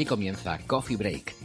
Aquí comienza Coffee Break,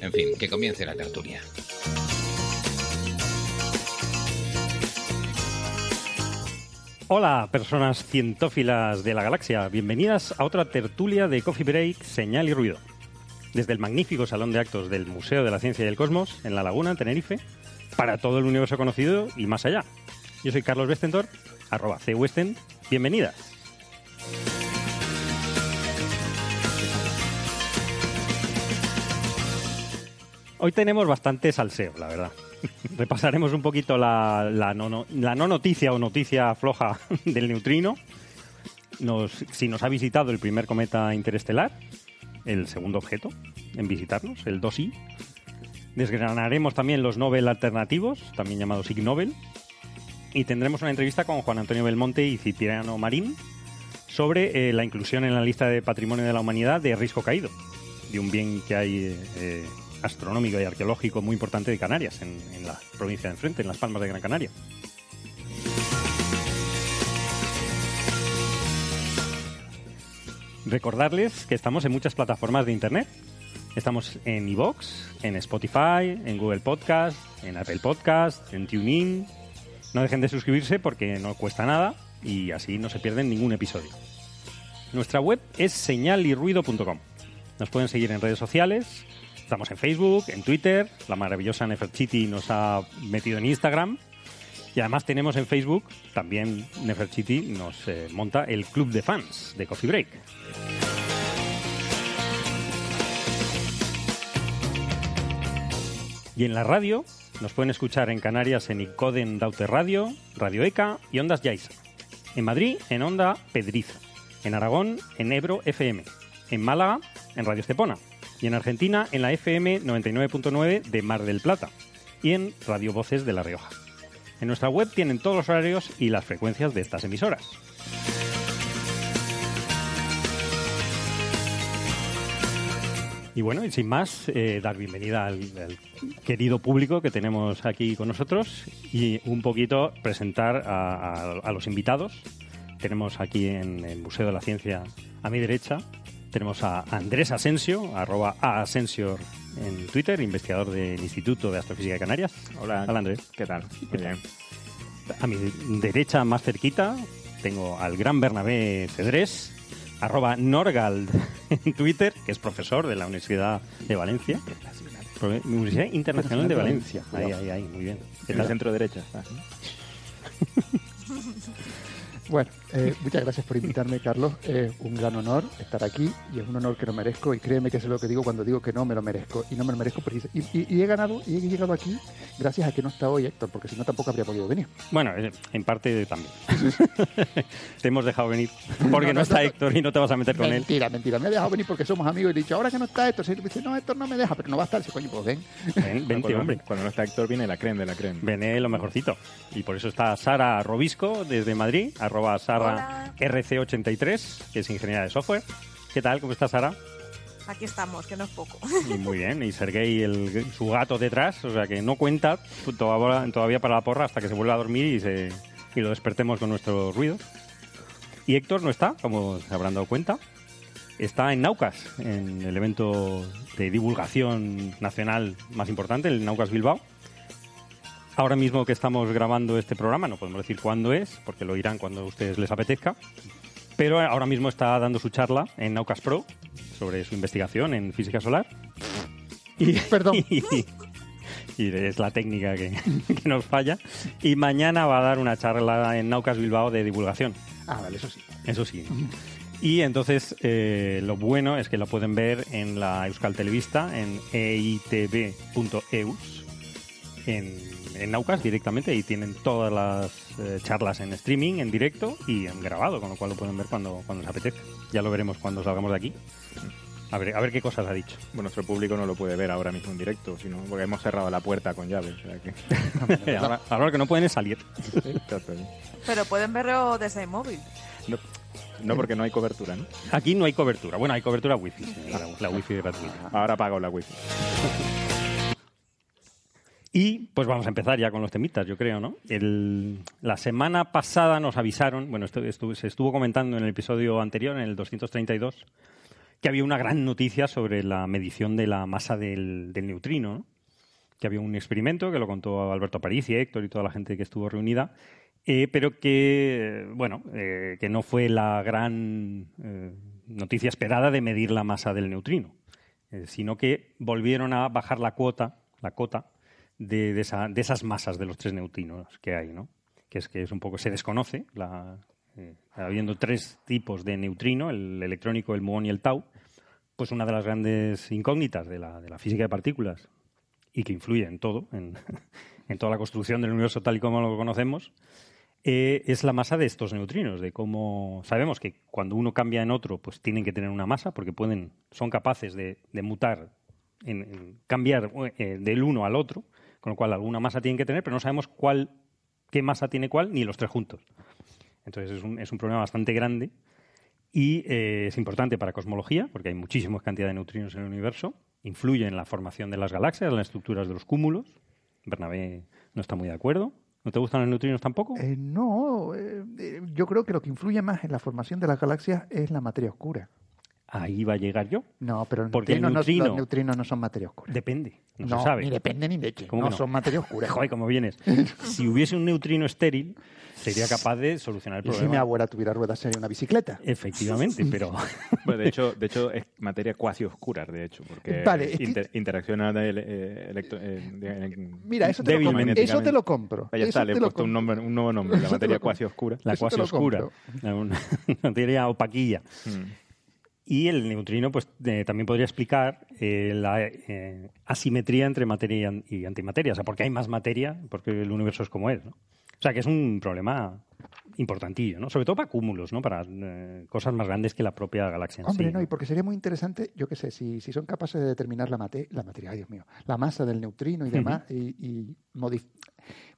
En fin, que comience la tertulia. Hola, personas cientófilas de la galaxia. Bienvenidas a otra tertulia de Coffee Break, Señal y Ruido. Desde el magnífico salón de actos del Museo de la Ciencia y el Cosmos, en La Laguna, en Tenerife, para todo el universo conocido y más allá. Yo soy Carlos Westentor, arroba cwesten. Bienvenidas. Hoy tenemos bastante salseo, la verdad. Repasaremos un poquito la, la no, no- la no noticia o noticia floja del neutrino. Nos, si nos ha visitado el primer cometa interestelar, el segundo objeto en visitarnos, el 2I. Desgranaremos también los Nobel alternativos, también llamados Ig Nobel. Y tendremos una entrevista con Juan Antonio Belmonte y Cipriano Marín sobre eh, la inclusión en la lista de Patrimonio de la Humanidad de Risco Caído, de un bien que hay eh, astronómico y arqueológico muy importante de Canarias, en, la provincia de enfrente, en las Palmas de Gran Canaria. Recordarles que estamos en muchas plataformas de internet. Estamos en iVoox, en Spotify, en Google Podcast, en Apple Podcast, en TuneIn. No dejen de suscribirse porque no cuesta nada y así no se pierden ningún episodio. Nuestra web es señalirruido.com. Nos pueden seguir en redes sociales. Estamos en Facebook, en Twitter. La maravillosa Neferchiti nos ha metido en Instagram. Y además tenemos en Facebook, también Neferchiti nos eh, monta el club de fans de Coffee Break. Y en la radio nos pueden escuchar en Canarias en Icoden Daute Radio, Radio ECA y Ondas Yaiza. En Madrid en Onda Pedriza. En Aragón en Ebro FM. En Málaga en Radio Estepona. Y en Argentina en la FM 99.9 de Mar del Plata. Y en Radio Voces de La Rioja. En nuestra web tienen todos los horarios y las frecuencias de estas emisoras. Y bueno, y sin más, eh, dar bienvenida al, al querido público que tenemos aquí con nosotros y un poquito presentar a, a- a los invitados. Tenemos aquí en el Museo de la Ciencia a mi derecha, tenemos a Andrés Asensio, arroba a Asensio en Twitter, investigador del Instituto de Astrofísica de Canarias. Hola. Hola Andrés. ¿Qué tal? ¿Qué Muy bien. A mi derecha, más cerquita, tengo al gran Bernabé Cedrés, arroba Norgald en Twitter, que es profesor de la Universidad de Valencia. Universidad Internacional de Valencia. Ahí, ahí, ahí, muy bien. ¿Qué En el centro derecha. Bueno, eh, muchas gracias por invitarme, Carlos. Es un gran honor estar aquí y es un honor que lo merezco. Y créeme que sé lo que digo cuando digo que no me lo merezco. Y no me lo merezco porque y, y- y he ganado y he llegado aquí gracias a que no está hoy Héctor, porque si no tampoco habría podido venir. Bueno, eh, en parte también. te hemos dejado venir porque no, No, no, está no. Héctor y no te vas a meter con él. mentira, mentira. Me ha dejado venir porque somos amigos y le he dicho, ahora que no está Héctor, se dice, no, Héctor no me deja, pero no va a estar. Dice, coño, pues ven. Ven, vente, cuando, hombre. cuando no está Héctor viene la creme de la creme. Vené lo mejorcito. Y por eso está Sara Robisco desde Madrid, arroba Sara Sara Hola. RC83, que es ingeniera de software. ¿Qué tal? ¿Cómo estás, Sara? Aquí estamos, que no es poco. Muy bien. Y Sergei, el, su gato detrás, o sea que no cuenta todavía, para la porra hasta que se vuelva a dormir y, se, y lo despertemos con nuestros ruidos. Y Héctor no está, como se habrán dado cuenta. Está en Naucas, en el evento de divulgación nacional más importante, el Naucas Bilbao. Ahora mismo que estamos grabando este programa, no podemos decir cuándo es, porque lo irán cuando a ustedes les apetezca. Pero ahora mismo está dando su charla en Naucas Pro sobre su investigación en física solar. Y, Perdón. Y, y es la técnica que, que nos falla. Y mañana va a dar una charla en Naucas Bilbao de divulgación. Ah, vale, eso sí. Eso sí. Y entonces eh, lo bueno es que lo pueden ver en la Euskal Televista, en eitv.eus, en, en Naucas directamente, y tienen todas las eh, charlas en streaming, en directo y en grabado, con lo cual lo pueden ver cuando, cuando les apetezca. Ya lo veremos cuando salgamos de aquí. A ver, a ver qué cosas ha dicho. Nuestro público no lo puede ver ahora mismo en directo, sino porque hemos cerrado la puerta con llave. O sea que... ahora, ahora lo que no pueden es salir. Pero pueden verlo desde el móvil. No, no, porque no hay cobertura, ¿no? Aquí no hay cobertura. Bueno, hay cobertura wifi, sí, la, la wifi gratuita. Ahora pago la wifi. Y pues vamos a empezar ya con los temitas, yo creo, ¿no? El- la semana pasada nos avisaron, bueno, esto, se estuvo comentando en el episodio anterior, en el 232, que había una gran noticia sobre la medición de la masa del, neutrino, ¿no? Que había un experimento que lo contó Alberto París y Héctor y toda la gente que estuvo reunida, eh, pero que, bueno, eh, que no fue la gran eh, noticia esperada de medir la masa del neutrino, sino que volvieron a bajar la cuota, la cota, de, de esa- de esas masas de los tres neutrinos que hay, ¿no? Que es que es un poco se desconoce, la, eh, habiendo tres tipos de neutrino, el electrónico, el muón y el tau, pues una de las grandes incógnitas de la, de la física de partículas y que influye en todo, en, en toda la construcción del universo tal y como lo conocemos, eh, es la masa de estos neutrinos, de cómo sabemos que cuando uno cambia en otro, pues tienen que tener una masa, porque pueden, son capaces de, de mutar, en, cambiar eh, del uno al otro, con lo cual alguna masa tienen que tener, pero no sabemos cuál, qué masa tiene cuál, ni los tres juntos. Entonces es un, es un problema bastante grande y eh, es importante para cosmología, porque hay muchísima cantidad de neutrinos en el universo, influye en la formación de las galaxias, en las estructuras de los cúmulos. Bernabé no está muy de acuerdo. ¿No te gustan los neutrinos tampoco? Eh, no, eh, yo creo que lo que influye más en la formación de las galaxias es la materia oscura. Ahí va a llegar yo. No, pero los, Porque el neutrinos, neutrino- no, los neutrinos no son materia oscura. Depende, no, se sabe. ni depende ni de qué. ¿Cómo No, no? son materia oscura. Joder, cómo vienes. Si hubiese un neutrino estéril, sería capaz de solucionar el Y si mi problema. abuela tuviera ruedas sería una bicicleta. Efectivamente, pero Bueno, de hecho, de hecho es materia cuasi oscura, de hecho, porque Vale, es que- inter- interacciona de, eh, electro- eh, de- Mira, eso te, lo, eso te lo compro. Ah, ya está, Eso le he puesto un, compro. nombre, un nuevo nombre, la materia cuasi oscura. la cuasi oscura, una materia opaquilla. Mm. Y el neutrino pues eh, también podría explicar eh, la eh, asimetría entre materia y an- y antimateria. O sea, porque hay más materia, porque el universo es como es, ¿no? O sea, que es un problema importantillo, ¿no? Sobre todo para cúmulos, ¿no? Para eh, cosas más grandes que la propia galaxia en Hombre, sí. no, y porque sería muy interesante, yo qué sé, si, si son capaces de determinar la, mate, la materia, ay Dios mío, la masa del neutrino y demás, y, y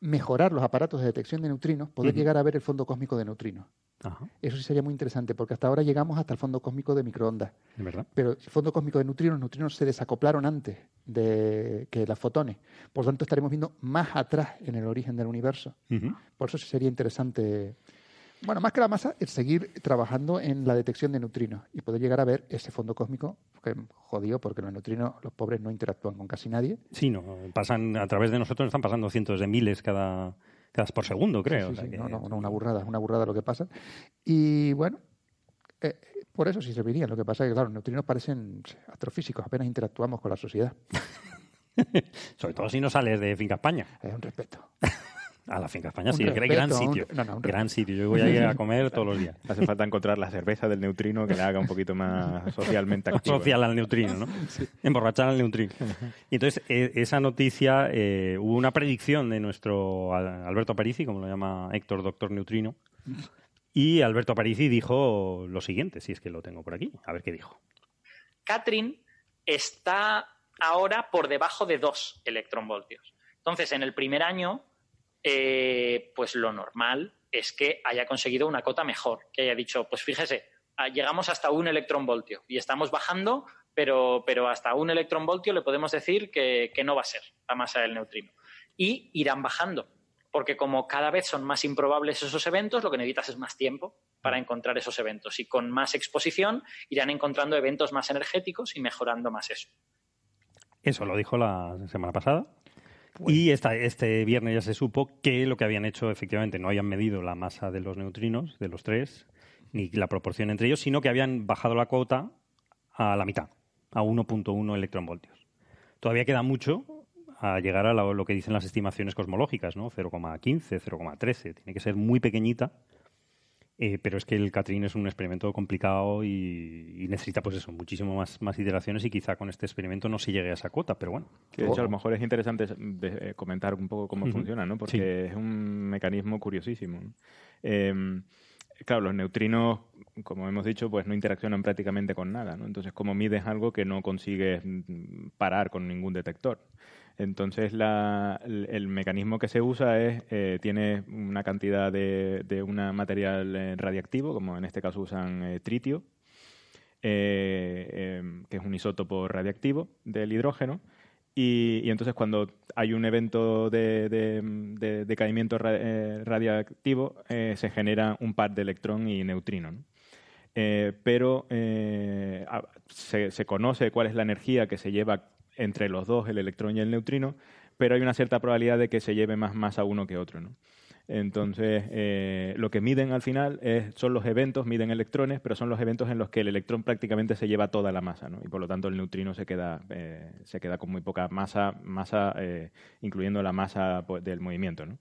mejorar los aparatos de detección de neutrinos, poder llegar a ver el fondo cósmico de neutrinos. Ajá, Eso sí sería muy interesante, porque hasta ahora llegamos hasta el fondo cósmico de microondas. verdad. Pero el fondo cósmico de neutrinos, los neutrinos se desacoplaron antes de que las fotones. Por lo tanto, estaremos viendo más atrás en el origen del universo. Por eso sí sería interesante, bueno, más que la masa, es seguir trabajando en la detección de neutrinos y poder llegar a ver ese fondo cósmico, que jodido, porque los neutrinos, los pobres, no interactúan con casi nadie. Sí, no, pasan a través de nosotros están pasando cientos de miles cada, cada por segundo, creo. Sí, o sea sí, que- no, no, no, una burrada, una burrada lo que pasa. Y bueno, eh, por eso sí serviría. Lo que pasa es que, claro, los neutrinos parecen astrofísicos, apenas interactuamos con la sociedad. Sobre todo si no sales de Finca España. Es un respeto. A la Finca España, Un sí, respeto, gran un- sitio. no, no, un gran sitio. Yo voy a ir a comer todos los días. Hace falta encontrar la cerveza del neutrino que le haga un poquito más socialmente activo. social al neutrino, ¿no? Emborrachar al neutrino. Y entonces, eh, esa noticia, eh, hubo una predicción de nuestro Al- Alberto Aparici, como lo llama Héctor Doctor Neutrino, y Alberto Aparici dijo lo siguiente, si es que lo tengo por aquí, a ver qué dijo. Catherine está ahora por debajo de 2 electronvoltios. Entonces, en el primer año, eh, pues lo normal es que haya conseguido una cota mejor, que haya dicho, pues fíjese, ah, llegamos hasta un electronvoltio y estamos bajando, pero, pero hasta un electronvoltio le podemos decir que, que no va a ser la masa del neutrino. Y irán bajando, porque como cada vez son más improbables esos eventos, lo que necesitas es más tiempo para encontrar esos eventos. Y con más exposición irán encontrando eventos más energéticos y mejorando más eso. Eso lo dijo la semana pasada. Y esta, este viernes ya se supo que lo que habían hecho, efectivamente, no habían medido la masa de los neutrinos, de los tres, ni la proporción entre ellos, sino que habían bajado la cuota a la mitad, a 1.1 electronvoltios. Todavía queda mucho a llegar a lo, que dicen las estimaciones cosmológicas, ¿no? 0,15, 0,13. Tiene que ser muy pequeñita eh, pero es que el Catrín es un experimento complicado y, y necesita, pues eso, muchísimo más, más iteraciones y quizá con este experimento no se llegue a esa cuota, pero bueno. Que de hecho, a lo mejor es interesante de- eh, comentar un poco cómo funciona, ¿no? Porque Sí. es un mecanismo curiosísimo. ¿no? Eh, claro, los neutrinos, como hemos dicho, pues no interaccionan prácticamente con nada, ¿no? Entonces, ¿cómo mides algo que no consigues mm, parar con ningún detector? Entonces, el, mecanismo que se usa es, eh, tiene una cantidad de, un material eh, radiactivo, como en este caso usan eh, tritio, em, que es un isótopo radiactivo del hidrógeno. Y, entonces cuando hay un evento de, de- de decaimiento ra- radiactivo, se genera un par de electrón y neutrino. ¿no? Pero se conoce cuál es la energía que se lleva entre los dos, el electrón y el neutrino, pero hay una cierta probabilidad de que se lleve más masa uno que otro. ¿no? Entonces, eh, lo que miden al final es, son los eventos, miden electrones, pero son los eventos en los que el electrón prácticamente se lleva toda la masa, ¿no? Y por lo tanto el neutrino se queda, eh, se queda con muy poca masa, masa eh, incluyendo la masa pues, del movimiento, ¿no?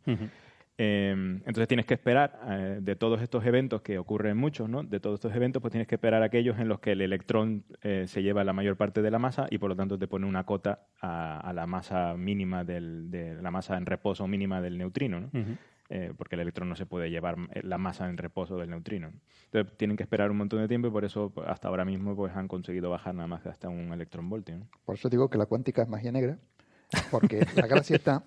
Eh, entonces tienes que esperar eh, de todos estos eventos que ocurren muchos, ¿no? De todos estos eventos, pues tienes que esperar aquellos en los que el electrón eh, se lleva la mayor parte de la masa y por lo tanto te pone una cota a, a la masa mínima del, de la masa en reposo mínima del neutrino, ¿no? Eh, porque el electrón no se puede llevar la masa en reposo del neutrino. ¿no? Entonces tienen que esperar un montón de tiempo y por eso pues, hasta ahora mismo pues han conseguido bajar nada más que hasta un electronvoltio. ¿no? Por eso digo que la cuántica es magia negra, porque la gracia está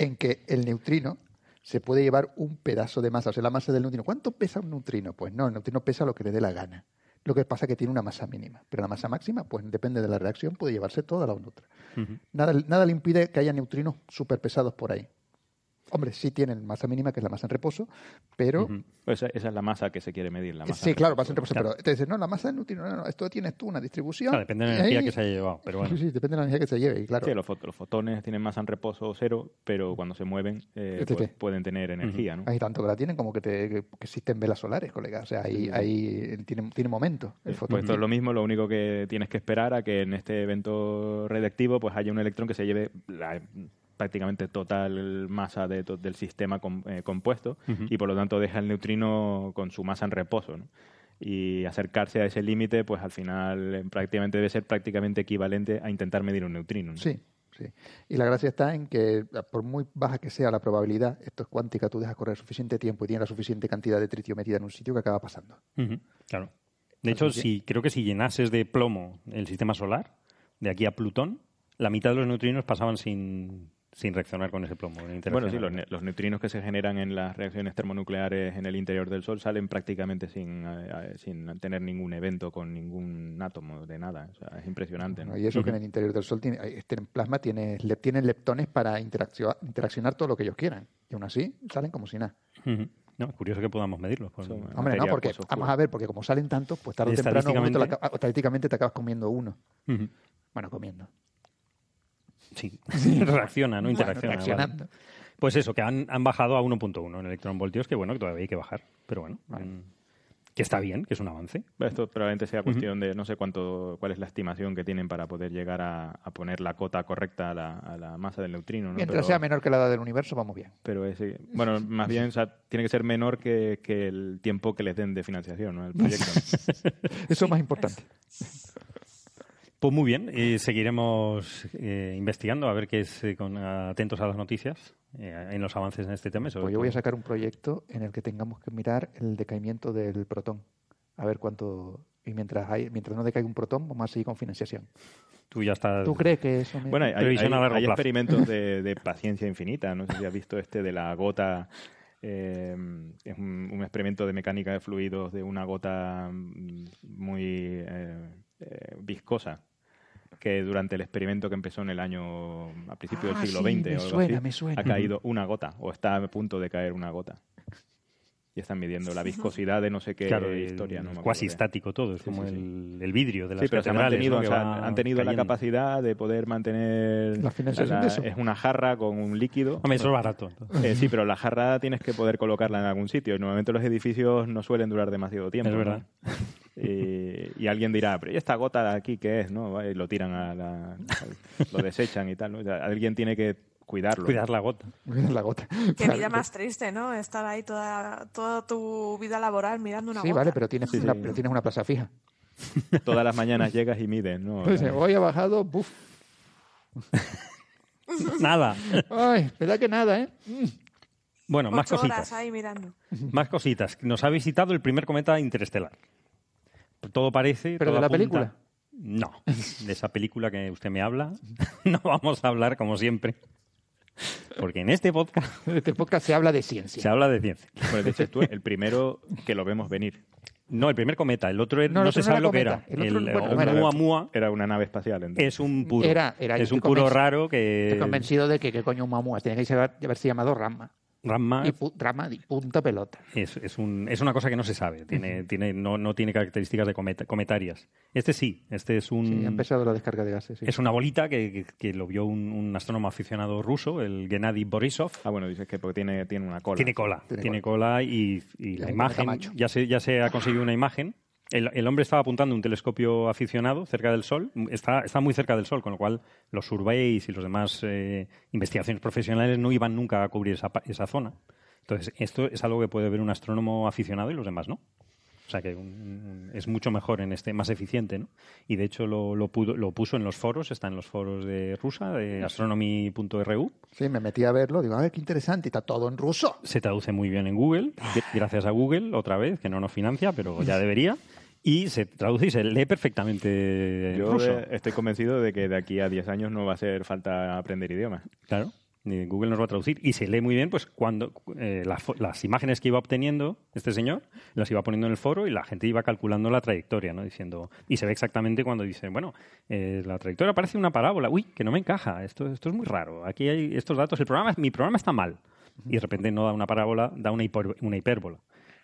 en que el neutrino se puede llevar un pedazo de masa, o sea, la masa del neutrino. ¿Cuánto pesa un neutrino? Pues no, el neutrino pesa lo que le dé la gana. Lo que pasa es que tiene una masa mínima, pero la masa máxima, pues depende de la reacción, puede llevarse toda la neutra. Ujú. Nada, nada le impide que haya neutrinos súper pesados por ahí. Hombre, sí tienen masa mínima, que es la masa en reposo, pero... Pues esa, esa es la masa que se quiere medir. La masa Sí, en claro, masa en reposo, pero te dicen, no, la masa del neutrino, no, no, esto tienes tú una distribución. Claro, depende de la energía ahí- que se haya llevado, pero bueno. Sí, sí, depende de la energía que se lleve, y claro. Sí, los, fot- los fotones tienen masa en reposo cero, pero cuando se mueven eh, Este pues, pueden tener energía. ¿no? Hay tanto que la tienen como que, te, que existen velas solares, colega. O sea, ahí, ahí tiene, tiene momento el fotón. Pues esto es lo mismo, lo único que tienes que esperar a que en este evento radiactivo pues haya un electrón que se lleve la prácticamente total masa de to- del sistema com- eh, compuesto y por lo tanto deja el neutrino con su masa en reposo. ¿no? Y acercarse a ese límite, pues al final eh, prácticamente debe ser prácticamente equivalente a intentar medir un neutrino. ¿no? Sí, sí. Y la gracia está en que, por muy baja que sea la probabilidad, esto es cuántica, tú dejas correr suficiente tiempo y tienes la suficiente cantidad de tritio metida en un sitio que acaba pasando. Claro. De hecho, si, creo que si llenases de plomo el sistema solar, de aquí a Plutón, la mitad de los neutrinos pasaban sin, sin reaccionar con ese plomo. en Bueno, sí, los, ne- los neutrinos que se generan en las reacciones termonucleares en el interior del Sol salen prácticamente sin, eh, eh, sin tener ningún evento con ningún átomo de nada. O sea, es impresionante. ¿no? Y eso que en el interior del Sol tiene, este, en plasma tiene, le- tienen leptones para interaccio- interaccionar todo lo que ellos quieran. Y aún así salen como si nada. No, es curioso que podamos medirlos. pues, Hombre, no, porque pues, vamos a ver, porque como salen tantos, pues tarde o temprano un momento la Estadísticamente- acaba- estadísticamente te acabas comiendo uno. Bueno, comiendo. Sí, reacciona, ¿no? Bueno, Interacciona. vale. reaccionando. Pues eso, que han, han bajado a 1.1 en electronvoltios, que bueno, que todavía hay que bajar, pero bueno, mm, que está bien, que es un avance. Esto probablemente sea cuestión de no sé cuánto, cuál es la estimación que tienen para poder llegar a, a poner la cota correcta a la, a la masa del neutrino. ¿no? Mientras pero, sea menor que la edad del universo, vamos bien. pero ese- bueno, más bien o sea, tiene que ser menor que, que el tiempo que les den de financiación, ¿no? El proyecto. Eso es más importante. Pues muy bien, y seguiremos eh, investigando a ver qué es, eh, con, atentos a las noticias eh, en los avances en este tema. sobre Pues yo voy a sacar un proyecto en el que tengamos que mirar el decaimiento del protón. A ver cuánto. Y mientras, hay, mientras no decaiga un protón, vamos a seguir con financiación. Tú ya estás... ¿Tú crees que eso me... Bueno, hay, hay- hay- experimentos de, de paciencia infinita. No sé si has visto este de la gota eh, es un, un experimento de mecánica de fluidos de una gota mm, muy eh, eh, viscosa que durante el experimento que empezó en el año a principios Ah, del siglo sí, XX me o algo suena, así, me suena. ha caído una gota o está a punto de caer una gota. Y están midiendo la viscosidad de no sé qué claro, historia. el- No me cuasi estático todo, es Sí, como sí, sí. El, el vidrio de las Sí, pero han que o sea, han tenido la capacidad de poder mantener La financiación de eso. Es una jarra con un líquido. Hombre, eso es barato. Eh, sí, pero la jarra tienes que poder colocarla en algún sitio. Y normalmente los edificios no suelen durar demasiado tiempo. Es ¿no? Verdad. Y, y alguien dirá, pero ¿y esta gota de aquí qué es? ¿no? Y lo tiran a la... lo desechan y tal. ¿no? O sea, alguien tiene que cuidarlo. Cuidar la gota. Mira la gota. Qué vida más triste, ¿no? Estar ahí toda, toda tu vida laboral mirando una Sí, gota. vale, pero tienes, Sí, una, sí. pero tienes una plaza fija. Todas las mañanas llegas y mides, ¿no? Pues, hoy ha bajado, buf. Nada. Ay, verdad que nada, ¿eh? Mm. Bueno, más Ocho horas cositas. ahí mirando. Más cositas. Nos ha visitado el primer cometa interestelar. Todo parece. ¿Pero todo de la apunta- película? No, de esa película que usted me habla, no vamos a hablar como siempre. Porque en este podcast En este podcast se habla de se ciencia. habla de ciencia. Bueno, dices tú, el primero que lo vemos venir. No, el primer cometa, el otro era- No, no, el se otro sabe lo que era. El otro, El, bueno, o era- Era una nave espacial. entonces. es un puro. Era- era- es un puro raro que Estoy convencido de que qué coño un mamúa. Tiene que ser- haberse llamado Rama. Ramma Y pu- Rama y punta pelota. es, es, un- es una cosa que no se sabe. Tiene, tiene, no, no tiene características de cometa- cometarias. Este sí, este es un. Sí, ha empezado la descarga de gases. sí. Es una bolita que, que- que lo vio un, un astrónomo aficionado ruso, el Gennady Borisov. Ah, bueno, dices que porque tiene, tiene una cola. Tiene cola, Tiene tiene, cola, y, y la imagen, ya se, ya se ha conseguido una imagen. El, el hombre estaba apuntando un telescopio aficionado cerca del Sol, está, está muy cerca del Sol, con lo cual los surveys y los demás eh, investigaciones profesionales no iban nunca a cubrir esa, zona. Entonces, esto es algo que puede ver un astrónomo aficionado y los demás no. O sea que un- es mucho mejor en este, más eficiente, ¿no? Y de hecho lo, lo, pudo- lo puso en los foros, está en los foros de Rusa, de astronomy.ru. Sí, me metí a verlo. Digo, a ver, qué interesante. Está todo en ruso. Se traduce muy bien en Google, gr- gracias a Google, otra vez, que no nos financia, pero ya debería. Y se traduce y se lee perfectamente en Yo ruso. estoy convencido de que de aquí a 10 años no va a hacer falta aprender idiomas. Claro. Y Google nos va a traducir. Y se lee muy bien, pues cuando eh, las imágenes que iba obteniendo este señor, las iba poniendo en el foro y la gente iba calculando la trayectoria, ¿no? Diciendo, y se ve exactamente cuando dice, bueno, eh, la trayectoria parece una parábola. Uy, que no me encaja. Esto, esto es muy raro. Aquí hay estos datos. El programa, mi programa está mal. Y de repente no da una parábola, da una, hiper- una hipérbola.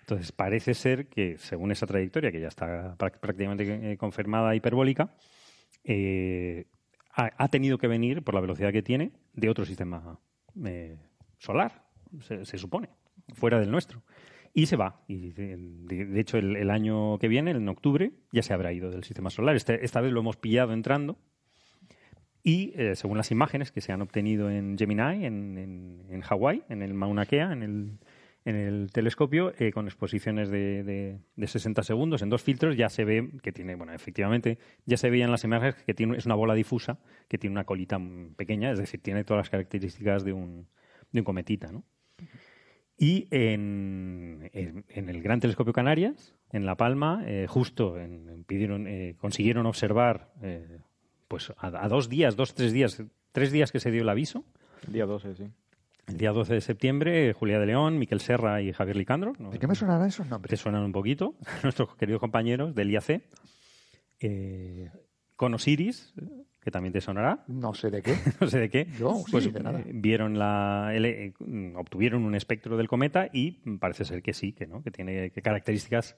Entonces parece ser que, según esa trayectoria, que ya está prá- prácticamente eh, confirmada hiperbólica, eh, ha, tenido que venir, por la velocidad que tiene, de otro sistema eh, solar, se, supone, fuera del nuestro. Y se va. Y de hecho, el, el año que viene, en octubre, ya se habrá ido del sistema solar. Este- esta vez lo hemos pillado entrando. Y eh, según las imágenes que se han obtenido en Gemini, en, en, en Hawái, en el Mauna Kea, en el, en el telescopio, eh, con exposiciones de, de, de 60 segundos en dos filtros, ya se ve que tiene, bueno, efectivamente, ya se veían las imágenes que tiene, es una bola difusa que tiene una colita pequeña, es decir, tiene todas las características de un, de un cometita, ¿no? Y en, en- en el Gran Telescopio Canarias, en La Palma, eh, justo en- pidieron, eh, consiguieron observar, pues a, dos días, dos, tres días, tres días que se dio el aviso, día 12, sí. El día 12 de septiembre, Julia de León, Miquel Serra y Javier Licandro. ¿no? ¿De qué me sonarán esos Te nombres? suenan un poquito, nuestros queridos compañeros del IAC. Eh, con Osiris, que también te sonará, No sé de qué. no sé de qué. Yo, sí, pues de nada. eh, vieron la el- eh, obtuvieron un espectro del cometa y parece ser que sí, que no, que tiene que características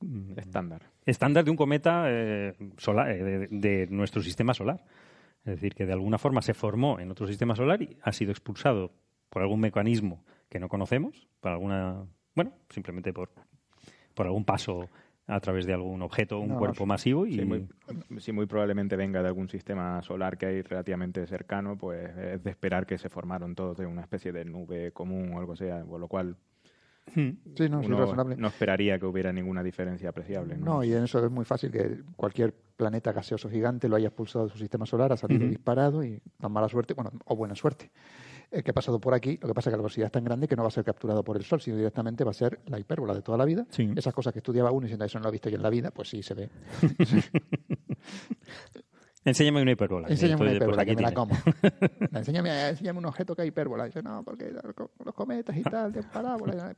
mm, Estándar. estándar de un cometa eh, solar, eh, de, de nuestro sistema solar. Es decir, que de alguna forma se formó en otro sistema solar y ha sido expulsado por algún mecanismo que no conocemos, por alguna, bueno, simplemente por, por algún paso a través de algún objeto, un No, cuerpo masivo y Sí, muy, sí, muy probablemente venga de algún sistema solar que hay relativamente cercano, pues es de esperar que se formaron todos de una especie de nube común o algo así, por lo cual. Sí, no, sí, uno razonable. no esperaría que hubiera ninguna diferencia apreciable. ¿no? No, y en eso es muy fácil que cualquier planeta gaseoso gigante lo haya expulsado de su sistema solar, ha salido disparado y tan mala suerte, bueno, o buena suerte, eh, que ha pasado por aquí. Lo que pasa es que la velocidad es tan grande que no va a ser capturado por el Sol, sino directamente va a ser la hipérbola de toda la vida. Sí. Esas cosas que estudiaba uno y diciendo eso no lo he visto yo en la vida, pues sí se ve. Enséñame una hipérbola. Enséñame una pues hipérbola, que me la tienes. como. enséñame, enséñame un objeto que hay hipérbola. Dice, no, porque los cometas y tal, de parábola.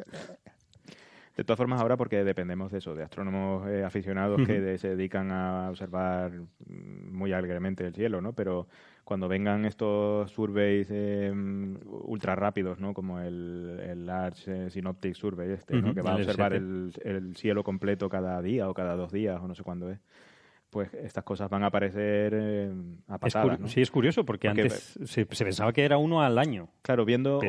De todas formas, ahora porque dependemos de eso, de astrónomos eh, aficionados que de- se dedican a observar muy alegremente el cielo, ¿no? Pero cuando vengan estos surveys eh, ultra rápidos, ¿no? Como el, el Large eh, Synoptic Survey este, ¿no? Que va a observar el cielo completo cada día o cada dos días o no sé cuándo es. Pues estas cosas van a aparecer eh, a patadas, ¿no? Sí, es curioso porque, Porque- antes se, se pensaba que era uno al año. Claro, viendo es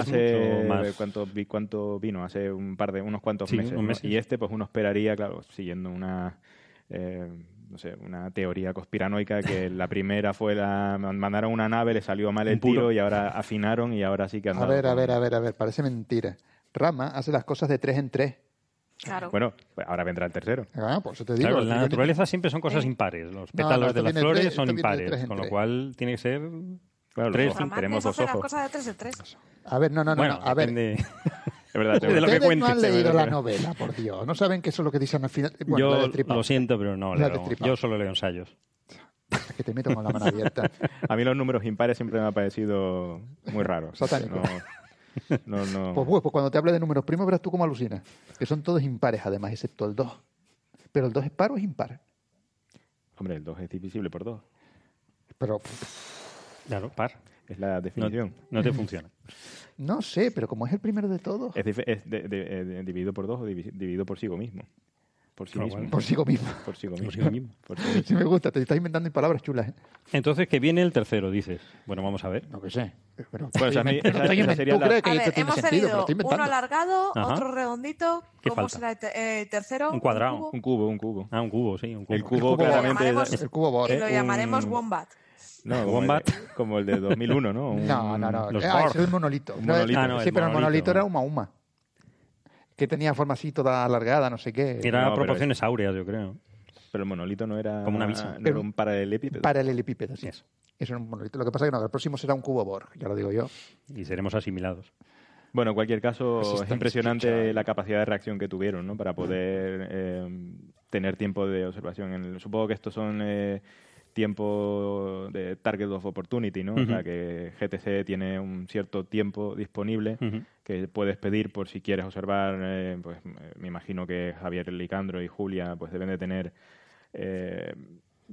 hace mucho más- cuánto, vi- cuánto vino, hace un par de unos cuantos Sí, meses, y este pues uno esperaría, claro, siguiendo una eh, no sé, una teoría conspiranoica que la primera fue la man- mandaron una nave, le salió mal el tiro y ahora afinaron y ahora sí que han A ver, a ver, a ver, a ver, parece mentira. Rama hace las cosas de tres en tres. Claro. Bueno, pues ahora vendrá el tercero. Ah, por eso te digo. Claro, en la naturaleza siempre son cosas impares. Los No, no, pétalos esto de las de flores tres- son de impares, tres con lo cual tiene que ser Claro, Tres, los ojos, tenemos dos las ojos. cosas de tres en tres. A ver, no, no, no, bueno, no, A ver, depende- Es verdad, de lo que ustedes no cuentes, han de leído la novela, por Dios. No saben que eso es lo que dicen al final. Bueno, la yo destripado. lo siento, pero no. La leo- destripado. yo solo leo ensayos. Es que te meto con la mano abierta. A mí los números impares siempre me han parecido muy raros. Satánico. No, no, no. Pues, bueno, pues cuando te hable de números primos verás tú cómo alucinas. Que son todos impares, además, excepto el 2. Pero el 2 es par o es impar. Hombre, el 2 es divisible por 2. Pero Claro, par. Es la definición. no te funciona. no sé, pero como es el primero de todos, Es, dif- es de- de- eh, de- dividido por 2 o divi- dividido por sí mismo. Por sí Ah, mismo. por sí mismo. Por sí Por mismo. sí mismo. Por sí mismo. Sí me gusta, te estás inventando palabras chulas. ¿eh? Entonces, que viene el tercero, dices. Bueno, vamos a ver. No que sé. Bueno, sea, a mí- Pero esa- estoy esa invent- sería ¿Tú la- crees que A esto ver, tiene hemos sentido? Pero uno alargado, Ajá. otro redondito. ¿Qué ¿Cómo falta? será el, te- el tercero? Un cuadrado. cubo. Un cubo, un cubo. Ah, un cubo, sí, un cubo. El cubo, cubo claramente. es- El cubo Bohr. Y lo un- llamaremos Wombat. No, como Wombat. El, de- como el de 2001, ¿no? Un- No, no, no. los Ah, es el monolito. Un No, monolito. Ah, no, sí, el pero el monolito monolito. era Uma Uma. Que tenía forma así toda alargada, no sé qué. Era No, proporciones áureas, yo creo. Pero el monolito no era. Como una bici. No era un paralelepípedo. Paralelepípedo, sí. Eso. Eso era un monolito. Lo que pasa es que no, el próximo será un cubo Borg, ya lo digo yo. Y seremos asimilados. Bueno, en cualquier caso, es impresionante la capacidad de reacción que tuvieron, ¿no? Para poder eh, tener tiempo de observación. En el- supongo que estos son eh, tiempo de target of opportunity, ¿no? O sea, que GTC tiene un cierto tiempo disponible que puedes pedir por si quieres observar, eh, pues eh, me imagino que Javier Licandro y Julia pues deben de tener eh,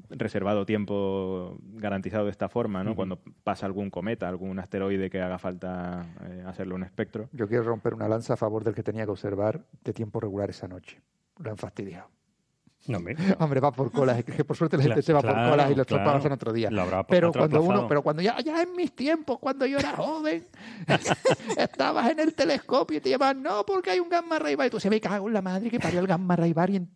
reservado tiempo garantizado de esta forma, ¿no? Cuando pasa algún cometa, algún asteroide que haga falta eh, hacerle un espectro. Yo quiero romper una lanza a favor del que tenía que observar de tiempo regular esa noche. Lo han fastidiado. No, hombre. Gente va por colas, es que por suerte la gente se va por colas y los claro. pasan otro día. Pero cuando uno, pero cuando ya, ya en mis tiempos, cuando yo era joven, estabas en el telescopio y te llamaban, no, porque hay un gamma ray bar. Y tú se me cago en la madre que parió el gamma ray bar. Y en-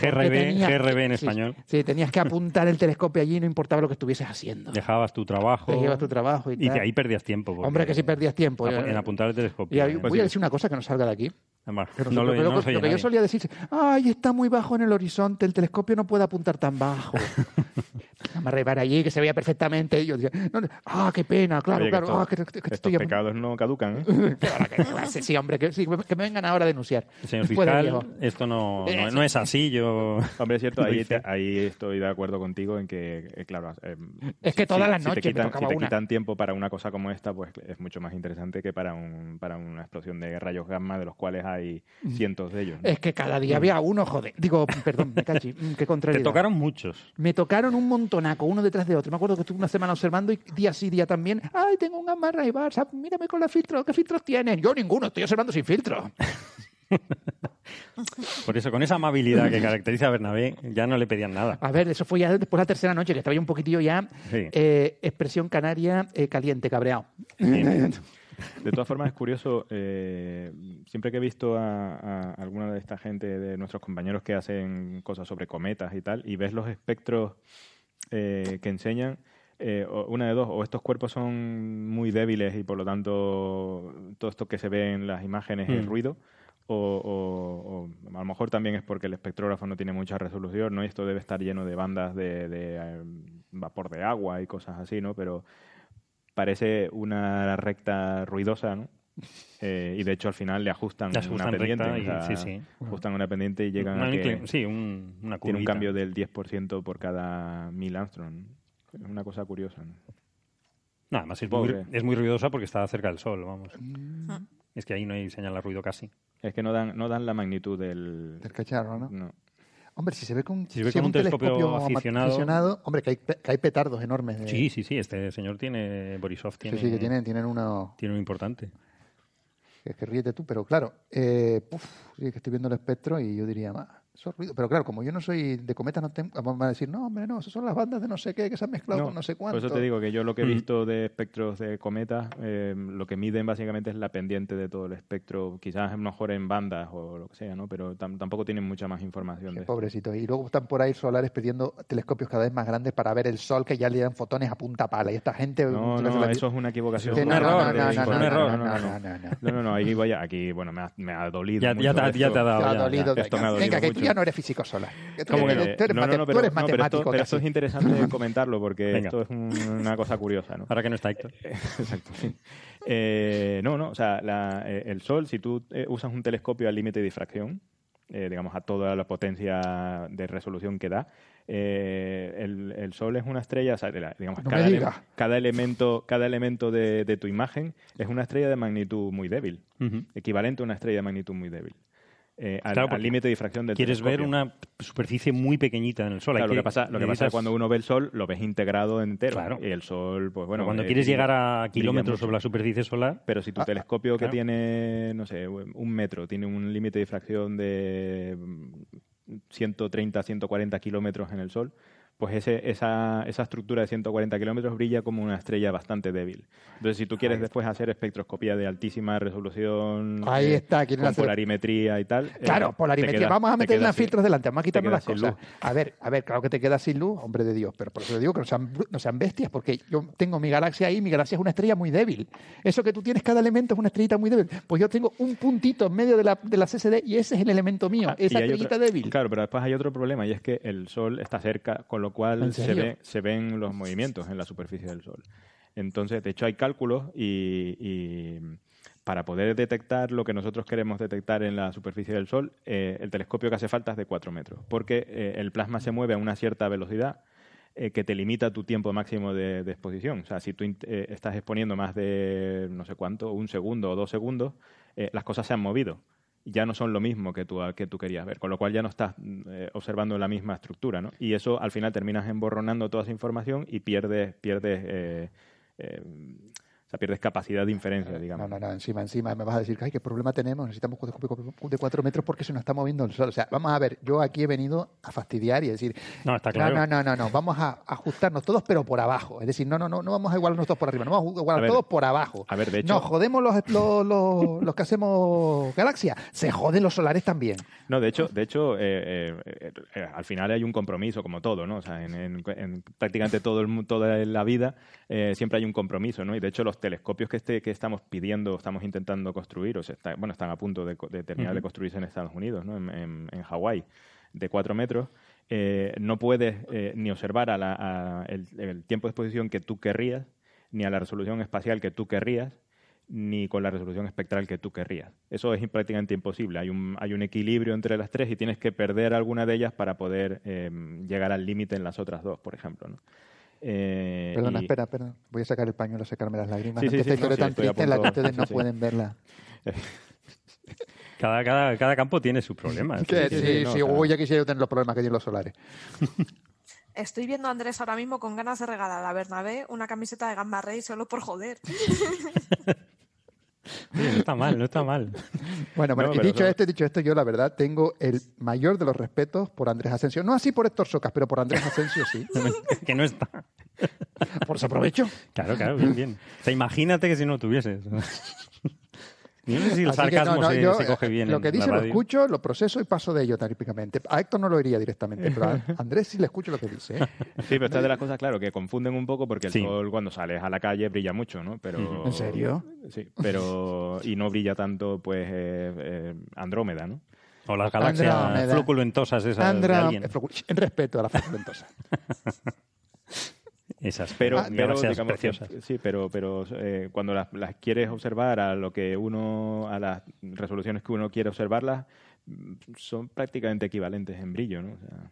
GRB, tenías GRB en sí, español. Sí, tenías que apuntar el telescopio allí, no importaba lo que estuvieses haciendo. Dejabas tu trabajo. Llevas tu trabajo y, Y tal. ahí perdías tiempo. Hombre, que si perdías tiempo. apu- eh. En apuntar el telescopio. Y ahí-. Pues voy a sí. decir una cosa que no salga de aquí. Además, Que no lo, pero no lo, lo lo que yo solía decir, ay, está muy bajo en el horizonte, el telescopio no puede apuntar tan bajo. Vamos a rebar allí, que se veía perfectamente. Y yo decía, no, no, ah, qué pena, claro, Oye, que claro, estos- ah, que, que- que te Estos estoy pecados no caducan, ¿eh? Que que- que- sí, hombre, que, sí, que me vengan ahora a denunciar. Señor fiscal, esto no, no, no es así. Yo. Hombre, es cierto, ahí, te- ahí estoy de acuerdo contigo en que, eh, claro, eh, Es que si- todas si- las si te noches me quitan, tocaba si te una. quitan tiempo para una cosa como esta, pues es mucho más interesante que para, un, para una explosión de rayos gamma, de los cuales hay cientos de ellos. ¿no? Es que cada día había uno, joder. Digo, perdón, me cachi, mm, qué Te contrariedad. tocaron muchos. Me tocaron un montonaco, uno detrás de otro. Me acuerdo que estuve una semana observando y día sí, día también. Ay, tengo un gamma ray bar, sab- mírame con los filtros, ¿qué filtros tienen? Yo ninguno, estoy observando sin filtro. Por eso, con esa amabilidad que caracteriza a Bernabé, ya no le pedían nada. A ver, eso fue ya después de la tercera noche, que estaba yo un poquitillo ya. Sí. eh, expresión canaria eh, caliente, cabreado. De todas formas, es curioso, eh, siempre que he visto a, a alguna de esta gente, de nuestros compañeros que hacen cosas sobre cometas y tal, y ves los espectros eh, que enseñan, eh, una de dos, o estos cuerpos son muy débiles y por lo tanto todo esto que se ve en las imágenes es Mm. ruido, o, o- o a lo mejor también es porque el espectrógrafo no tiene mucha resolución, ¿no? Y esto debe estar lleno de bandas de, de, eh, vapor de agua y cosas así, ¿no? Pero parece una recta ruidosa, ¿no? Eh, y de hecho al final le ajustan, Le ajustan una pendiente. y- o sea, sí, sí. Ajustan una pendiente y llegan Una a que sí, un- una tiene un cambio del 10% por cada mil Armstrong. Es una cosa curiosa. ¿no? No, además es muy, Pobre. es muy ruidosa porque está cerca del sol, vamos. Mm. Es que ahí no hay señal de ruido casi. Es que no dan, no dan la magnitud del... Del cacharro, ¿no? no. Hombre, si se ve con, Si se ve si con un telescopio aficionado- hombre, que hay, pe- que hay petardos enormes. de- Sí, sí, sí, este señor tiene, Borisov sí, tiene, sí, que tienen, tienen uno... tiene un importante. Que, que ríete tú, pero claro, eh, puf, sí, que estoy viendo el espectro y yo diría, "Ma, Pero claro, como yo no soy de cometas, no tengo, vamos a decir, no, hombre, no, esas son las bandas de no sé qué, que se han mezclado con no sé cuánto. Por eso te digo que yo lo que he Mm. visto de espectros de cometas, eh, lo que miden básicamente es la pendiente de todo el espectro, quizás mejor en bandas o lo que sea, ¿no? Pero tam- tampoco tienen mucha más información Qué de esto. pobrecito. Y luego están por ahí solares pidiendo telescopios cada vez más grandes para ver el sol que ya le dan fotones a punta pala. Y esta gente. No, no, la- eso es una equivocación. Sí, un no, no, error, no, no, es no, un no, error. no, No, no, no, no, no, no. No, no, no, ahí vaya, aquí, bueno, me ha, me ha dolido. Ya- mucho ya te esto. ya te ha dado. Ya, ya. Esto me ha Venga, dolido que mucho. Ya no eres físico solar. Tú, ¿Cómo eres, que no? tú eres No, no, mate- no, tú pero, eres no, pero esto, matemático pero esto es interesante comentarlo porque Venga. esto es un- una cosa curiosa, ¿no? Ahora que no está Héctor. Exacto. sí. Eh, no, no, o sea, la- eh, el Sol, si tú eh, usas un telescopio al límite de difracción, eh, digamos, a toda la potencia de resolución que da, eh, el, el Sol es una estrella, o sea, digamos, No cada, ele- digas. cada elemento, cada elemento de, de tu imagen es una estrella de magnitud muy débil, equivalente a una estrella de magnitud muy débil. Eh, al, Claro, límite de difracción del Quieres ver telescopio. una superficie muy pequeñita en el sol. Hay Claro, lo que pasa, lo que pasa es que cuando uno ve el sol lo ves integrado entero. Claro. Y el sol, pues bueno. cuando eh, quieres llegar a kilómetros sobre la superficie solar, Pero si tu Ah, telescopio claro. que tiene, no sé, un metro, tiene un límite de difracción de mm, 130, 140 kilómetros en el Sol, pues ese, esa, esa estructura de 140 kilómetros brilla como una estrella bastante débil. Entonces, si tú quieres después hacer espectroscopía de altísima resolución, Ahí eh, está, con hacer- polarimetría y tal. eh, Claro, polarimetría. Vamos a unos sin- filtros delante, vamos a quitarnos las cosas. A ver, a ver, claro que te quedas sin luz, hombre de Dios, pero por eso te digo que no sean, no sean bestias, porque yo tengo mi galaxia ahí, mi galaxia es una estrella muy débil. Eso que tú tienes, cada elemento es una estrellita muy débil. Pues yo tengo un puntito en medio de la, de la CSD y ese es el elemento mío, Ah, esa estrellita débil. Claro, pero después hay otro problema y es que el Sol está cerca, con lo ¿En cual se, ve, se ven los movimientos en la superficie del Sol. Entonces, de hecho, hay cálculos y, y para poder detectar lo que nosotros queremos detectar en la superficie del Sol, eh, el telescopio que hace falta es de 4 metros, porque eh, el plasma se mueve a una cierta velocidad eh, que te limita tu tiempo máximo de, de exposición. O sea, si tú estás exponiendo más de no sé cuánto, un segundo o dos segundos, las cosas se han movido. Ya no son lo mismo que tú, que tú querías ver, con lo cual ya no estás mm, eh, observando la misma estructura, ¿no? Y eso al final terminas emborronando toda esa información y pierdes, pierdes, eh, eh, o sea, pierdes capacidad de inferencia, digamos. No, no, no, encima, encima me vas a decir, ay, ¿qué problema tenemos? Necesitamos de 4 metros porque se nos está moviendo el sol. O sea, vamos a ver, yo aquí he venido a fastidiar y decir, No, está claro. no, no, no, no, vamos a ajustarnos todos, pero por abajo. Es decir, no, no, no, no vamos a igualarnos todos por arriba, no vamos a A igualar ver, todos por abajo. a ver, de hecho- Nos jodemos los, los, los, los que hacemos galaxia, se joden los solares también. No, de hecho, de hecho eh, eh, eh, al final hay un compromiso, como todo, ¿no? O sea, en, en- en prácticamente todo el, mu- toda la vida eh, siempre hay un compromiso, ¿no? Y de hecho los telescopios que, este, que estamos pidiendo, estamos intentando construir, o sea, está- bueno, están a punto de, terminar de construirse en Estados Unidos, ¿no? En, en, en Hawái, de cuatro metros, eh, no puedes eh, ni observar a la- a el, el tiempo de exposición que tú querrías, ni a la resolución espacial que tú querrías, ni con la resolución espectral que tú querrías. Eso es prácticamente imposible. Hay un, hay un equilibrio entre las tres y tienes que perder alguna de ellas para poder eh, llegar al límite en las otras dos, por ejemplo. ¿no? Eh, Perdona, y- espera, espera. Voy a sacar el pañuelo a secarme las lágrimas. Sí, que sí, esta sí, historia no, tan triste en la que ustedes no sí. pueden verla. cada, cada, cada campo tiene sus problemas. Que sí, sí, sí, no, sí, o sea- uy, ya quisiera yo tener los problemas que tienen los solares. Estoy viendo a Andrés ahora mismo con ganas de regalar a Bernabé una camiseta de Gamma Ray solo por joder. Oye, no está mal, no está mal. Bueno, bueno, No, y dicho eso- esto, dicho esto, yo la verdad tengo el mayor de los respetos por Andrés Asensio. No así por Héctor Socas, pero por Andrés Asensio sí. que no está. Por su aprovecho. Claro, claro, bien, bien. O sea, imagínate que si no lo tuvieses. Yo no sé si el Así que sarcasmo no, no, se, yo, se coge bien Lo en que dice lo escucho, lo proceso y paso de ello típicamente. A Héctor no lo oiría directamente, pero a Andrés sí le escucho lo que dice. ¿eh? Sí, pero estas de las cosas, claro, que confunden un poco porque el Sí. sol cuando sales a la calle brilla mucho, ¿no? Pero, ¿En serio? Sí, pero... Y no brilla tanto, pues, eh, eh, Andrómeda, ¿no? O las galaxias floculentosas esas de Andra, alguien. en respeto a la ventosa. Esas Pero, pero, digamos que- preciosas. sí, pero, pero eh, cuando las, las quieres observar a lo que uno, a las resoluciones que uno quiere observarlas, mm, son prácticamente equivalentes en brillo, ¿no? O sea,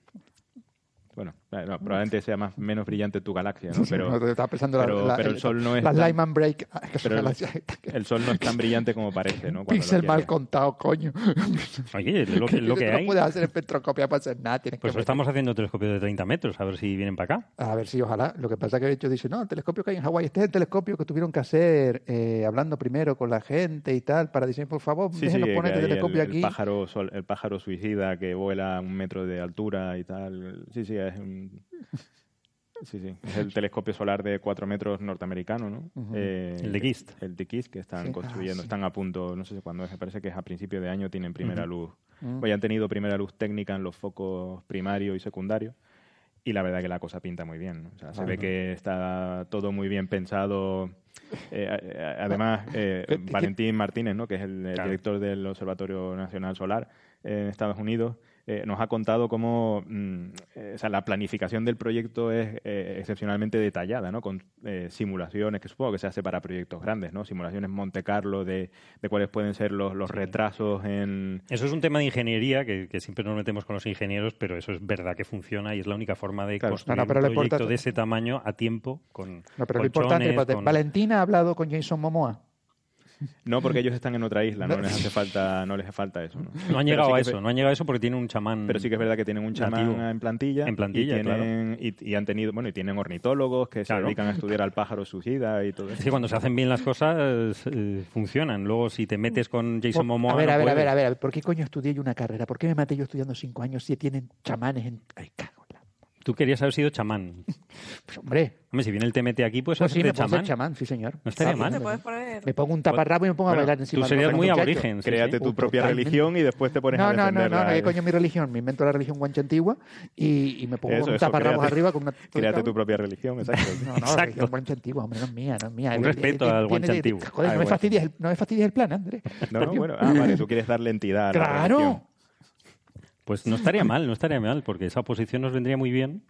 bueno, no, probablemente sea más menos brillante tu galaxia, ¿no? Pero, No, te estaba pensando la- pero, la- pero el el- sol no es Las tan- Lyman Break. ah, pero el- sol no es tan brillante como parece, ¿no? Cuando Pixel mal contado, coño. Oye, es lo que, lo que no hay. puedes hacer espectroscopia para hacer nada. Tienes Pues que estamos haciendo telescopios de 30 metros, a ver si vienen para acá. A ver si ojalá. Lo que pasa es que de hecho dice, no, el telescopio que hay en Hawái, este es el telescopio que tuvieron que hacer eh, hablando primero con la gente y tal, para decir, por favor, Sí, sí, déjenos que poner este el, telescopio el aquí. pájaro sol- el pájaro suicida que vuela a un metro de altura y tal. Sí, sí, es un... Sí, sí. Es el telescopio solar de cuatro metros norteamericano, ¿no? Eh, El de KIST. El de KIST que están Sí. construyendo. Ah, sí. Están a punto, no sé cuándo es, me parece que es a principio de año, tienen primera luz. Mm. Pues ya han tenido primera luz técnica en los focos primario y secundario. Y la verdad que la cosa pinta muy bien. ¿no? O sea, se Ah, ve no. que está todo muy bien pensado. Eh, además, eh, Pero, ¿qué- Valentín Martínez, ¿no? que es el, el Claro. director del Observatorio Nacional Solar en Estados Unidos, eh, nos ha contado cómo mm, eh, o sea, la planificación del proyecto es eh, excepcionalmente detallada, ¿no? con eh, simulaciones que supongo que se hace para proyectos grandes, ¿no? simulaciones Monte Carlo de, de cuáles pueden ser los, los retrasos en, Eso es un tema de ingeniería que, que siempre nos metemos con los ingenieros, pero eso es verdad que funciona y es la única forma de Claro. construir No, no, pero un proyecto de ese tamaño a tiempo con No, pero lo importante, colchones, importante, con- Valentina ha hablado con Jason Momoa. No, porque ellos están en otra isla, no les hace falta, no les hace falta eso. No, No han llegado sí a es eso, no han llegado a eso porque tienen un chamán. Pero sí que es verdad que tienen un chamán Nativo. en plantilla. En plantilla, y, tienen, y, y han tenido, bueno, y tienen ornitólogos que Claro. se dedican a estudiar al pájaro suicida y todo Es eso. que cuando se hacen bien las cosas eh, funcionan. Luego, si te metes con Jason Momoa. a ver, no a ver, a ver, a ver, ¿por qué coño estudié yo una carrera? ¿Por qué me maté yo estudiando cinco años si tienen chamanes en... Ay, la... Tú querías haber sido chamán. Pues, hombre, Hombre, si viene el TMT aquí, pues, pues sí, me puedo ser chamán. chamán, sí señor. No estaría mal. poner... Me pongo un taparrabo y me pongo Bueno, a bailar encima Tú serías muy aborigen. sí, Créate sí. tu propia totalmente. religión y después te pones No, a no, no, no, no, eh. ¿qué coño mi religión? Me invento la religión guanchantigua y, y me pongo Eso, un créate- arriba con una... Créate tu propia religión, exacto. No, no, Exacto. religión guanchantigua, hombre, no es mía, no es mía. Un Eh, respeto eh, al viene de- guanchantigua. Joder, Ah, no me, fastidies el, no me fastidies el plan, Andrés. No, bueno, ah, vale, tú quieres darle entidad ¡Claro! Pues no estaría mal, no estaría mal, porque esa oposición nos vendría muy bien.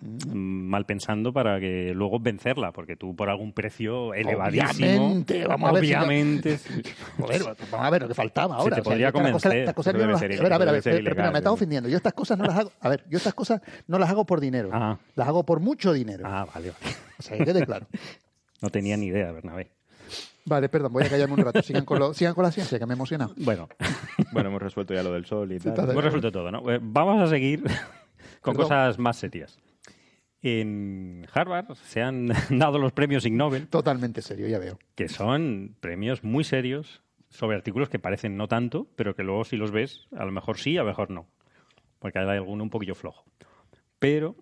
mm, Mal pensando para que luego vencerla, porque tú por algún precio elevadísimo. Obviamente, vamos a ver si obviamente. sí. Joder, vamos a ver lo que faltaba ahora. te O sea, podría yo estas cosas- convencer. estas cosas no ser a ver, a ver, a ver, pero, pero me estás ofendiendo. Yo estas cosas no las hago. A ver, yo estas cosas no las hago por dinero. Ah. Las hago por mucho dinero. Ah, vale, vale. O sea, que quede claro. No tenía ni idea, Bernabé. Vale, perdón, voy a callarme un rato. Sigan con, lo- sigan con la ciencia, que me emociona. Bueno, Bueno, hemos resuelto ya lo del sol y tal. hemos resuelto todo, ¿no? Eh, Vamos a seguir con Perdón. cosas más serias. En Harvard se han dado los premios Ig Nobel, Totalmente serio, ya veo. que son premios muy serios sobre artículos que parecen no tanto, pero que luego si los ves, a lo mejor sí, a lo mejor no. Porque hay alguno un poquillo flojo. Pero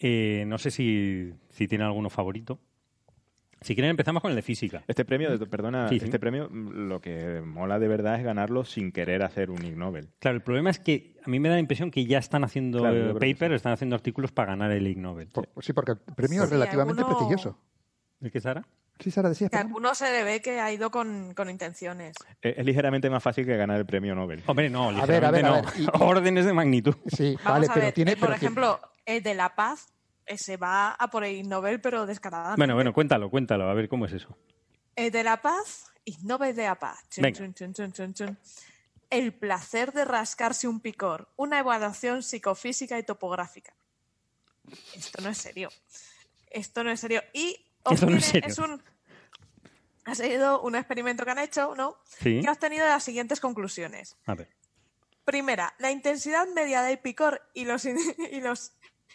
eh, no sé si, si tiene alguno favorito. Si quieren empezamos con el de física. Este premio, perdona, Sí, sí. este premio mm, lo que mola de verdad es ganarlo sin querer hacer un Ig Nobel. Claro, el problema es que a mí me da la impresión que ya están haciendo Claro, eh, sí. están haciendo artículos para ganar el Ig Nobel. Por- sí, porque el premio es relativamente alguno- prestigioso. ¿Es que Sara? Sí, Sara, decías. Que alguno se le ve que ha ido con, con intenciones. Es, es ligeramente más fácil que ganar el premio Nobel. Hombre, no, A ver, a ver, ligeramente a no. ver, y- Órdenes de magnitud. Sí, Vamos vale, a pero tiene. eh, por pero tiene- ejemplo, el de La Paz eh, se va a por el Nobel, pero descaradamente. Bueno, bueno, cuéntalo, cuéntalo, a ver cómo es eso. El de La Paz, Nobel de La Paz. Chun, chun, chun. El placer de rascarse un picor. Una evaluación psicofísica y topográfica. Esto no es serio. Esto no es serio. Y no obtiene- es serio. es un. Ha sido un experimento que han hecho, ¿no? Sí. Que ha obtenido las siguientes conclusiones. A ver. Primera, la intensidad media del picor y los, y los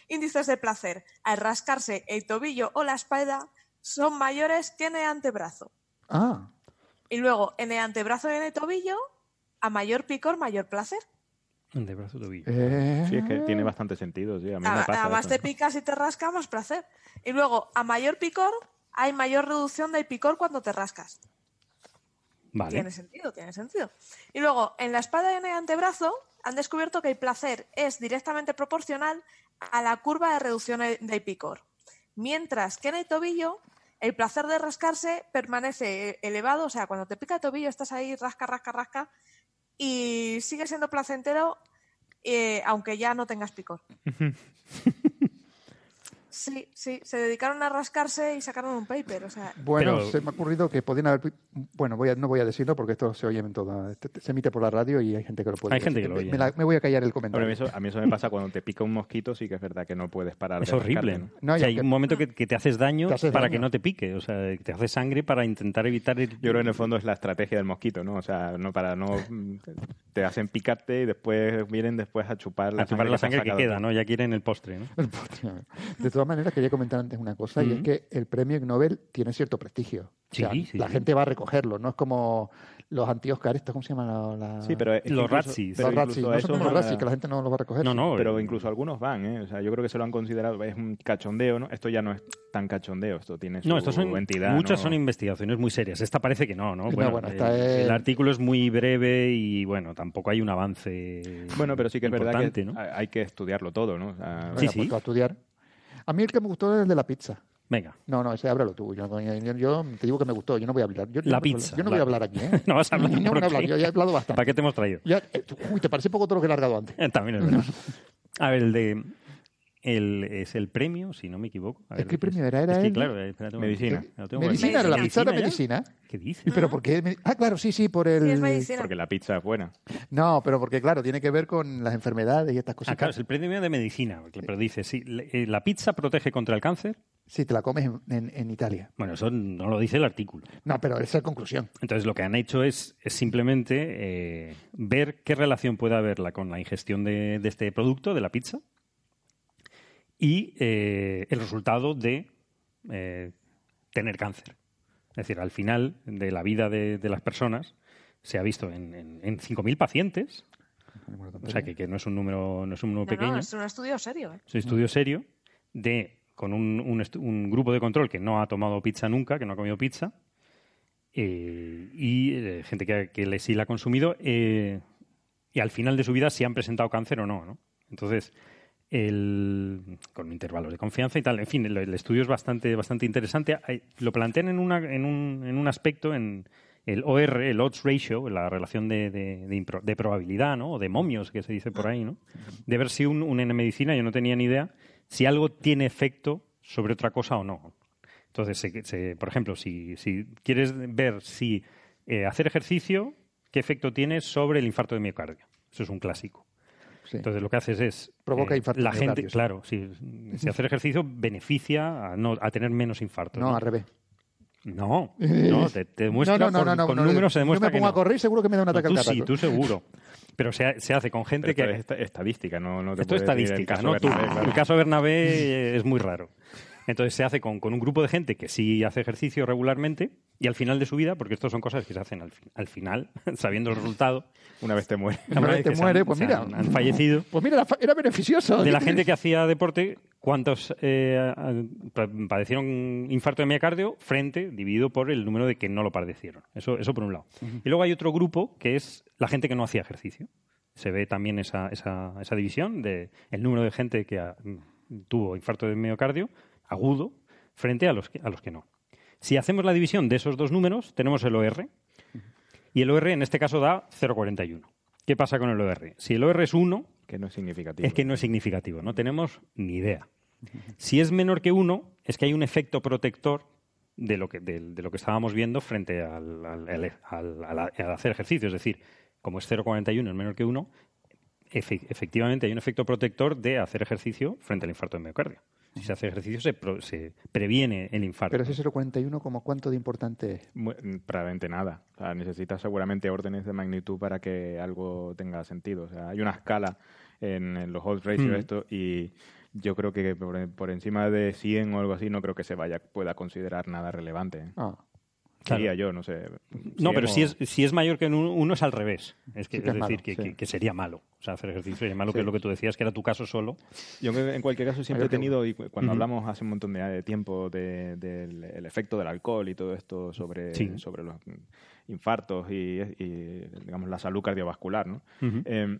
índices de placer al rascarse el tobillo o la espalda son mayores que en el antebrazo. Ah, Y luego, en el antebrazo y en el tobillo, a mayor picor, mayor placer. Antebrazo tobillo. eh, Sí, es que tiene bastante sentido, sí. A mí me A- pasa Además eso. te picas y te rasca, más placer. Y luego, a mayor picor, hay mayor reducción del picor cuando te rascas. Vale. Tiene sentido, tiene sentido. Y luego, en la espalda y en el antebrazo, han descubierto que el placer es directamente proporcional a la curva de reducción de- del picor. Mientras que en el tobillo, el placer de rascarse permanece elevado, o sea, cuando te pica el tobillo estás ahí, rasca, rasca, rasca, y sigue siendo placentero, eh, aunque ya no tengas picor. Sí, sí, se dedicaron a rascarse y sacaron un paper, o sea, Bueno, Pero- se me ha ocurrido que podían haber. Bueno, voy a, no voy a decirlo porque esto se oye en toda. este- Se emite por la radio y hay gente que lo puede Hay gente que lo oye. Me, la- me voy a callar el comentario. a mí eso, a mí eso me pasa cuando te pica un mosquito, sí que es verdad que no puedes parar Es de horrible. ¿no? No, O sea, y hay un momento que, que te haces daño Te haces para daño. que no te pique. O sea, te hace sangre para intentar evitar el... Yo creo que en el fondo es la estrategia del mosquito, ¿no? O sea, no para no mm, te hacen picarte y después vienen después a chupar la a chupar sangre la sangre que queda. ¿no? Ya quieren el postre, ¿no? El postre. De todas maneras, quería comentar antes una cosa, y es que el premio Nobel tiene cierto prestigio. O sea, Sí, sí, la sí. gente va a recogerlo, no es como los anti-Oscar, estos, ¿cómo se llama? La, la- Sí, pero es Los Razzies. pero los Razzies. No son los que la gente no los va a recoger. No, no. Pero incluso algunos van, ¿eh? O sea, yo creo que se lo han considerado, es un cachondeo, ¿no? Esto ya no es tan cachondeo, esto tiene su No, estas son entidad. muchas ¿no? son investigaciones muy serias. Esta parece que no, ¿no? No, Bueno, bueno, el, esta es- el artículo es muy breve y bueno, tampoco hay un avance. Bueno, pero sí que es verdad importante, que ¿no? hay que estudiarlo todo, ¿no? O sea, Sí, Venga, sí. pues a estudiar. A mí el que me gustó es el de la pizza. Venga, No, no, ese ábralo tú. Yo, yo- yo- yo te digo que me gustó, yo no voy a hablar. Yo, La pizza, Yo no la- voy a hablar aquí, ¿eh? no vas a hablar. No, no ¿por voy a hablar, yo ya he hablado bastante. ¿Para qué te hemos traído? Ya, eh, uy, te parece poco todo lo que he largado antes. También es verdad. A ver, el de... El, es el premio, si no me equivoco. A ¿Es ver, qué ¿de qué premio era? Era Es que, el- claro, espérate Medicina. Lo tengo. Medicina, era la pizza era ¿Medicina. ¿Qué dices? ¿Y pero por qué? me- Ah, claro, sí, sí, por el... sí porque la pizza es buena. No, pero porque, claro, tiene que ver con las enfermedades y estas cosas. Ah, claro, es el premio de medicina. Pero dice, sí, eh, la pizza protege contra el cáncer. Si te la comes en, en- en Italia. Bueno, eso no lo dice el artículo. No, pero esa es conclusión. Entonces lo que han hecho es, es simplemente eh, ver qué relación puede haberla con la ingestión de, de este producto, de la pizza, y eh, el resultado de eh, tener cáncer. Es decir, al final de la vida de, de las personas se ha visto en, en, en 5.000 pacientes, o sea que, que no es un número, no es un número No, pequeño. no, es un estudio serio. ¿eh? Es un estudio serio de con un, un un grupo de control que no ha tomado pizza nunca, que no ha comido pizza, eh, y eh, gente que, que sí la ha consumido, y al final de su vida si han presentado cáncer o no. ¿no? Entonces, con intervalos de confianza y tal, en fin, el, estudio es bastante, bastante interesante. Lo plantean en, una, en, un, en un aspecto, en el OR, el odds ratio, la relación de, de, de probabilidad, ¿no? o de momios, que se dice por ahí, ¿no? de ver si un, un en medicina, yo no tenía ni idea, si algo tiene efecto sobre otra cosa o no. Entonces, se- se- por ejemplo, si, si quieres ver si eh, hacer ejercicio, qué efecto tiene sobre el infarto de miocardio. Eso es un clásico. Sí. Entonces, lo que haces es... eh, Provoca infarto La de gente, miocardio, sí. claro, si, hacer ejercicio beneficia a, no, a tener menos infartos. no, al revés. No, no, te, te demuestra no, no, no, con, no, no, con no, números se yo demuestra me que pongo no. a correr y seguro que me da un No, ataque tú al sí, carajo. tú seguro. Pero se, ha- se hace con gente Pero que... esto es esta- estadística, no, no te Esto es decir el estadística, caso ¿no? Tú, Bernabé, claro. El caso Bernabé eh, es muy raro. Entonces se hace con, con un grupo de gente que sí hace ejercicio regularmente y al final de su vida, porque esto son cosas que se hacen al, fi- al final, sabiendo el resultado. Una vez te mueres. Una vez te muere, han- pues mira. Han, han fallecido. Pues mira, era beneficioso. De la gente que hacía deporte, ¿cuántos eh, pa- padecieron infarto de miocardio frente, dividido por el número de que no lo padecieron? Eso, eso por un lado. Y luego hay otro grupo que es la gente que no hacía ejercicio. Se ve también esa, esa, esa división de el número de gente que ah, mm, tuvo infarto de miocardio agudo frente a los que, a los que no. Si hacemos la división de esos dos números, tenemos el OR. Y el OR en este caso da 0,41. ¿Qué pasa con el OR? Si el OR es 1, Que no es significativo. es que no es significativo, no tenemos ni idea. Si es menor que 1, es que hay un efecto protector de lo que, de, de lo que estábamos viendo frente al, al- al- hacer ejercicio. Es decir, como es 0,41 es menor que 1, efe- efectivamente hay un efecto protector de hacer ejercicio frente al infarto de miocardio. Si se hace ejercicio, se, pro- se previene el infarto. Pero ese 041, ¿como cuánto de importante es? Mu- Probablemente nada. O sea, necesitas seguramente órdenes de magnitud para que algo tenga sentido. O sea, hay una escala en, en los odds ratio Mm. esto y yo creo que por, por encima de 100 o algo así no creo que se vaya pueda considerar nada relevante. ¿eh? Ah, Claro. Diría yo, no sé. No, pero si es, si es mayor que uno, uno es al revés. Es, que, Sí que es es decir, malo, que, sí. que- que sería malo. O sea, hacer ejercicio sería malo, que es lo que tú decías, que era tu caso solo. Yo en cualquier caso siempre he tenido, y cu- cuando hablamos hace un montón de, de tiempo de- del el efecto del alcohol y todo esto sobre, Sí. sobre los infartos y, y, digamos la salud cardiovascular, ¿no? Ujú. Eh,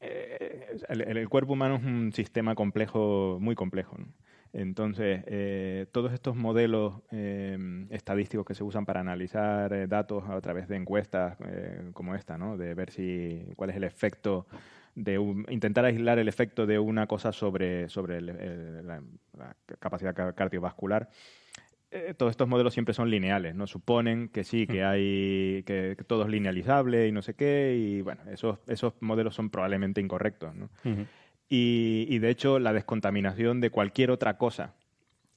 eh, el, el- el cuerpo humano es un sistema complejo, muy complejo. ¿no? Entonces, eh, todos estos modelos eh, estadísticos que se usan para analizar eh, datos a través de encuestas eh, como esta, ¿no? de ver si cuál es el efecto de un- intentar aislar el efecto de una cosa sobre, sobre el- el- la, la capacidad ca- cardiovascular. Eh, todos estos modelos siempre son lineales, ¿no? Suponen que sí, que hay que, que todo es linealizable y no sé qué, y bueno, esos, esos modelos son probablemente incorrectos, ¿no? Y, y, de hecho, la descontaminación de cualquier otra cosa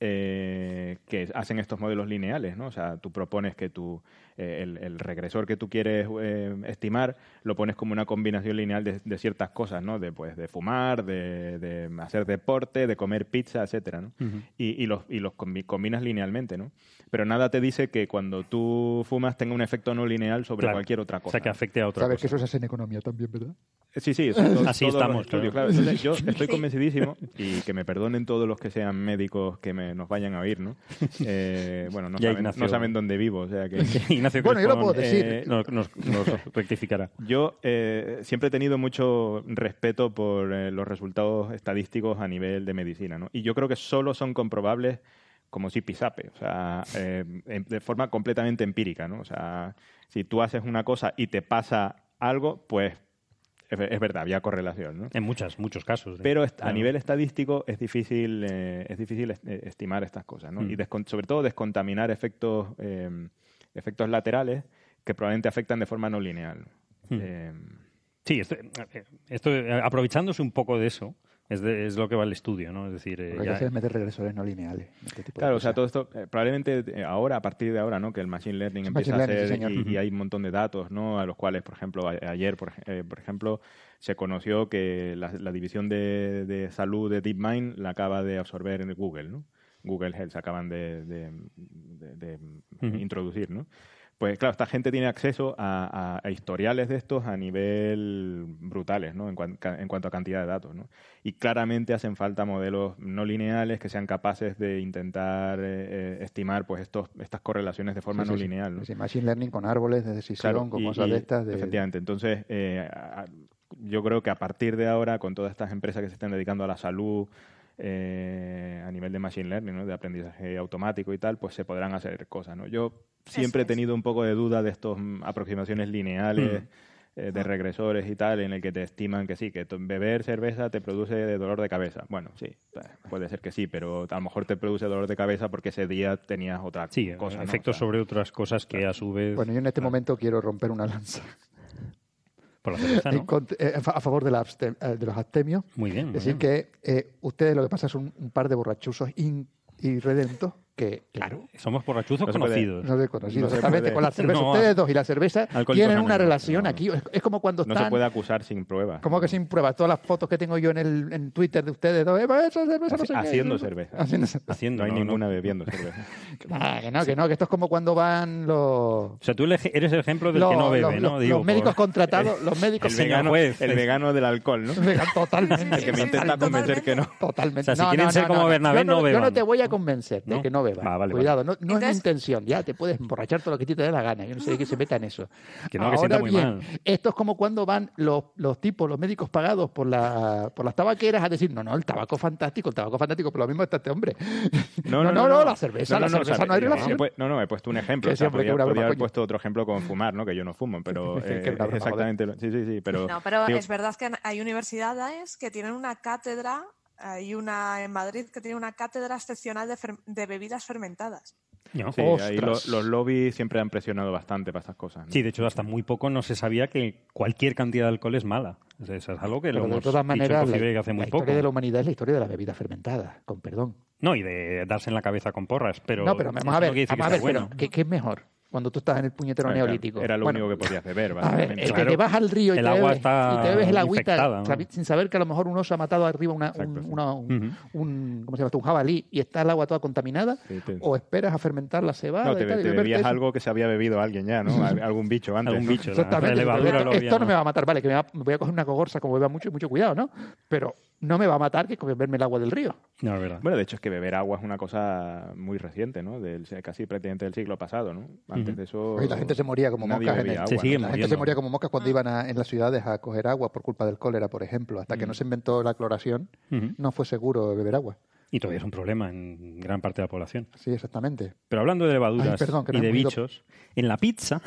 eh, que hacen estos modelos lineales, ¿no? O sea, tú propones que tu, eh, el, el regresor que tú quieres eh, estimar lo pones como una combinación lineal de, de ciertas cosas, ¿no? De, pues, de fumar, de, de hacer deporte, de comer pizza, etcétera, ¿no? Y, y los, y los combi- combinas linealmente, ¿no? Pero nada te dice que cuando tú fumas tenga un efecto no lineal sobre Claro. cualquier otra O cosa. sea, que afecte a otra Sabes que eso se hace en economía también, ¿verdad? Sí, sí, eso, todo- Así estamos, estudios, claro. claro. Entonces, yo estoy convencidísimo, y que me perdonen todos los que sean médicos que me, nos vayan a oír, ¿no? Eh, bueno, no saben, Ignacio. no saben dónde vivo, o sea que... Ignacio Bueno, yo lo puedo decir. eh, nos, nos- nos rectificará. Yo eh, siempre he tenido mucho respeto por eh, los resultados estadísticos a nivel de medicina, ¿no? Y yo creo que solo son comprobables como si pisape, o sea, eh, en- de forma completamente empírica, ¿no? O sea, si tú haces una cosa y te pasa algo, pues es, es verdad, había correlación, ¿no? En muchas, muchos casos. ¿eh? Pero a nivel estadístico es difícil, eh, es difícil eh, estimar estas cosas, ¿no? Mm. Y descon- sobre todo descontaminar efectos, eh, efectos laterales que probablemente afectan de forma no lineal. Mm. Eh, Sí, esto, esto, aprovechándose un poco de eso, es, de- es lo que va el estudio, ¿no? Es decir, eh, ya- es meter regresores no lineales. este tipo de Claro, o sea, todo esto, eh, probablemente eh, ahora, a partir de ahora, ¿no? Que el Machine Learning empieza Machine a Learning, sí, ser, y, y hay un montón de datos, ¿no? A los cuales, por ejemplo, a- ayer, por, eh, por ejemplo, se conoció que la, la división de, de salud de DeepMind la acaba de absorber en Google, ¿no? Google Health acaban de, de- de- de Ujú. introducir, ¿no? Pues claro, esta gente tiene acceso a, a- a historiales de estos a nivel brutales, ¿no? En, cuan- en cuanto a cantidad de datos, ¿no? Y claramente hacen falta modelos no lineales que sean capaces de intentar eh, eh, estimar pues estos, estas correlaciones de forma Sí, no sí, lineal, ¿no? Sí, Machine Learning con árboles de decisión, Claro, con y- cosas y- de estas. De... Efectivamente. Entonces, eh, yo creo que a partir de ahora, con todas estas empresas que se están dedicando a la salud eh, a nivel de machine learning, ¿no? de aprendizaje automático y tal, pues se podrán hacer cosas. ¿no? Yo siempre he es. tenido un poco de duda de estas aproximaciones lineales. eh, de regresores y tal, en el que te estiman que sí, que to- beber cerveza te produce dolor de cabeza. Bueno, sí, puede ser que sí, pero a lo mejor te produce dolor de cabeza porque ese día tenías otra sí, cosa. ¿no? efectos O sea, sobre otras cosas que a su vez... Bueno, yo en este Claro. momento quiero romper una lanza Por la cerveza, en ¿no? cont- eh, a fa- a favor de, la eh, de los abstemios. Muy bien. muy Es decir, bien. que eh, ustedes lo que pasa son un par de borrachuzos in- irredentos que, Claro, somos borrachuzos No conocidos. no de conocido. No Exactamente, con la cerveza. No, ustedes dos y la cerveza tienen una relación aquí. Es, como cuando no se puede acusar sin pruebas. Como que sin pruebas. Todas las fotos que tengo yo en el en Twitter de ustedes dos, eh, esa cerveza no sé qué. Haciendo cerveza. Haciendo. Haciendo, No hay ninguna bebiendo cerveza. Ah, que no, que no, que esto es como cuando van los... O sea, tú eres el ejemplo del los, que no bebe, los- ¿no? los- Digo, los médicos por- contratados, los médicos El vegano, juez, el vegano del alcohol, ¿no? totalmente. El que me intenta convencer que no. Totalmente. O sea, si quieren ser como. Bernabé, no, no Yo no te voy a convencer de que no bebas. Ah, vale, Cuidado, no, no es intención. Ya te puedes emborrachar todo lo que te dé la gana. Yo no sé de qué se meta en eso. Que no, que sienta Ahora muy bien, mal. esto es como cuando van los, los tipos, los médicos pagados por, la, por las tabaqueras a decir, no, no, el tabaco fantástico, el tabaco fantástico, pero lo mismo está este hombre. No, No, no, no, la cerveza, la cerveza no hay relación. No, no, he puesto un ejemplo. Que o sea, podría, broma, haber coño. puesto otro ejemplo con fumar, ¿no? Que yo no fumo, pero eh, exactamente lo- Sí, sí, sí, pero... No, pero digo, es verdad que hay universidades que tienen una cátedra, hay una en Madrid que tiene una cátedra excepcional de, fer- de bebidas fermentadas. ¿no? Sí, ahí lo- los lobbies siempre han presionado bastante para estas cosas. ¿no? Sí, de hecho, hasta muy poco no se sabía que cualquier cantidad de alcohol es mala. O sea, Eso es algo que lo Pero de hemos todas dicho maneras, en la, hace la muy historia poco. de la humanidad es la historia de las bebidas fermentadas, con perdón. No, y de darse en la cabeza con porras, pero... no, pero vamos a ver, vamos a que ver, sea pero bueno. ¿qué, qué es mejor cuando tú estás en el puñetero Claro, neolítico? Era lo Bueno, único que podías beber, A ver, básicamente. el que Claro. te vas al río y, El te, agua bebes, está y te bebes el agüita ¿no? sin saber que a lo mejor un oso ha matado arriba una, un, Exacto, sí. una- un, Ujú. un- ¿cómo se llama un jabalí y está el agua toda contaminada, Sí, te- o esperas a fermentar la cebada No, y te, tal, y te beberte bebías eso. algo que se había bebido alguien ya, ¿no? Al- Algún bicho antes. Algún ¿no? bicho, la- Exactamente. la esto, lo esto había- no me va a matar, vale, que me, va- me voy a coger una cogorza como beba mucho, mucho cuidado, ¿no? Pero no me va a matar que con beberme el agua del río. No, es verdad. Bueno, de hecho es que beber agua es una cosa muy reciente, ¿no? Del, casi prácticamente del siglo pasado, ¿no? Antes de eso... Oye, la gente se moría como moscas en el- agua, Se ¿no? sigue La gente se moría como moscas cuando iban a- en las ciudades a coger agua por culpa del cólera, por ejemplo. Hasta que no se inventó la cloración, no fue seguro beber agua. Y todavía es un problema en gran parte de la población. Sí, exactamente. Pero hablando de levaduras Ay, perdón, que y de bichos, en la pizza,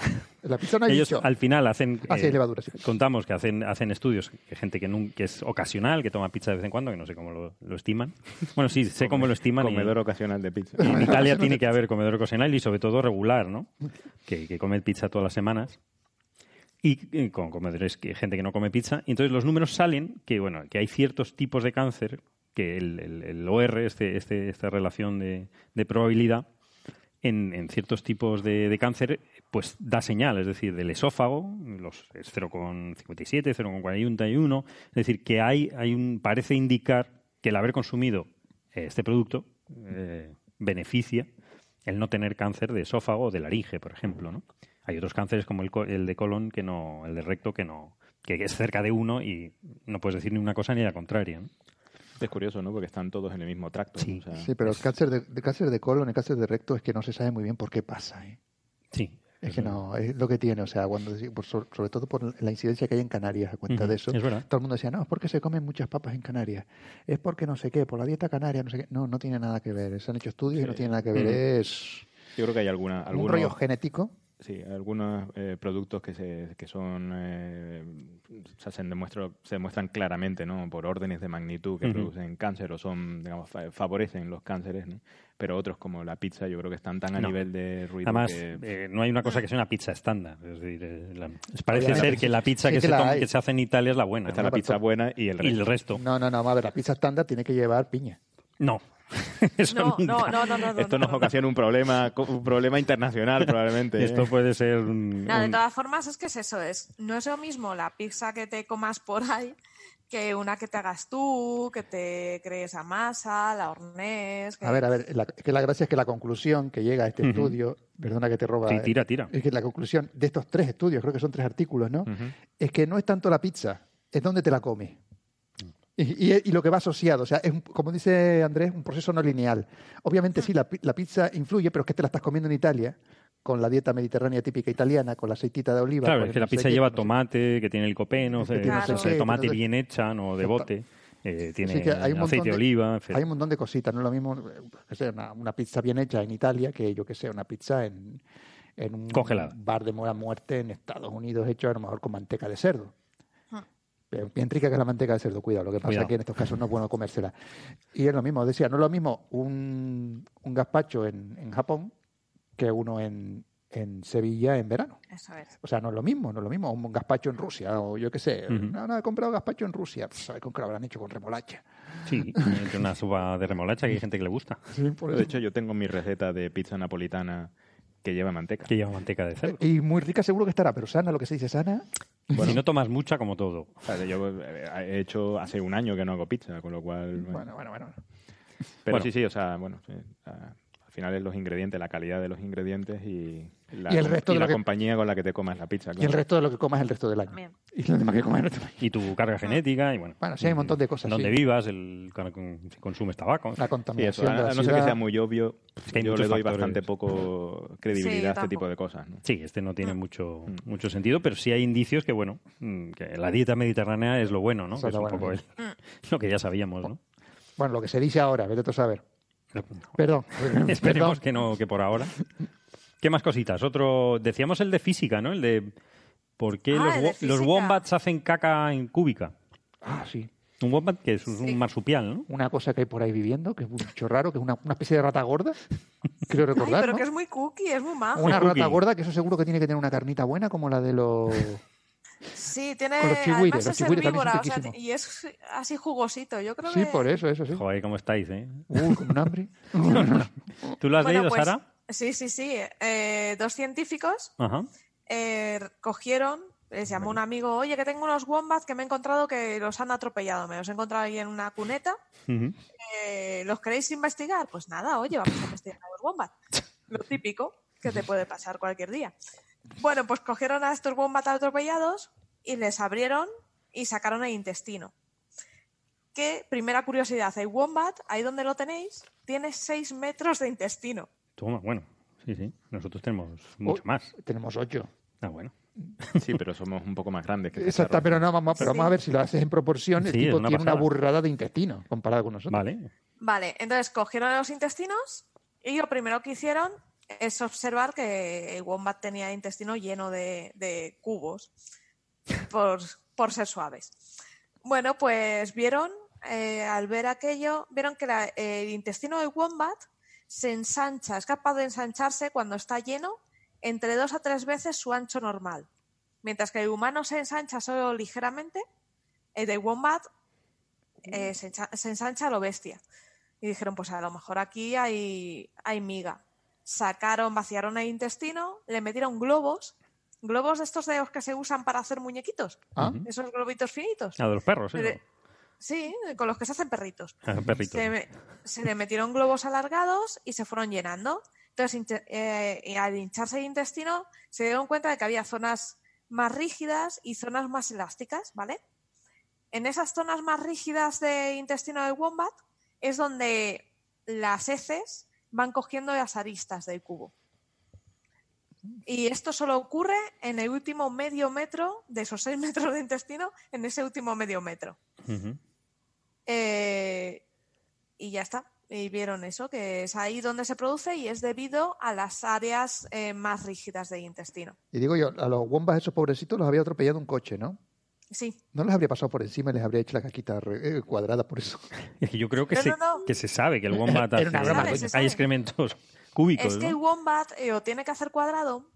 En la pizza no hay ellos bicho. al final hacen... Ah, sí, eh, levaduras, sí. Contamos que hacen, hacen estudios, que gente que, nun- que es ocasional, que toma pizza de vez en cuando, que no sé cómo lo, lo estiman. Bueno, sí, sé cómo lo estiman. y- Comedor ocasional de pizza. y en Italia tiene que haber comedor ocasional y sobre todo regular, ¿no? Que, que come pizza todas las semanas. Y con comedores, que, gente que no come pizza. Y entonces los números salen que, bueno, que hay ciertos tipos de cáncer, que el, OR, este, este, esta relación de, probabilidad, en, ciertos tipos de, cáncer, pues da señal, es decir, del esófago, los, es 0,57, 0,41, es decir, que hay, hay un, parece indicar que el haber consumido este producto eh, beneficia el no tener cáncer de esófago o de laringe, por ejemplo, ¿no? Hay otros cánceres como el, el de colon que no, el de recto que no, que es cerca de uno y no puedes decir ni una cosa ni la contraria. ¿no? Es curioso, ¿no? Porque están todos en el mismo tracto. Sí. o sea, Sí, pero el cáncer de, de cáncer de colon, el cáncer de recto es que no se sabe muy bien por qué pasa. ¿eh? Sí. Es que no, es lo que tiene, o sea, cuando sobre todo por la incidencia que hay en Canarias a cuenta de eso. es. Todo el mundo decía, no, es porque se comen muchas papas en Canarias. Es porque no sé qué, por la dieta canaria, no sé qué. No, no tiene nada que ver. Se han hecho estudios y no tiene nada que ver. Es Yo creo que hay alguna, un algunos, rollo genético. Sí, algunos eh, productos que, se, que son eh, o sea, se, demuestra- se demuestran claramente ¿no? por órdenes de magnitud que producen cáncer o son digamos, fa- favorecen los cánceres, ¿no? pero otros como la pizza yo creo que están tan a No. nivel de ruido Además, que eh, no hay una cosa que sea una pizza estándar. Es decir, eh, la- parece Obviamente, ser que la pizza sí que, que se toma- que se hace en Italia es la buena. está ¿no? la pizza buena y el Y el resto. resto. No, no, no, vamos a ver, la pizza estándar tiene que llevar piña. No. Eso No, nunca. no, no, no, no. Esto no, nos no. ocasiona un problema, un problema internacional probablemente. ¿eh? Esto puede ser un- No, de todas formas es que es eso, es no es lo mismo la pizza que te comas por ahí que una que te hagas tú, que te crees a masa, la hornés. que- A ver, a ver, la, que la gracia es que la conclusión que llega a este estudio, perdona que te roba, Sí, eh, tira, tira. es que la conclusión de estos tres estudios, creo que son tres artículos, ¿no? Es que no es tanto la pizza, es donde te la comes. Y, y- y lo que va asociado, o sea, es un- como dice Andrés, un proceso no lineal. Obviamente sí, la, la pizza influye, pero es que te la estás comiendo en Italia, con la dieta mediterránea típica italiana, con la aceitita de oliva. Claro, es que la pizza lleva tomate, que tiene el copeno, Que tiene no sé o sea, qué, tomate entonces- bien hecha, no de bote, eh, tiene Sí, que hay un montón aceite de de- oliva. Hay un montón de cositas, no es lo mismo que sea una, una pizza bien hecha en Italia que yo que sé, una pizza en, en un Congelada. bar de buena muerte en Estados Unidos hecho a lo mejor con manteca de cerdo. Bien rica que es la manteca de cerdo, cuidado. Lo que pasa Cuidado. es que en estos casos no es bueno comérsela. Y es lo mismo, decía, no es lo mismo un, un gazpacho en, en Japón que uno en, en Sevilla en verano. Eso es. O sea, no es lo mismo, no es lo mismo un gazpacho en Rusia o yo qué sé. No, no, he comprado gazpacho en Rusia. Pues, ¿Sabes con qué lo habrán hecho? Con remolacha. Sí, entre una sopa de remolacha que hay gente que le gusta, Sí, por De hecho, yo tengo mi receta de pizza napolitana que lleva manteca. que lleva manteca de cerdo. Y muy rica seguro que estará, pero sana, lo que se dice sana. Si no tomas mucha, como todo. O sea, yo eh, he hecho hace un año que no hago pizza, con lo cual... bueno. Bueno, bueno, bueno. Pero Bueno. sí, sí, o sea, bueno, sí, a- al final es los ingredientes, la calidad de los ingredientes y la, Y el resto y de la que- compañía con la que te comas la pizza. Y el resto de lo que comas el resto del año. Y lo demás que comas el resto del año. Y tu carga genética, y bueno. Bueno, sí, hay un montón de cosas, Donde sí. vivas, el, si consumes tabaco. La Sí, eso, contaminación a, de la a no ser que sea muy obvio, que hay yo le doy factores. bastante poco credibilidad Sí, a este tampoco. tipo de cosas. ¿no? Sí, este no tiene Mm. mucho, Mm. mucho sentido, pero sí hay indicios que, bueno, mm, que la dieta mediterránea es lo bueno, ¿no? Que es un bueno, poco sí. el- lo que ya sabíamos, ¿no? Bueno, lo que se dice ahora, vete tú a saber. Perdón. Esperemos Perdón. que no, que por ahora. ¿Qué más cositas? Otro, decíamos el de física, ¿no? El de por qué Ah, los, wombats hacen caca en cúbica. Ah, sí. Un wombat que es un Sí. marsupial, ¿no? Una cosa que hay por ahí viviendo, que es un bicho raro, que es una, una especie de rata gorda. Creo Ay, recordar, pero ¿no? que es muy cookie, es muy majo. Una rata gorda que eso seguro que tiene que tener una carnita buena como la de los... Sí, tiene. Además es herbívora, o sea, riquísimos. y es así jugosito. Yo creo Sí, que. por eso, eso sí. Joder, ¿cómo estáis, eh? Uh, con un hambre. ¿Tú lo has Bueno, leído, pues, Sara? Sí, sí, sí. Eh, dos científicos Ajá. eh, cogieron, les llamó un amigo, oye, que tengo unos wombats que me he encontrado que los han atropellado. Me los he encontrado ahí en una cuneta. Eh, ¿Los queréis investigar? Pues nada, oye, vamos a investigar a los wombats. Lo típico que te puede pasar cualquier día. Bueno, pues cogieron a estos wombats atropellados y les abrieron y sacaron el intestino. Que, primera curiosidad, el wombat, ahí donde lo tenéis, tiene 6 metros de intestino. Toma, bueno. Sí, sí. Nosotros tenemos mucho Oh, más. Tenemos ocho. Ah, bueno. Sí, pero somos un poco más grandes que Exacto, pero, no, vamos, pero Sí. vamos a ver si lo haces en proporción. El Sí, tipo una tiene una burrada de intestino comparado con nosotros. Vale. Vale, entonces cogieron los intestinos y lo primero que hicieron es observar que el wombat tenía intestino lleno de, de cubos por, por ser suaves. Bueno, pues vieron, eh, al ver aquello, vieron que el intestino del wombat se ensancha, es capaz de ensancharse cuando está lleno entre dos a tres veces su ancho normal. Mientras que el humano se ensancha solo ligeramente, el de wombat eh, se, encha- se ensancha a lo bestia. Y dijeron, pues a lo mejor aquí hay, hay miga. Sacaron, vaciaron el intestino, le metieron globos, globos de estos de los que se usan para hacer muñequitos, Ah, esos globitos finitos. Ah, de los perros, ¿eh? Le- Sí, con los que se hacen perritos. Ah, perritos. Se, le metieron globos alargados y se fueron llenando. Entonces, eh, y al hincharse el intestino, se dieron cuenta de que había zonas más rígidas y zonas más elásticas, ¿vale? En esas zonas más rígidas de intestino del wombat es donde las heces van cogiendo las aristas del cubo. Y esto solo ocurre en el último medio metro de esos seis metros de intestino, en ese último medio metro. Eh, y ya está. Y vieron eso, que es ahí donde se produce y es debido a las áreas eh, más rígidas del intestino. y digo yo, a los wombats esos pobrecitos los había atropellado un coche, ¿no? Sí. No les habría pasado por encima y les habría hecho la caquita re- eh, cuadrada por eso. Yo creo que, No, se, no, no. que se sabe que el wombat hace- sabe, se hay excrementos cúbicos, Es que el wombat eh, lo tiene que hacer cuadrado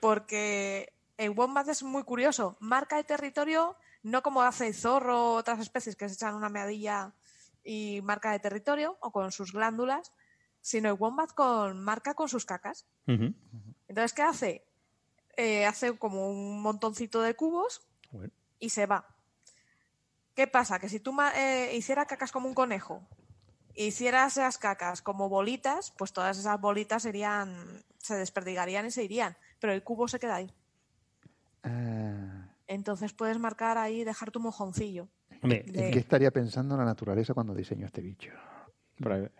porque el wombat es muy curioso. Marca el territorio no como hace el zorro o otras especies que se echan una meadilla y marca el territorio o con sus glándulas, sino el wombat con marca con sus cacas. Entonces, ¿qué hace? Eh, hace como un montoncito de cubos Bueno. Y se va. ¿Qué pasa? Que si tú eh, hicieras cacas como un conejo, hicieras esas cacas como bolitas, pues todas esas bolitas serían, se desperdigarían y se irían, pero el cubo se queda ahí. Ah, Entonces puedes marcar ahí, dejar tu mojoncillo. Hombre, De- ¿En qué estaría pensando la naturaleza cuando diseñó este bicho?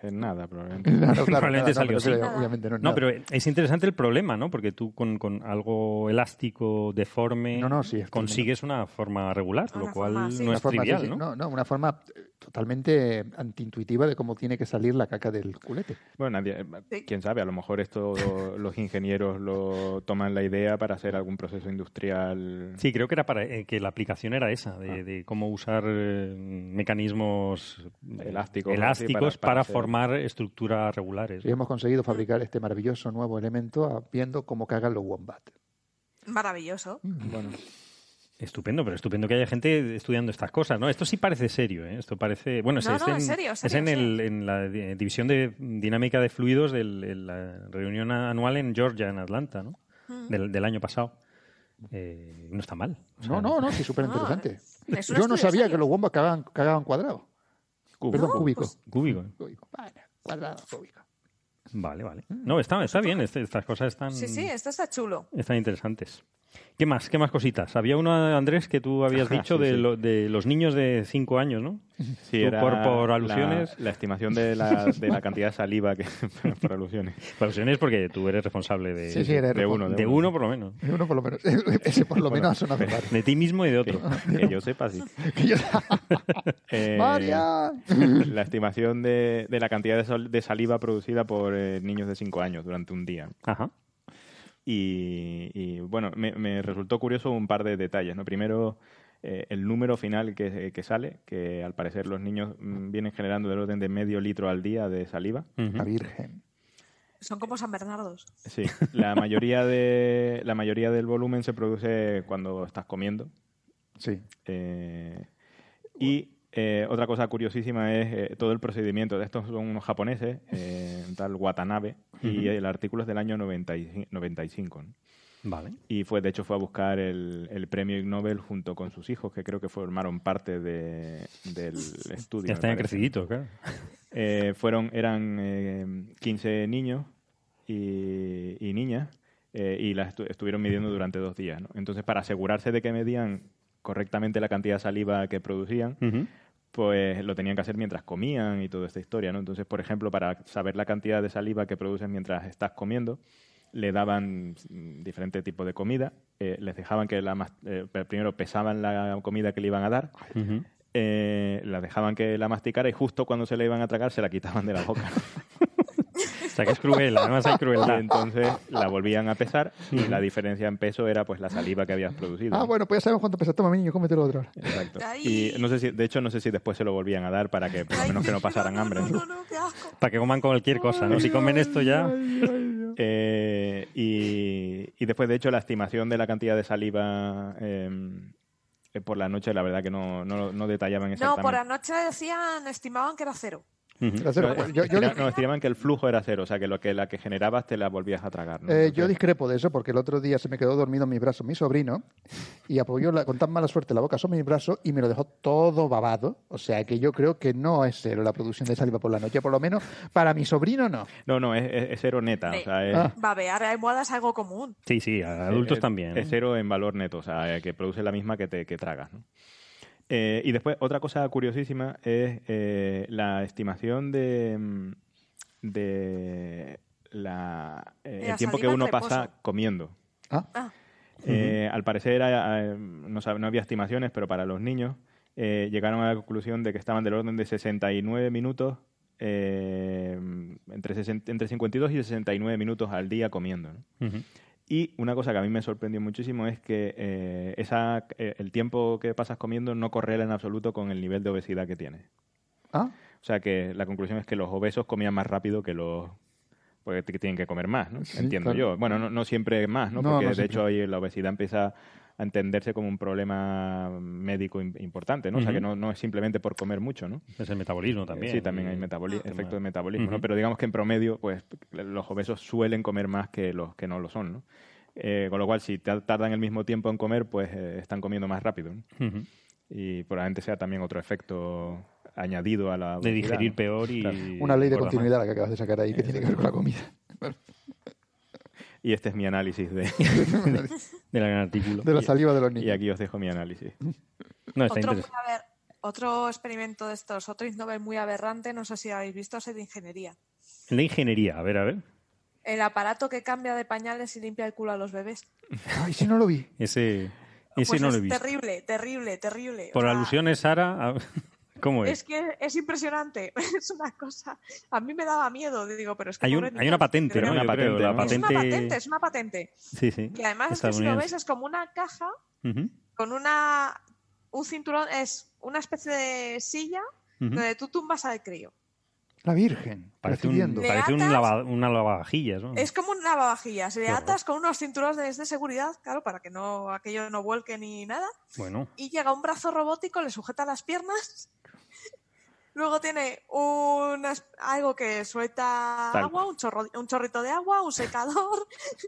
En nada, probablemente. Claro, Probablemente nada, salió no, pero así. Obviamente no es No, pero es interesante el problema, ¿no? Porque tú con, con algo elástico, deforme, No, no, sí, es consigues una forma regular, Una lo cual forma, sí. no Una es forma, sí, trivial, sí. ¿no? No, no, una forma eh, totalmente antiintuitiva de cómo tiene que salir la caca del culete. Bueno, nadie, quién sabe, a lo mejor esto los ingenieros lo toman la idea para hacer algún proceso industrial. Sí, creo que era para eh, que la aplicación era esa, de, Ah. de cómo usar eh, mecanismos Elásticos, sí, elásticos para- para, para hacer- formar estructuras regulares. Y hemos conseguido fabricar este maravilloso nuevo elemento ah, viendo cómo cagan los wombat. Maravilloso. Bueno, Estupendo, pero estupendo que haya gente estudiando estas cosas, ¿no? Esto sí parece serio, ¿eh? Esto parece... Bueno, No, es, no, en, en serio, es serio, en, el- en la di- división de dinámica de fluidos de la reunión anual en Georgia, en Atlanta, ¿no? Mm. Del, del año pasado. Eh, no está mal. O sea, No, no, no, sí, súper interesante. Yo no sabía serio. que los wombats cagaban, cagaban cuadrado. Perdón, No, cúbico. pues- Cúbico. ¿eh? Cúbico. Bueno, cuadrado, cúbico. Vale, vale. No, está, está bien. este- Estas cosas están, Sí, sí, esto está chulo. están interesantes. ¿Qué más? ¿Qué más cositas? Había uno, Andrés, que tú habías dicho Sí, de, sí. lo- de los niños de 5 años, ¿no? sí, Tú era por- alusiones. La, estimación de la, de la cantidad de saliva que por alusiones. Por alusiones porque tú eres responsable de, Sí, de uno, de uno por lo menos. Uno por lo menos. Ese por lo menos ha sonado raro. De ti mismo y de otro. que yo sepa, sí. Eh, ¡María! La estimación de, de la cantidad de, sol- de saliva producida por eh, niños de 5 años durante un día. Ajá. Y, y, bueno, me, me resultó curioso un par de detalles. ¿no? Primero, eh, el número final que, que sale, que al parecer los niños mm, vienen generando del orden de medio litro al día de saliva. La Virgen. Son como San Bernardos. Sí, la mayoría, de, la mayoría del volumen se produce cuando estás comiendo. Sí. Eh, y eh, otra cosa curiosísima es eh, todo el procedimiento. Estos son unos japoneses, eh, tal Watanabe, y el artículo es del año 95. 95 ¿no? Vale. Y fue, de hecho, fue a buscar el, el premio Ig Nobel junto con sus hijos, que creo que formaron parte de- del estudio. Ya están creciditos, claro. Eh, fueron, eran eh, 15 niños y, y niñas eh, y las estu- estuvieron midiendo durante dos días. ¿no? Entonces, para asegurarse de que medían correctamente la cantidad de saliva que producían, pues lo tenían que hacer mientras comían y toda esta historia. ¿no? Entonces, por ejemplo, para saber la cantidad de saliva que produces mientras estás comiendo, le daban diferentes tipos de comida, eh, les dejaban que la mas- eh, primero pesaban la comida que le iban a dar, eh, la dejaban que la masticara y justo cuando se la iban a tragar se la quitaban de la boca. O sea, que es cruel, además hay Y crueldad. entonces la volvían a pesar y la diferencia en peso era pues la saliva que habías producido. Ah, bueno, pues ya sabemos cuánto pesa. Toma, mi niño, cómetelo otro. ahora. Exacto. Y no sé si, de hecho, no sé si después se lo volvían a dar para que por lo menos que no pasaran no, hambre. No, ¿no? no, no, qué asco. Para que coman cualquier cosa, ¿no? Si comen esto ya... Eh, y, y después, de hecho, la estimación de la cantidad de saliva eh, eh, por la noche, la verdad que no, no, no detallaban No, exactamente. por anoche decían, estimaban que era cero. Ujú. La cero, No, yo, yo no, estimaban que el flujo era cero, o sea, que lo que la que generabas te la volvías a tragar. ¿no? eh, yo discrepo de eso porque el otro día se me quedó dormido en mis brazos mi sobrino y apoyó la- con tan mala suerte la boca sobre mi brazo y me lo dejó todo babado. O sea que yo creo que no es cero la producción de saliva por la noche, por lo menos para mi sobrino no. No, no, es, es- es cero neta. O sea, es, Ah. Babear almohada es algo común. Sí, sí, a adultos es- también. Es ¿no? cero en valor neto, o sea, eh, que produce la misma que, te, que tragas. ¿no? Eh, y después, otra cosa curiosísima es eh, la estimación de, mm, de la, eh, el la tiempo que uno pasa comiendo. Ah, Ah, Eh, Al parecer, eh, no, no había estimaciones, pero para los niños eh, llegaron a la conclusión de que estaban del orden de 69 minutos, eh, entre, 60 entre 52 y 69 minutos al día comiendo. ¿no? Y una cosa que a mí me sorprendió muchísimo es que eh, esa, eh, el tiempo que pasas comiendo no correla en absoluto con el nivel de obesidad que tienes. ah, O sea que la conclusión es que los obesos comían más rápido que los... Porque tienen que comer más, ¿no? Sí, Entiendo claro. yo. Bueno, no, no siempre más, ¿no? No, Porque no de hecho ahí la obesidad empieza a entenderse como un problema médico im- importante, ¿no? O sea que no, no es simplemente por comer mucho, ¿no? Es el metabolismo también. Sí, también hay y- metaboli- tema- efecto de metabolismo. Pero digamos que en promedio, pues los obesos suelen comer más que los que no lo son, ¿no? Eh, con lo cual, si ta- tardan el mismo tiempo en comer, pues eh, están comiendo más rápido, ¿no? Ujú. Y probablemente sea también otro efecto añadido a la De obesidad, digerir ¿no? peor y... Claro. una ley de continuidad la que acabas de sacar ahí que tiene que ver con la comida. Y este es mi análisis de... De la gran artículo. De la saliva de los y niños. aquí os dejo mi análisis. No, está otro, muy interesante. aber- otro experimento de estos, otro Nobel muy aberrante, no sé si habéis visto, es el de ingeniería. La ingeniería, a ver, a ver. El aparato que cambia de pañales y limpia el culo a los bebés. Ay, si no lo vi. Ese, ese Pues no es lo visto. terrible, terrible, terrible. O Por sea, alusiones, Sara, a- ¿cómo es? Es que es impresionante, es una cosa. A mí me daba miedo, digo, pero es que. Hay, un- una patente, ¿no? Una creo, patente, la ¿no? Es una patente... es una patente. Sí, sí. Y además es que si lo ves estadounidense. es como una caja con una un cinturón, es una especie de silla donde tú tumbas al crío. La Virgen, Parece, un, parece lava- una lavavajillas, ¿no? Es como un lavavajillas. Le atas con unos cinturones de seguridad, claro, para que no aquello no vuelque ni nada. Bueno, Y llega un brazo robótico, le sujeta las piernas. Luego tiene una es- algo que suelta Tal. agua, un, chorro, un chorrito de agua, un secador.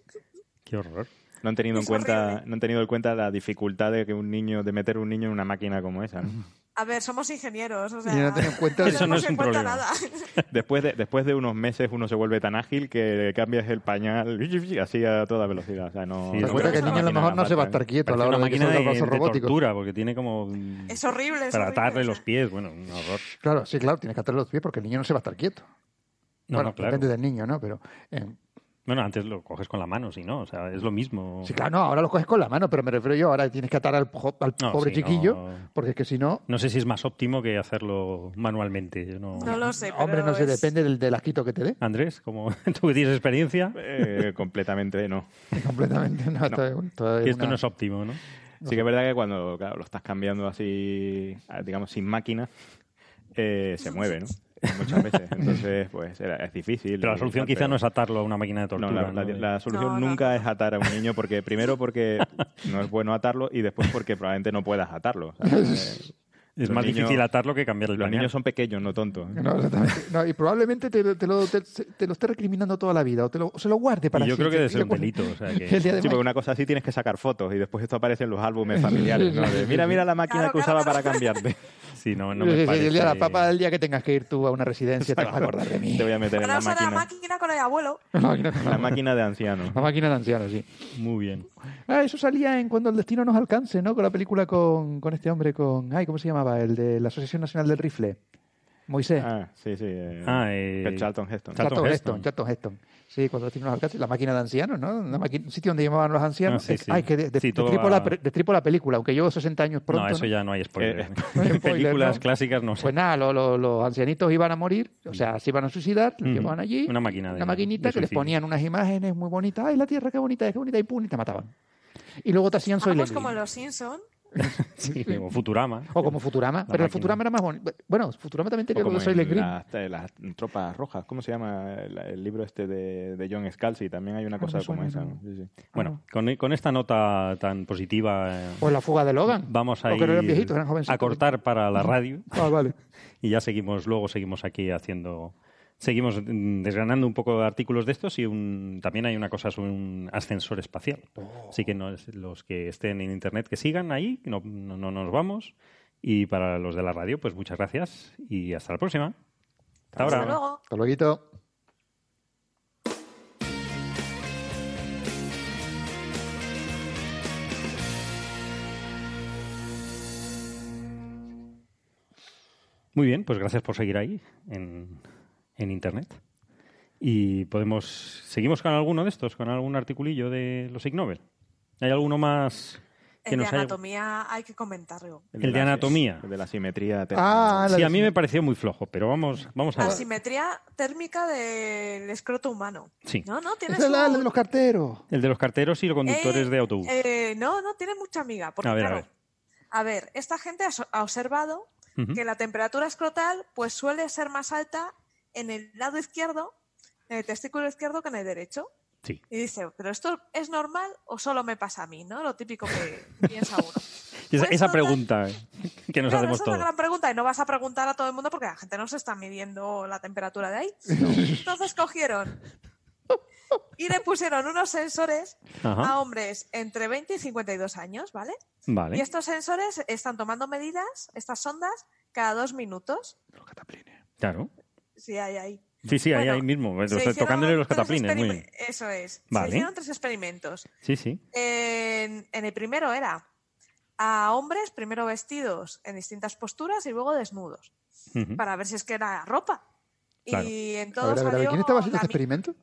qué horror. No han tenido en cuenta, horrible. no han tenido en cuenta la dificultad de que un niño, de meter un niño en una máquina como esa. ¿no? A ver, somos ingenieros, o sea, Y no cuenta no Eso no es un problema. nada. Después de, después de unos meses uno se vuelve tan ágil que cambias el pañal así a toda velocidad. O sea, no, Sí, Te es cuenta que el una niño a lo mejor no se va a estar quieto a la una hora de que máquina de, de robótico. tortura, porque tiene como... Es horrible. Es Para horrible, atarle los pies, bueno, un horror. Claro, sí, claro, tienes que atarle los pies porque el niño no se va a estar quieto. No, bueno, no, claro. depende del niño, ¿no? Pero eh, Bueno, antes lo coges con la mano, si no, o sea, es lo mismo. sí, claro, no, ahora lo coges con la mano, pero me refiero yo, ahora tienes que atar al, jo- al No, pobre sí, chiquillo, no. porque es que si no, No sé si es más óptimo que hacerlo manualmente. yo no... No lo sé. hombre, pero no sé, es- depende del, del asquito que te dé. Andrés, como tú que tienes experiencia, Eh, completamente no. Completamente, no, esto es esto es que esto una- no es óptimo, ¿no? Sí que es verdad que cuando claro, lo estás cambiando así, digamos, sin máquina, eh, se mueve, ¿no? Muchas veces. Entonces, pues era- es difícil. Pero la solución quizá no es atarlo a una máquina de No, tortura. la, la- ¿no? la solución No, no, nunca no. es atar a un niño porque primero porque no es bueno atarlo y después porque probablemente no puedas atarlo. Eh, es los más niños- difícil atarlo que cambiar el Los niños son pequeños, no tontos. ¿eh? No. No, y probablemente te, te lo, te, te lo esté recriminando toda la vida o, te lo, o se lo guarde para Y yo creo que siempre. debe ser Y un delito. O sea, que... Sí, porque una cosa así tienes que sacar fotos y después esto aparece en los álbumes familiares. ¿no? De, mira, mira la máquina Claro, que claro, usaba claro. para cambiarte. Sí, no, no me sí, parece... el día de la papa, el día que tengas que ir tú a una residencia, te vas a acordar de mí. Te voy a meter en la usar la máquina. máquina con el abuelo. La máquina, La máquina de ancianos. la máquina de ancianos, sí. Muy bien. Ah, eso salía en Cuando el destino nos alcance, ¿no? Con la película con, con este hombre, con... Ay, ¿cómo se llamaba? El de la Asociación Nacional del Rifle. Moisés. Ah, sí, sí. eh, Ah, eh, el Charlton Heston. Charlton Charlton Heston. Heston, Charlton Heston. Sí, cuando decimos los alcances, la máquina de ancianos, ¿no? Una máquina- un sitio donde llamaban los ancianos. Ah, sí, sí. Ay, que de, de- Sí, destripo, la, pre- destripo la película, aunque llevo 60 años pronto. no, eso ya no hay spoiler. Eh, no hay En spoiler, películas ¿no? clásicas no sé. Pues nada, lo- lo- los ancianitos iban a morir, o sea, se iban a suicidar, los Ujú. llevaban allí. Una máquina de- Una maquinita de que les ponían unas imágenes muy bonitas. ¡Ay, la tierra, qué bonita es, qué bonita! Y pum, y te mataban. Y luego te hacían Soy como los Simpsons. Sí, o Futurama. O como Futurama. pero el. Futurama era más bonito. Bueno, Futurama también tenía como en Green. las, eh, las tropas rojas. ¿Cómo se llama el, el libro este de, de John Scalzi? También hay una Ah, no cosa me como esa. no. ¿no? Sí, sí. Bueno, con, con esta nota tan positiva eh, O la fuga de Logan. vamos a no eran ir viejitos, eran a cortar para la radio Ah, vale. y ya seguimos, luego seguimos aquí haciendo, seguimos desgranando un poco de artículos de estos y un, también hay una cosa sobre un ascensor espacial. Así que no es- los que estén en internet que sigan ahí, no, no, no nos vamos. Y para los de la radio, pues muchas gracias y hasta la próxima. Hasta Hasta ahora. luego. Hasta luego. Muy bien, pues gracias por seguir ahí en, en internet. Y podemos. ¿Seguimos con alguno de estos? ¿Con algún articulillo de los Ig Nobel? ¿Hay alguno más que El de nos haya- anatomía hay que comentarlo. El de la- anatomía. el de la simetría. Ah, la Sí, de- a mí me pareció muy flojo, pero vamos, vamos a La ver. simetría térmica del escroto humano. Sí. No, no, tiene es la, su- la de los carteros. El de los carteros y los conductores Eh, de autobús. eh, no, no, tiene mucha amiga. Porque, A ver, a claro, ver. a ver, esta gente ha, observado que la temperatura escrotal pues suele ser más alta en el lado izquierdo, en el testículo izquierdo que en el derecho. Sí. Y dice, ¿pero esto es normal o solo me pasa a mí? ¿no? Lo típico que piensa uno. Y esa, pues esa pregunta eh, que nos Claro, hacemos esa es todos. gran pregunta y no vas a preguntar a todo el mundo porque la gente no se está midiendo la temperatura de ahí. Entonces cogieron y le pusieron unos sensores Ajá. a hombres entre 20 y 52 años, ¿vale? Y Vale. estos sensores están tomando medidas, estas sondas, cada dos minutos. Claro. Sí, hay ahí. Sí, sí, ahí, Bueno, ahí mismo. Se o sea, hicieron tocándole los cataplines. Muy bien. Eso es. Vale. Se hicieron tres experimentos. Sí, sí. En, en el primero era a hombres primero vestidos en distintas posturas y luego desnudos, para ver si es que era ropa. Claro. Y en A todo ver, a ver, a ver, salió ¿quién estaba haciendo este experimento?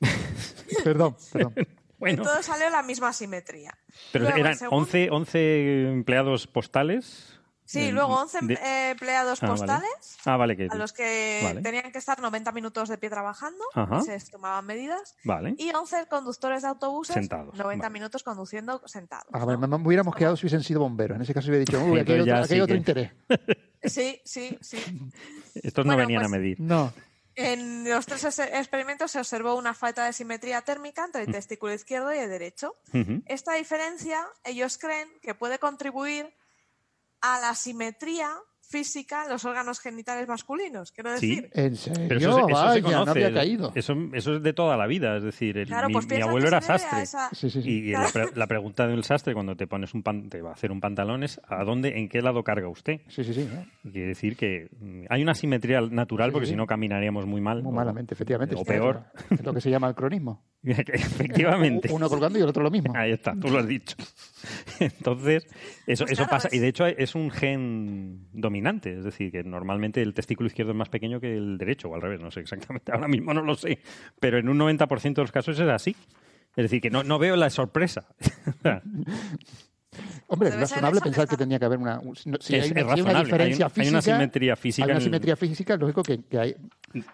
perdón, perdón. Bueno, todo salió la misma simetría. pero Luego, eran segundo- 11, 11 empleados postales. Sí, de- luego 11 de- eh, empleados Ah, vale. postales Ah, vale, que. a los que Vale. tenían que estar 90 minutos de pie trabajando Ajá. y se tomaban medidas. Vale. Y 11 conductores de autobuses, Sentados, 90 vale. minutos conduciendo sentados. A ver, ¿no? me, hubiéramos quedado si hubiesen sido bomberos. En ese caso hubiera dicho, uy, aquí hay otro, ya aquí hay sí otro que- interés. Sí, sí, sí. Estos no Bueno, venían pues- a medir. No. En los tres es- experimentos se observó una falta de simetría térmica Mm. entre el testículo izquierdo y el derecho. Ujú. Esta diferencia, ellos creen que puede contribuir a la simetría física los órganos genitales masculinos. Quiero Sí. decir, En serio, Pero eso, se- eso se vaya, conoce. no había caído. Eso, eso es de toda la vida. Es decir, el- claro, mi, pues mi abuelo era se sastre. esa- Sí, sí, sí. Y la, pre- la pregunta del sastre cuando te pones un pan, te va a hacer un pantalón es ¿a dónde, en qué lado carga usted? Sí, sí, sí. ¿no? Quiere decir que mm, hay una simetría natural Sí, porque sí. si no caminaríamos muy mal. Muy o- malamente, efectivamente. O Sí, peor. Es lo que se llama el cronismo. Efectivamente. Uno colgando y el otro lo mismo. Ahí está, tú lo has dicho. Entonces, eso, Pues eso claro, pasa. es- Y de hecho es un gen dominante. Es decir, que normalmente el testículo izquierdo es más pequeño que el derecho, o al revés, no sé exactamente. Ahora mismo no lo sé. Pero en un 90% de los casos es así. Es decir, que no, no veo la sorpresa. Hombre, es razonable pensar que tenía que haber una. Si, Es- hay, una, es si hay una razonable. diferencia Hay un- física. hay una simetría física Hay una simetría física, lógico que, que hay.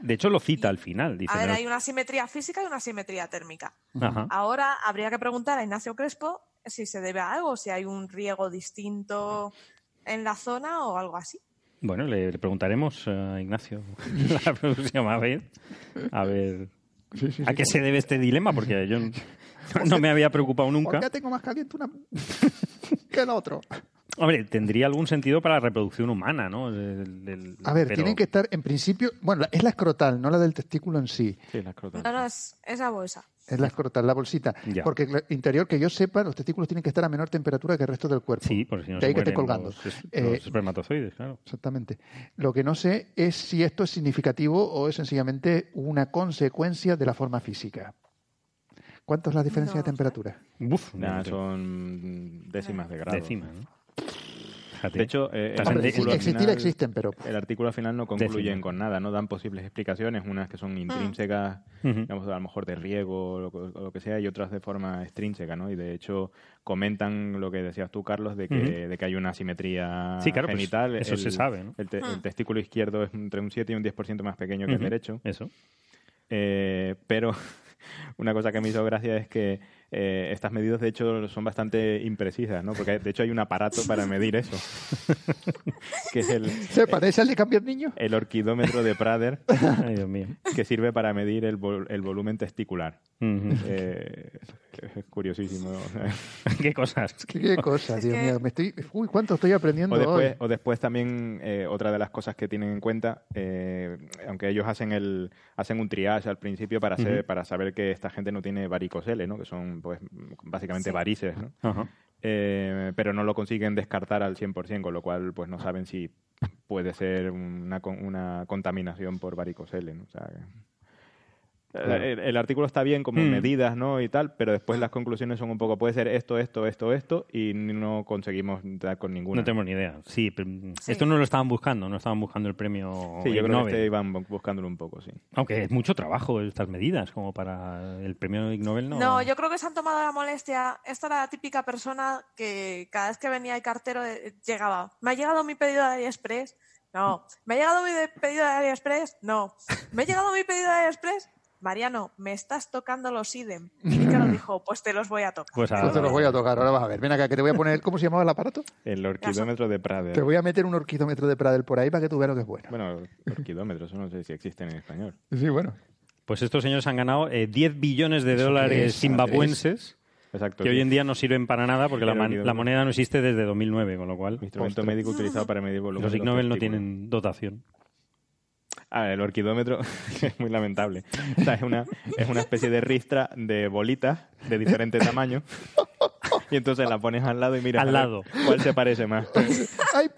De hecho, lo cita al final. Dice, a ver, "No". hay una simetría física y una simetría térmica. Ajá. Ahora habría que preguntar a Ignacio Crespo si se debe a algo, si hay un riego distinto en la zona o algo así. Bueno, le, le preguntaremos a Ignacio la próxima vez. A ver Sí, sí, a sí. qué se debe este dilema, porque yo no, no me había preocupado ¿Por nunca. qué tengo más caliente una que el otro? Hombre, tendría algún sentido para la reproducción humana, ¿no? El- el- A ver, pero- tienen que estar en principio. Bueno, es la escrotal, no la del testículo en sí. Sí, la escrotal. No, no, es, es la bolsa. Es la escrotal, la bolsita. Ya. Porque el interior, que yo sepa, los testículos tienen que estar a menor temperatura que el resto del cuerpo. Sí, porque si no De se ahí que esté colgando. Los, Eh, los espermatozoides, claro. Exactamente. Lo que no sé es si esto es significativo o es sencillamente una consecuencia de la forma física. ¿Cuánto es la diferencia No de temperatura? Uf, Nah, son décimas de grado. décima, ¿no? Fíjate. De hecho, eh, el, Hombre, artículo al existir final- existen, pero el artículo al final no concluyen con nada, no dan posibles explicaciones, unas que son intrínsecas, Ujú. digamos, a lo mejor de riego o lo, que- o lo que sea, y otras de forma extrínseca, ¿no? Y de hecho comentan lo que decías tú, Carlos, de que, de que hay una asimetría Sí, claro, pues, genital. eso se sabe, ¿no? El, te- el testículo izquierdo es entre un 7 y un 10% más pequeño que el derecho. Eso. Eh, pero una cosa que me hizo gracia es que eh, estas medidas, de hecho, son bastante imprecisas, ¿no? Porque de hecho hay un aparato para medir eso, que es el, ¿se parece al de cambiar niño? el orquidómetro de Prader, Ay, Dios mío. que sirve para medir el, vol- el volumen testicular. Ujú. Eh, es curiosísimo. ¿Qué cosas? Qué, qué cosa, Es Dios mío. Me estoy... Uy, cuánto estoy aprendiendo O después, hoy. o después también eh, otra de las cosas que tienen en cuenta, eh, aunque ellos hacen el hacen un triage al principio para hacer, Ujú. para saber que esta gente no tiene varicocele, ¿no? que son pues básicamente Sí. varices, ¿no? Ajá. Eh, pero no lo consiguen descartar al 100%, con lo cual pues no saben si puede ser una, una contaminación por varicocele. ¿no? O sea, Claro. el, el artículo está bien como Mm. medidas ¿no? y tal, pero después las conclusiones son un poco, puede ser esto, esto, esto, esto, y no conseguimos dar con ninguna. No tenemos ni idea. Sí, pero Sí. esto no lo estaban buscando, no estaban buscando el premio Sí, yo creo que este iban bu- buscándolo un poco, sí. Aunque es mucho trabajo estas medidas, como para el premio Ig Nobel no. No, yo creo que se han tomado la molestia. Esta era la típica persona que cada vez que venía el cartero eh, llegaba. ¿Me ha llegado mi pedido de AliExpress? No. ¿Me ha llegado mi pedido de AliExpress? No. ¿Me ha llegado mi pedido de AliExpress? Mariano, me estás tocando los IDEM. Y Ícaro dijo, pues te los voy a tocar. Pues Yo ahora- te los voy a tocar, ahora vas a ver. Ven acá, que te voy a poner... ¿Cómo se llamaba el aparato? El orquidómetro de Prader. Te voy a meter un orquidómetro de Pradel por ahí para que tú veas lo que es bueno. Bueno, orquidómetro, eso no sé si existe en español. Sí, bueno. Pues estos señores han ganado eh, 10 billones de ¿Eso qué dólares es? zimbabuenses Exacto. que sí. hoy en día no sirven para nada porque la, man- moneda no existe desde 2009, con lo cual Instrumento médico utilizado para medir volumen. los Ig Nobel no tienen dotación. Ah, el orquidómetro es muy lamentable. O sea, es una, es una especie de ristra de bolitas de diferente tamaño. Y entonces la pones al lado y miras Al a ver lado. cuál se parece más. Ay,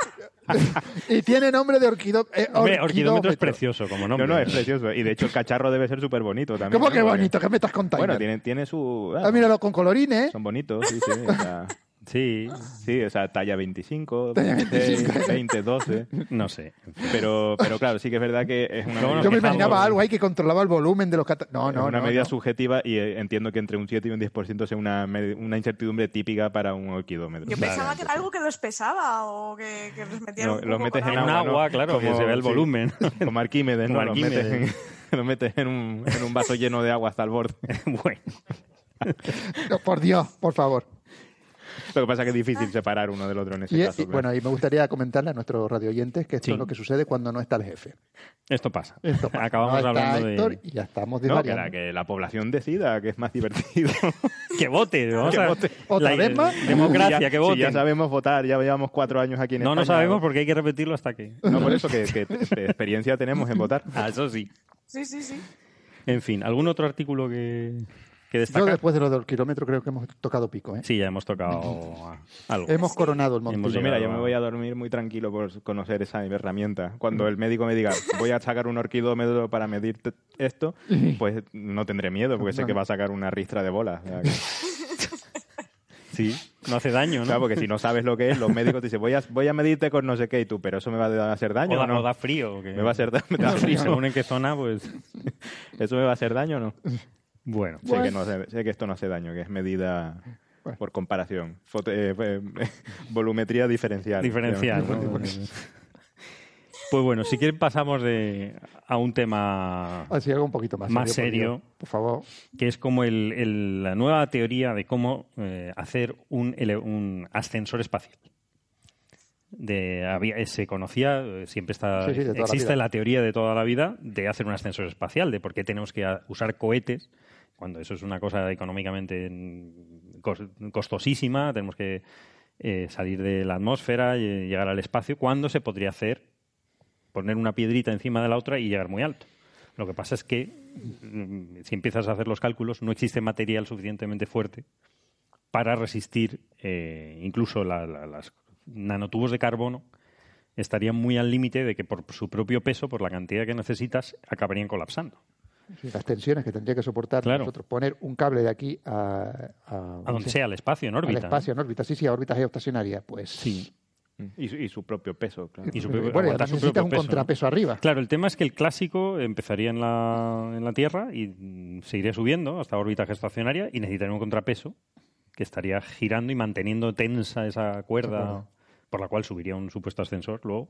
y tiene nombre de orquido, eh, Hombre, orquidómetro es orquidómetro. precioso como No, nombre. no, es precioso. Y de hecho el cacharro debe ser súper bonito también. ¿Cómo ¿no? que bonito? ¿Qué me estás contando? Bueno, tiene, tiene su... Ah, míralo con colorines. Son bonitos, sí, sí. o sea, Sí, sí, o sea, talla 25, Talla 26, 25. 20, 12. no sé. Pero, pero claro, sí que es verdad que es una, Yo me imaginaba algo ahí que controlaba el volumen de los cata- No, es no, una no, medida no. subjetiva y eh, entiendo que entre un 7 y un 10% sea una, una incertidumbre típica para un orquidómetro. Yo pensaba que era algo que los pesaba o que, que los metían No, los metes en agua, ¿no? agua, claro, que Como- se ve el sí. volumen. Como Arquímedes, ¿no? Como Los metes, en, Arquímedes. los metes en, un, en un vaso lleno de agua hasta el borde. bueno, No, por Dios, por favor. Lo que pasa es que es difícil separar uno del otro en ese Y, caso. y, claro. bueno, y me gustaría comentarle a nuestros radioyentes que esto Sí. es lo que sucede cuando no está el jefe. esto pasa. Esto pasa. Acabamos no hablando Héctor de... y ya estamos no, que la, que la población decida que es más divertido. Que vote, vamos Que vote. ¿Otra la- vez más? Democracia, Si ya- que si voten. ya sabemos votar, ya llevamos cuatro años aquí en no, no España. sabemos porque hay que repetirlo hasta que... No, por eso que, que experiencia tenemos en votar. Ah, eso sí. Sí, sí, sí. En fin, ¿algún otro artículo que, que Yo destacar? después de lo del kilómetro creo que hemos tocado pico. ¿eh? Sí, ya hemos tocado algo. Hemos coronado el montillo. Pues mira, yo me voy a dormir muy tranquilo por conocer esa herramienta. Cuando el médico me diga, voy a sacar un orquidómetro para medir esto, pues no tendré miedo, porque sé que va a sacar una ristra de bolas. Sí, no hace daño, ¿no? Claro, porque si no sabes lo que es, los médicos te dicen, voy a, voy a medirte con no sé qué, y tú, pero eso me va a hacer daño o, da, o no? o da frío. ¿Me va a hacer, da- me da frío? Según en qué zona, pues... ¿Eso me va a hacer daño o no? Bueno, Sé, que no sé, sé que esto no hace daño, que es medida Bueno. por comparación. Foto- eh, eh, volumetría diferencial. diferencial. ¿no? Pues bueno, si quieren pasamos de, a un tema Así algo un poquito más, Más serio. Por favor. que es como el- el- la nueva teoría de cómo eh, hacer un, ascensor espacial. De, había, se conocía, eh, siempre está, Sí, sí, de toda la existe la teoría de toda la vida de hacer un ascensor espacial, de por qué tenemos que usar cohetes, cuando eso es una cosa económicamente mm, cos- costosísima, tenemos que eh, salir de la atmósfera y llegar al espacio, cuando se podría hacer poner una piedrita encima de la otra y llegar muy alto. Lo que pasa es que mm, si empiezas a hacer los cálculos, no existe material suficientemente fuerte para resistir eh, incluso la- la- las nanotubos de carbono estarían muy al límite de que por su propio peso, por la cantidad que necesitas, acabarían colapsando. Sí, las tensiones que tendría que soportar Claro. nosotros. Poner un cable de aquí a, a, A donde sea, al espacio, en al órbita. espacio, en órbita. Sí, sí, a órbitas geoestacionarias. Pues Sí. Y su, y su propio peso, claro. Y su Bueno, propio- y aguantar además su necesitas propio un peso, ¿no? contrapeso arriba. Claro, el tema es que el clásico empezaría en la, en la Tierra y mm, seguiría subiendo hasta órbita geoestacionaria y necesitaría un contrapeso que estaría girando y manteniendo tensa esa cuerda por la cual subiría un supuesto ascensor luego.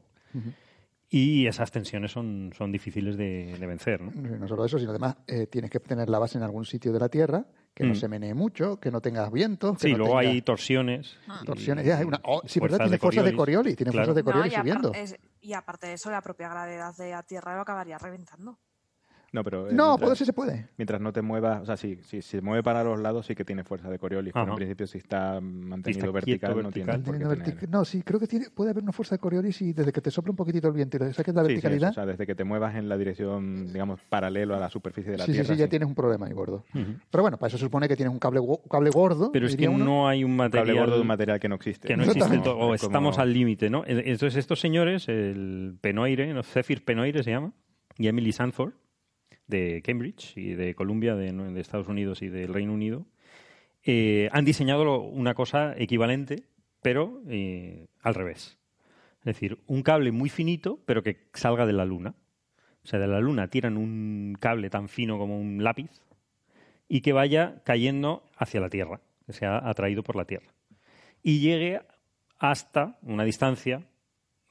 Y esas tensiones son, son difíciles de, de vencer, ¿no? No solo eso, sino además eh, tienes que tener la base en algún sitio de la Tierra, que no Mm. se menee mucho, que no tengas vientos. que Sí, no luego tenga hay torsiones. torsiones. y- Ya, hay una, oh, sí, fuerzas ¿verdad? Tiene de fuerzas de Coriolis. Coriolis, tiene Claro. fuerzas de No, Coriolis y, subiendo. aparte, es- y aparte de eso, la propia gravedad de la Tierra lo acabaría reventando. No, pero. eh, No, mientras- poder sí se puede. Mientras no te muevas, o sea, si, si se mueve para los lados sí que tiene fuerza de Coriolis, pero en principio si está mantenido quieto, vertical, no vertical. tiene por qué tener. No, sí, creo que tiene, puede haber una fuerza de Coriolis y desde que te sopla un poquito el viento y le saques la Sí, sí, verticalidad, o sea, desde que te muevas en la dirección, digamos, paralelo a la superficie de la sí, sí, Tierra. sí, ya tienes un problema ahí gordo. Pero bueno, para eso se supone que tienes un cable, cable gordo. Pero es que uno. no hay un material cable gordo de un material que no existe. que no existe todo, o es como- estamos al límite, ¿no? E- Entonces estos señores, el Penoire, ¿no? Zephyr Penoire se llama, y Emily Sanford, de Cambridge y de Columbia, de, Estados Unidos y del Reino Unido, eh, han diseñado una cosa equivalente, pero eh, al revés. Es decir, un cable muy finito, pero que salga de la Luna. O sea, de la Luna tiran un cable tan fino como un lápiz y que vaya cayendo hacia la Tierra, que sea atraído por la Tierra. Y llegue hasta una distancia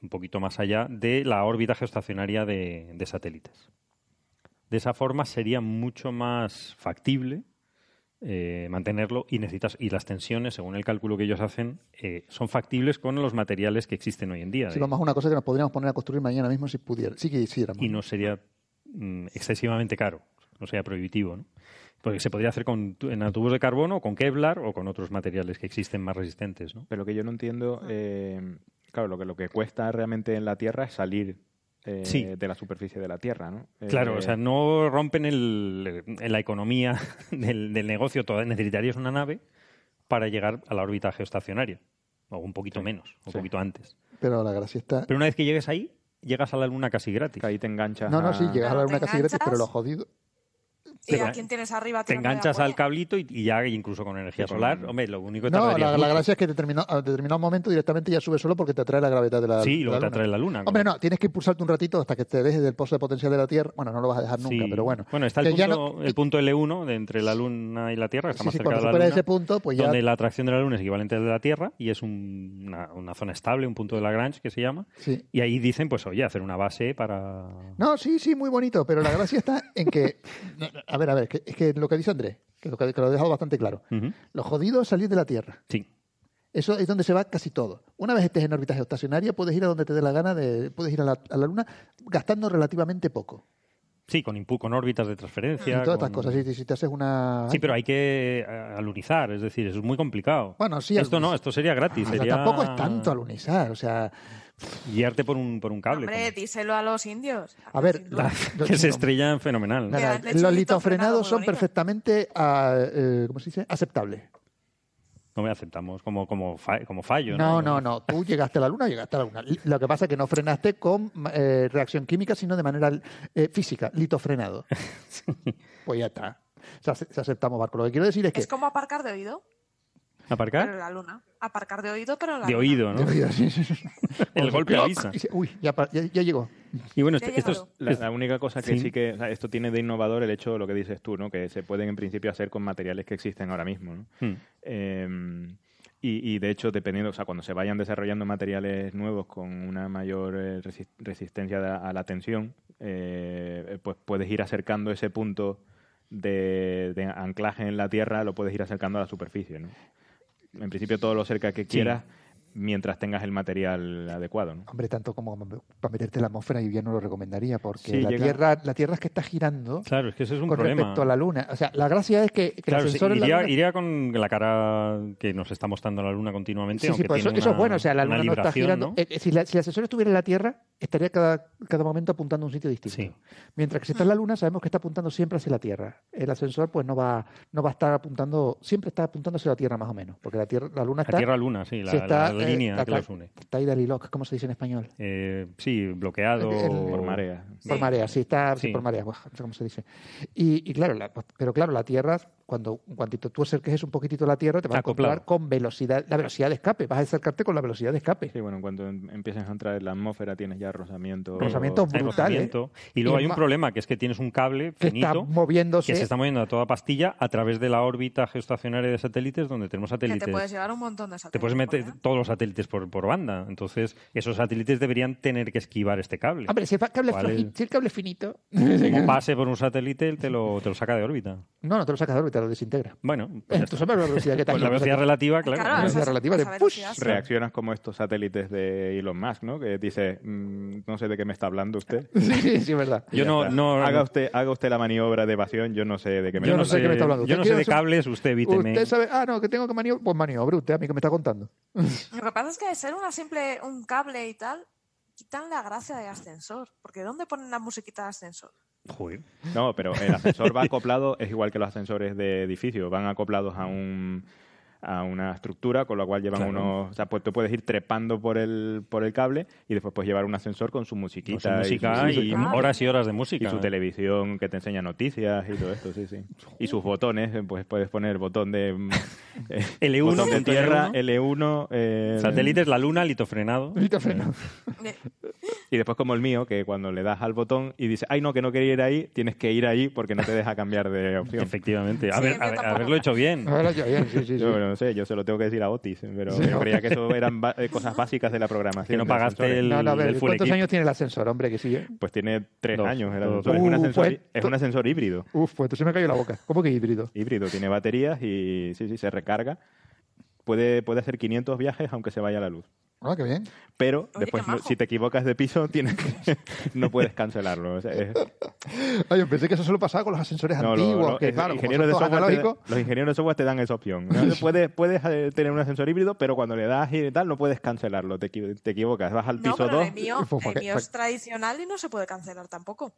un poquito más allá de la órbita geoestacionaria de satélites. De esa forma sería mucho más factible eh, mantenerlo y necesitas y las tensiones, según el cálculo que ellos hacen, eh, son factibles con los materiales que existen hoy en día. Sí, de- vamos a una cosa que nos podríamos poner a construir mañana mismo si pudiera. Sí que hiciéramos. y no sería mm, excesivamente caro, no sería prohibitivo, ¿no? Porque se podría hacer con, en tubos de carbono, o con Kevlar o con otros materiales que existen más resistentes, ¿no? Pero lo que yo no entiendo, eh, claro, lo que, lo que cuesta realmente en la Tierra es salir eh, Sí. de la superficie de la Tierra, ¿no? Claro, Eh, o sea, no rompen el, en la economía del, del negocio. Toda, necesitarías una nave para llegar a la órbita geoestacionaria, o un poquito Sí, menos, un sí. poquito antes. Pero la gracia está. Pero una vez que llegues ahí, llegas a la Luna casi gratis. que ahí te enganchas No, no, sí, llegas a la Claro, luna casi gratis, pero lo jodido. ¿Y a quién tienes arriba? Te enganchas al cablito y, y ya incluso con energía solar. Hombre, lo único que No, tardarías la, la gracia es que determinado, a determinado momento directamente ya sube solo porque te atrae la gravedad de la Sí, de luego la te atrae la Luna. Hombre, no, tienes que impulsarte un ratito hasta que te dejes del pozo de potencial de la Tierra. Bueno, no lo vas a dejar nunca, Sí. pero bueno. Bueno, está el Que punto, no- el punto L1 de entre la Luna y la Tierra, que está Sí, más sí, cerca de la Luna. ese punto, pues ya. donde la atracción de la Luna es equivalente a la de la Tierra y es un- una, una zona estable, un punto de Lagrange que se llama. Sí. Y ahí dicen, pues oye, hacer una base para... No, sí, sí, muy bonito, pero la gracia está en que. A ver, a ver, que- es que lo que dice Andrés, que lo, que, que lo he dejado bastante claro. Ujú. Lo jodido es salir de la Tierra. Sí. Eso es donde se va casi todo. Una vez estés en órbita geoestacionaria, puedes ir a donde te dé la gana, de, puedes ir a la, a la Luna gastando relativamente poco. Sí, con, con órbitas de transferencia. y todas estas cosas. Si, si te haces una. Sí, pero hay que eh, alunizar, es decir, es muy complicado. Bueno, sí, esto no, esto sería gratis. Sería tampoco es tanto alunizar. O sea, Guiarte por un, por un cable. Hombre, como- díselo a los indios. A ver, que se estrellan fenomenal. Nada. los litofrenado litofrenados son bonito. perfectamente, ah, eh, ¿cómo se dice? Aceptables. No me aceptamos como, como, fa- como fallo. No, no, no. Tú llegaste a la luna, llegaste a la luna. Lo que pasa es que no frenaste con eh, reacción química, sino de manera eh, física, litofrenado. Pues ya está. Se aceptamos barco. Lo que quiero decir es que. Es como aparcar de oído, pero ¿Aparcar? la luna. Aparcar de oído, pero la De luna. oído, ¿no? Sí, sí, sí. El golpe avisa. Uy, ya, ya- ya llegó. Y bueno, Ya esto, es-. La, la única cosa que Sí. sí, que o sea, esto tiene de innovador el hecho de lo que dices tú, ¿no? Que se pueden en principio hacer con materiales que existen ahora mismo, ¿no? Hmm. Eh, y, y, de hecho, dependiendo, o sea, cuando se vayan desarrollando materiales nuevos con una mayor eh, resi- resistencia a, a la tensión, eh, pues puedes ir acercando ese punto de, de anclaje en la Tierra, lo puedes ir acercando a la superficie, ¿no? En principio todo lo cerca que quieras, mientras tengas el material adecuado, ¿no? Hombre, tanto como para meterte en la atmósfera, yo ya no lo recomendaría, porque Sí, la, llega- tierra, la Tierra es que está girando Claro, es que ese es un con problema. respecto a la Luna. O sea, la gracia es que, que Claro, el sí, sensor en la iría, Luna- iría con la cara que nos está mostrando la Luna continuamente. Sí, sí, aunque pues eso, eso es bueno. O sea, la una Luna no está girando. ¿no? Eh, eh, si, la- si el sensor estuviera en la Tierra, estaría cada, cada momento apuntando a un sitio distinto. Sí. Mientras que si está en la Luna, sabemos que está apuntando siempre hacia la Tierra. El ascensor, pues, no va, no va a estar apuntando, siempre está apuntando hacia la Tierra, más o menos. Porque la, tierra, la Luna está. La Tierra-Luna, sí, la, está, la- la eh, línea que los une. Tidal y lock, ¿cómo se dice en español? Eh, sí, bloqueado. El- Por marea. Por Sí. marea, sí, está sí, Sí. por marea, no sé cómo se dice. Y, y claro, la- pero claro, la Tierra, cuando en cuantito tú acerques un poquitito a la Tierra, te vas a encontrar con velocidad, la velocidad de escape. Vas a acercarte con la velocidad de escape. Sí, bueno, en cuanto em- empieces a entrar en la atmósfera tienes ya rozamiento. Rozamiento brutal, ¿eh? Y luego Y hay un ma- problema, que es que tienes un cable Que está finito moviéndose. que se está moviendo a toda pastilla a través de la órbita geoestacionaria de satélites, donde tenemos Que satélites. te puedes llevar un montón de satélites. Te puedes meter todos los satélites por, por banda. Entonces, esos satélites deberían tener que esquivar este cable. Hombre, si el cable, es ¿Cuál es? floji- si el cable es finito. Como pase por un satélite, él te lo, te lo saca de órbita. No, no te lo sacas de órbita, lo desintegra. Bueno, pues ya Entonces, la velocidad que te Pues la velocidad relativa, claro. Claro, La velocidad esa- relativa de push. Reaccionas como estos satélites de Elon Musk, ¿no? Que dice, mm, no sé de qué me está hablando usted. Sí, sí, verdad. Yo no- haga usted, haga usted la maniobra de evasión, yo no sé de qué me Yo no sé de qué me está hablando. Yo ¿Usted no sé de cables, usted evíteme. Usted sabe, ah, no, que tengo que maniobrar. Pues maniobre usted a mí que me está contando. Lo que pasa es que de ser una simple un cable y tal, quitan la gracia de ascensor. Porque ¿dónde ponen la musiquita de ascensor? Joder. No, pero el ascensor va acoplado, es igual que los ascensores de edificio, van acoplados a un a una estructura, con lo cual llevan Claro. unos... O sea, pues tú puedes ir trepando por el, por el cable y después puedes llevar un ascensor con su musiquita. Con su música y, su- y, horas y horas de y música. su televisión que te enseña noticias y todo esto, sí, sí. Y sus botones, eh, pues puedes poner botón de... mm, eh, L1, botón de tierra, L1. L1... eh, Satélites, la luna, litofrenado. Eh, Y después como el mío, que cuando le das al botón y dice, ay no, que no quería ir ahí, tienes que ir ahí porque no te deja cambiar de opción. Efectivamente. A Sí, ver, haberlo hecho bien. Ahora ya, bien, sí, sí, sí. Yo no sé, yo se lo tengo que decir a Otis, pero Sí. yo creía que eso eran eh, cosas básicas de la programación. Que no pagaste el- No, no, a ver, del full ¿cuántos equip. años tiene el ascensor, hombre? Que sí. ¿eh? Pues tiene tres Dos, años el es, un Uh, ascensor, pues, es un ascensor híbrido. Uf, pues entonces me cayó la boca. ¿Cómo que híbrido? Híbrido, tiene baterías y sí, sí, se recarga. Puede, puede hacer 500 viajes aunque se vaya la luz. Ah, qué bien. Pero Oye, después, no- si te equivocas de piso, tienes que- no puedes cancelarlo. O sea, es- Ay, yo pensé que eso solo pasaba con los ascensores no, antiguos, lo- que es- claro, como ingenieros de software te- los ingenieros de software te dan esa opción. ¿no? puedes puedes eh, tener un ascensor híbrido, pero cuando le das y tal, no puedes cancelarlo. Te, equi- te equivocas. Vas al No, piso pero 2, el mío, Pues, ¿para el mío es tradicional y no se puede cancelar tampoco.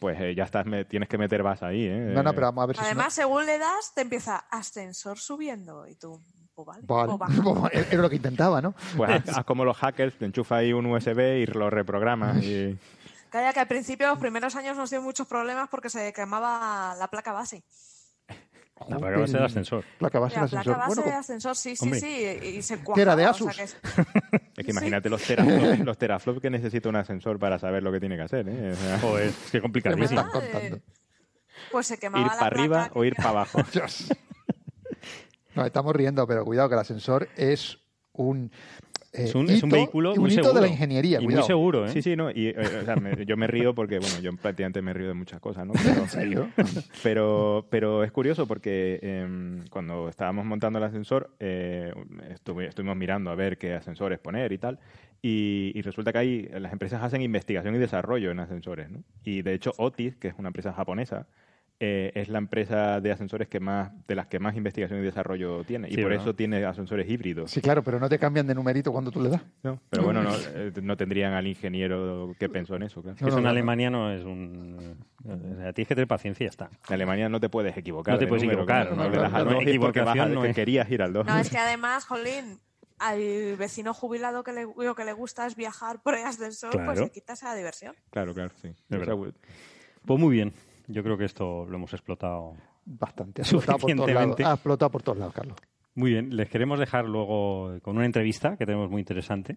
pues eh, ya estás, me- tienes que meter vas ahí. ¿eh? No, no, pero vamos a ver si... Además, según le das, te empieza ascensor subiendo y tú, pues vale, Vale. pues baja. Era lo que intentaba, ¿no? Pues haz, como los hackers, te enchufa ahí un USB y lo reprogramas. Y... Calla que al principio, los primeros años nos dio muchos problemas porque se quemaba la placa base. La placa base del ascensor. Placa base La del placa ascensor. base Bueno, de como- ascensor, sí, sí, Hombre. sí. Y, y se ¿Qué era, de cuajaba, o Asus? sea que- Es que imagínate los teraflops, los teraflops que necesita un ascensor para saber lo que tiene que hacer. ¿eh? O sea, Joder, qué me complicadísimo. están contando? Pues se quemaba ir la para arriba placa o ir que- para abajo. Dios. Nos estamos riendo, pero cuidado que el ascensor es un... eh, Es un, es un hito- vehículo un muy hito seguro. de la ingeniería, Y muy cuidado. seguro, ¿eh? Sí, sí, no. Y, eh, o sea, me- yo me río porque, bueno, yo prácticamente me río de muchas cosas, ¿no? Pero, ¿En serio? pero, pero es curioso porque em, cuando estábamos montando el ascensor, eh, estuvimos mirando a ver qué ascensores poner y tal. Y, y resulta que hay, las empresas hacen investigación y desarrollo en ascensores, ¿no? Y de hecho, Otis, que es una empresa japonesa, eh, es la empresa de ascensores que más, de las que más investigación y desarrollo tiene. Y Sí, por ¿verdad? eso tiene ascensores híbridos. Sí, claro, pero no te cambian de numerito cuando tú le das. ¿no? Pero bueno, no, eh, no tendrían al ingeniero que pensó en eso, claro. No, eso no, en no. Alemania no es un... o sea, tienes que tener paciencia y ya está. En Alemania no te puedes equivocar. No te de puedes número, equivocar, no, le das al no, dos y porque vas a- que es. querías ir al 2. No, es que además, Jolín, al vecino jubilado que le, lo que le gusta es viajar por el ascensor, pues Claro. se quita esa diversión. Claro, claro, sí. Pues muy bien. Yo creo que esto lo hemos explotado Bastante. Ha explotado por todos lados. Ha explotado por todos lados, Carlos. Muy bien, les queremos dejar luego con una entrevista que tenemos muy interesante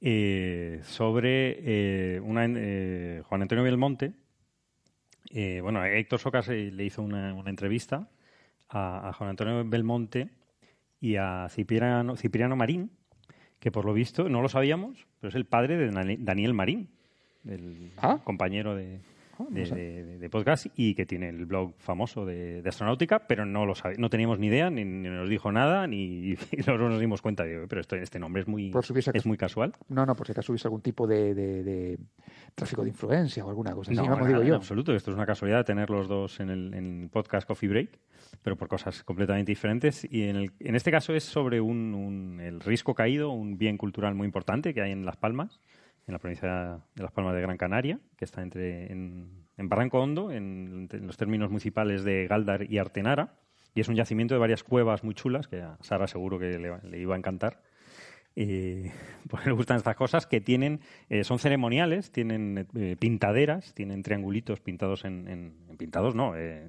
eh, sobre eh, una, eh, Juan Antonio Belmonte. Eh, bueno, Héctor Socas eh, le hizo una, una entrevista a, a Juan Antonio Belmonte y a Cipriano, Cipriano Marín, que por lo visto no lo sabíamos, pero es el padre de Dani- Daniel Marín, el Ah. compañero de, de, sé. de- de podcast y que tiene el blog famoso de, de astronáutica, pero no lo sabe, no teníamos ni idea, ni, ni nos dijo nada, ni nos dimos cuenta de, pero esto, este nombre es muy, si es muy casual. No, no, por si acaso hubiese algún tipo de, tráfico de influencia o alguna cosa así, No, nada, digo en yo. absoluto. Esto es una casualidad tener los dos en el, en podcast Coffee Break, pero por cosas completamente diferentes. Y en, el- en este caso es sobre un, un- el risco caído, un bien cultural muy importante que hay en Las Palmas, en la provincia de Las Palmas de Gran Canaria, que está entre en, en Barranco Hondo, en, en los términos municipales de Galdar y Artenara. Y es un yacimiento de varias cuevas muy chulas, que a Sara seguro que le, le iba a encantar. Eh, porque le gustan estas cosas que tienen, eh, son ceremoniales, tienen eh, pintaderas, tienen triangulitos pintados en, en- pintados, no, eh,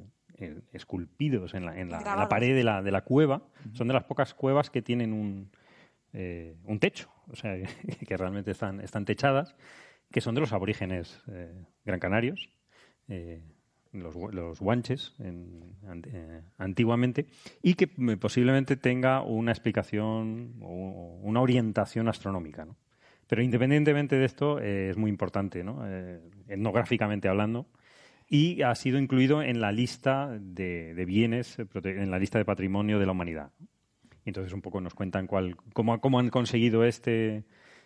esculpidos en la, en la- en la pared de la, de la cueva. Son de las pocas cuevas que tienen un, un techo, o sea, que realmente están, están techadas, que son de los aborígenes eh, gran canarios, eh, los, gu- los guanches eh, antiguamente, y que posiblemente tenga una explicación o una orientación astronómica. ¿no? Pero independientemente de esto, es muy importante, ¿no? Etnográficamente hablando, y ha sido incluido en la lista de, bienes, en la lista de patrimonio de la humanidad. Y entonces un poco nos cuentan cuál, cómo, cómo han conseguido este,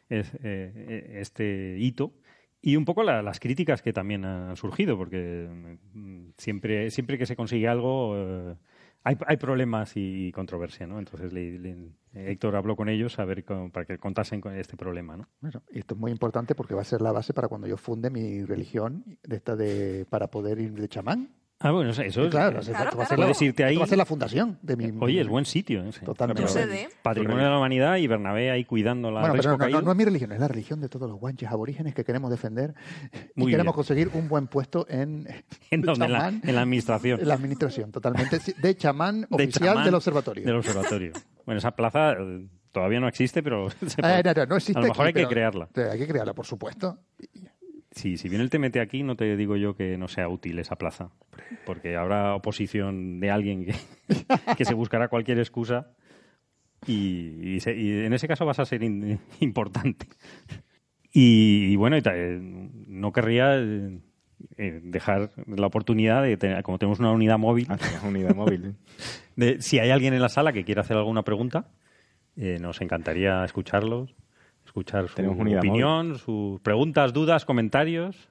es- eh, este hito y un poco la- las críticas que también han surgido, porque mm, siempre, siempre que se consigue algo eh, hay, hay problemas y controversia, ¿no? Entonces le- Héctor habló con ellos a ver cómo- para que contasen con este problema, ¿no? Bueno, esto es muy importante porque va a ser la base para cuando yo funde mi religión de esta de para poder ir de chamán. Ah, bueno, eso es. claro, eh, esto Claro, claro. la, Puedes irte ahí. esto va a la fundación de mi. Oye, es buen sitio. ¿eh? Sí. Totalmente. Bueno, Patrimonio de la humanidad y Bernabé ahí cuidando la pero risco no, no, no es mi religión, es la religión de todos los guanches aborígenes que queremos defender y Muy queremos bien. conseguir un buen puesto en, ¿En dónde? En la, chamán, en la administración. en la administración, totalmente. De chamán De oficial chamán del observatorio. Del observatorio. Bueno, esa plaza eh, todavía no existe, pero se Eh, puede- no, no, no existe a lo mejor aquí, hay que pero- crearla. Hay que crearla, por supuesto. Sí, si viene el TMT aquí, no te digo yo que no sea útil esa plaza, porque habrá oposición de alguien que, que se buscará cualquier excusa y, y se- y en ese caso vas a ser in- importante. Y, y bueno, eh, no querría eh, eh, dejar la oportunidad de tener, como tenemos una unidad móvil, Ah, unidad móvil. ¿eh? de, si hay alguien en la sala que quiera hacer alguna pregunta, eh, nos encantaría escucharlos, escuchar su Tenemos opinión, sus preguntas, dudas, comentarios.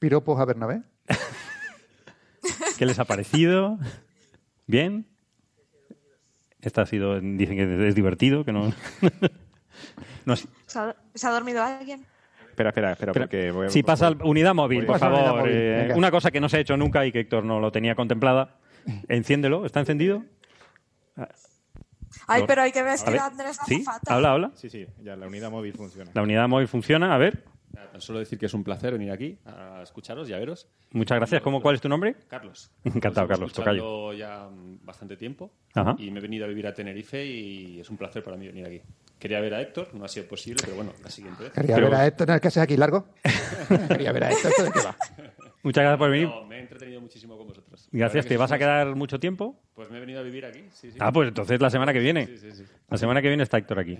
Piropos a Bernabé. ¿Qué les ha parecido? ¿Bien? Esta ha sido, dicen que es divertido, que no... no es- ¿Se ha, se ha dormido alguien? Espera, espera, espera, Pero- porque voy a- sí, pasa unidad móvil, por favor. móvil, eh, una cosa que no se ha hecho nunca y que Héctor no lo tenía contemplada. Enciéndelo, ¿está encendido? Ay, pero hay que ver, a Andrés ¿Sí? Azafata. Habla, habla. Sí, sí, ya la unidad móvil funciona. La unidad móvil funciona. A ver, tan solo decir que es un placer venir aquí a escucharos y a veros. muchas gracias. ¿Cómo, ¿Cuál es tu nombre? Carlos. Encantado, llevo Carlos, escuchando ya bastante tiempo Ajá. y me he venido a vivir a Tenerife y es un placer para mí venir aquí. Quería ver a Héctor, no ha sido posible, pero bueno, la siguiente vez. Quería Pero- ver a esto, ¿no? ¿qué haces aquí largo? Quería ver a ¿esto de qué va? Muchas gracias por venir. No, me he entretenido muchísimo con vosotros. Gracias. ¿Te vas a quedar mucho tiempo? Pues me he venido a vivir aquí, sí, sí. Ah, pues entonces la semana que viene. Sí, sí, sí. La semana que viene está Héctor aquí.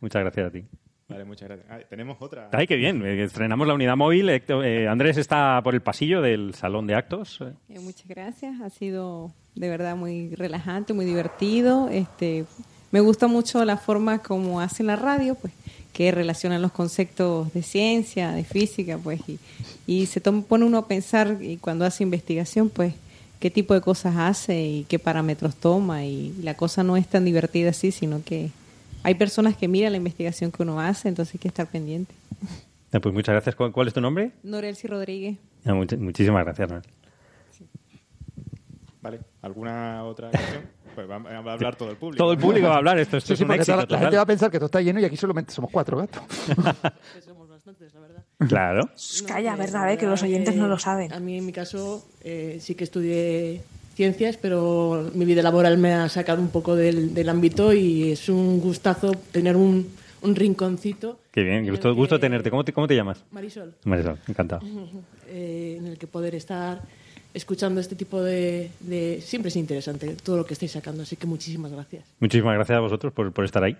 Muchas gracias a ti. Vale, muchas gracias. Ah, tenemos otra. Ay, qué bien. eh, Estrenamos la unidad móvil. Héctor- eh, Andrés está por el pasillo del salón de actos. Eh, muchas gracias, ha sido de verdad muy relajante, muy divertido. Este, me gusta mucho la forma como hacen la radio, pues, que relacionan los conceptos de ciencia, de física, pues, y, y se toma- pone uno a pensar y cuando hace investigación, pues, qué tipo de cosas hace y qué parámetros toma y la cosa no es tan divertida así, sino que hay personas que miran la investigación que uno hace, entonces hay que estar pendiente. Eh, Pues muchas gracias. ¿Cuál, cuál es tu nombre? Norelsi Rodríguez. Ah, much- muchísimas gracias. Vale, ¿alguna otra cuestión? Pues va, a hablar todo el público. Todo el público va a hablar. Esto, esto Sí, es sí, un éxito la, la gente va a pensar que esto está lleno y aquí solamente somos cuatro gatos. Claro. Calla, No, Bernabé, la que los verdad oyentes que no lo saben. A mí, en mi caso, eh, sí que estudié ciencias, pero mi vida laboral me ha sacado un poco del, del ámbito y es un gustazo tener un, un rinconcito. Qué bien. Gusto, gusto que- tenerte. ¿Cómo te, cómo te llamas? Marisol. Marisol. Encantado. eh, en el que poder estar escuchando este tipo de, de- Siempre es interesante todo lo que estáis sacando, así que muchísimas gracias. Muchísimas gracias a vosotros por, por estar ahí.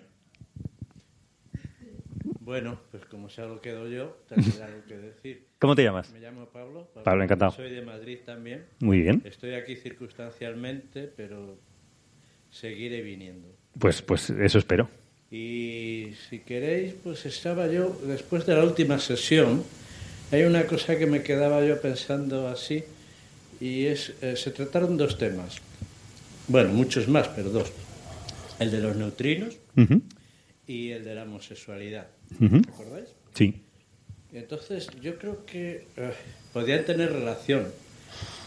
Bueno, pues como sé lo quedo yo, también hay algo que decir. ¿Cómo te llamas? Me llamo Pablo. Pablo, encantado. Soy de Madrid también. Muy bien. Estoy aquí circunstancialmente, pero seguiré viniendo. Pues, pues eso espero. Y si queréis, pues estaba yo, después de la última sesión, hay una cosa que me quedaba yo pensando así, y es, eh, se trataron dos temas. Bueno, muchos más, pero dos. El de los neutrinos y el de la homosexualidad. Ujú. ¿Recordáis? Sí. Entonces, yo creo que eh, podían tener relación.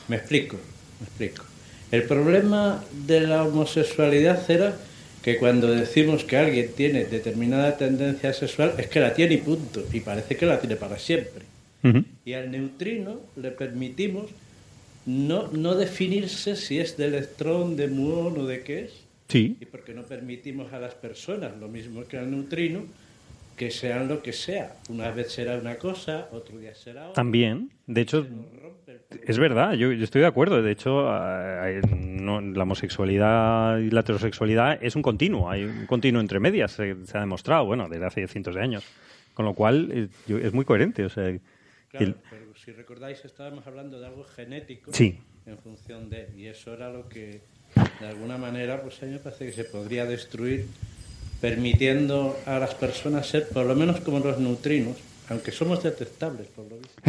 Me explico, me explico. El problema de la homosexualidad era que cuando decimos que alguien tiene determinada tendencia sexual, es que la tiene y punto. Y parece que la tiene para siempre. Y al neutrino le permitimos no, no definirse si es de electrón, de muón o de qué es. Sí. Y porque no permitimos a las personas, lo mismo que al neutrino, que sean lo que sea. Una vez será una cosa, otro día será otra. También, de hecho, es verdad, yo, yo estoy de acuerdo. De hecho, eh, no- la homosexualidad y la heterosexualidad es un continuo, hay un continuo entre medias, se, se ha demostrado, bueno, desde hace cientos de años. Con lo cual, eh, yo- es muy coherente. O sea, Claro, el- pero si recordáis, estábamos hablando de algo genético Sí. en función de. Y eso era lo que, de alguna manera, pues a mí me parece que se podría destruir permitiendo a las personas ser por lo menos como los neutrinos, aunque somos detectables, por lo visto.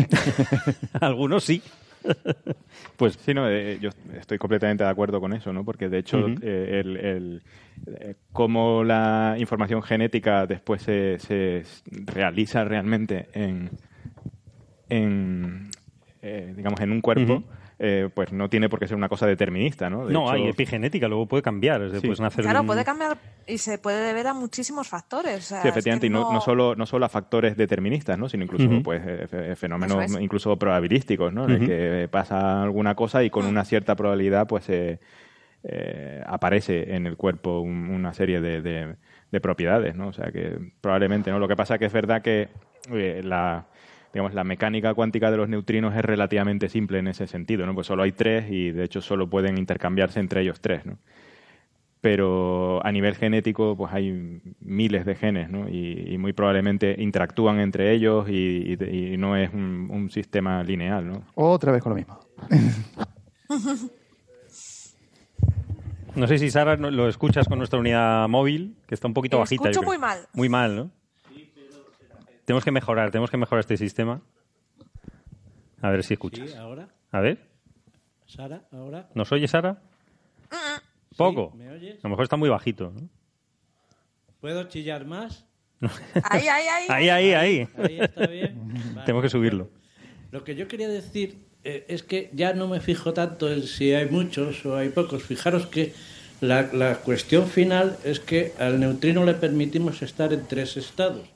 Algunos sí. Pues sí, no, eh, yo estoy completamente de acuerdo con eso, ¿no? Porque de hecho, eh, el, el- eh, cómo la información genética después se, se realiza realmente en, en eh, digamos, en un cuerpo, eh, pues no tiene por qué ser una cosa determinista, ¿no? De no, hecho- hay epigenética, luego puede cambiar. es Sí. puedes nacer Claro, un- puede cambiar y se puede deber a muchísimos factores. o sea, Sí, es que efectivamente, y no, no solo, no solo a factores deterministas, ¿no? sino incluso pues, eh, fe- fenómenos es. incluso probabilísticos, ¿no? en el que pasa alguna cosa y con Mm. una cierta probabilidad pues eh, eh, aparece en el cuerpo un- una serie de, de- de propiedades, ¿no? O sea que probablemente, ¿no? Lo que pasa que es verdad que eh, la digamos la mecánica cuántica de los neutrinos es relativamente simple en ese sentido, ¿no? Pues solo hay tres y de hecho solo pueden intercambiarse entre ellos tres, ¿no? pero a nivel genético pues hay miles de genes ¿no? y, y muy probablemente interactúan entre ellos y, y- y no es un, un sistema lineal. ¿no? Otra vez con lo mismo. No sé si Sara no- lo escuchas con nuestra unidad móvil, que está un poquito bajita. yo Escucho creo. muy mal. Muy mal, ¿no? Tenemos que mejorar, tenemos que mejorar este sistema. A ver si escuchas. Sí, ahora, A ver, Sara, ahora. ¿nos oye Sara? Poco. ¿me oyes? A lo mejor está muy bajito. ¿no? ¿Puedo chillar más? Ahí, ahí, ahí. Ahí, ahí, ahí. Ahí está bien. Vale. Tenemos que subirlo. Lo que yo quería decir eh, es que ya no me fijo tanto en si hay muchos o hay pocos. Fijaros que la, la cuestión final es que al neutrino le permitimos estar en tres estados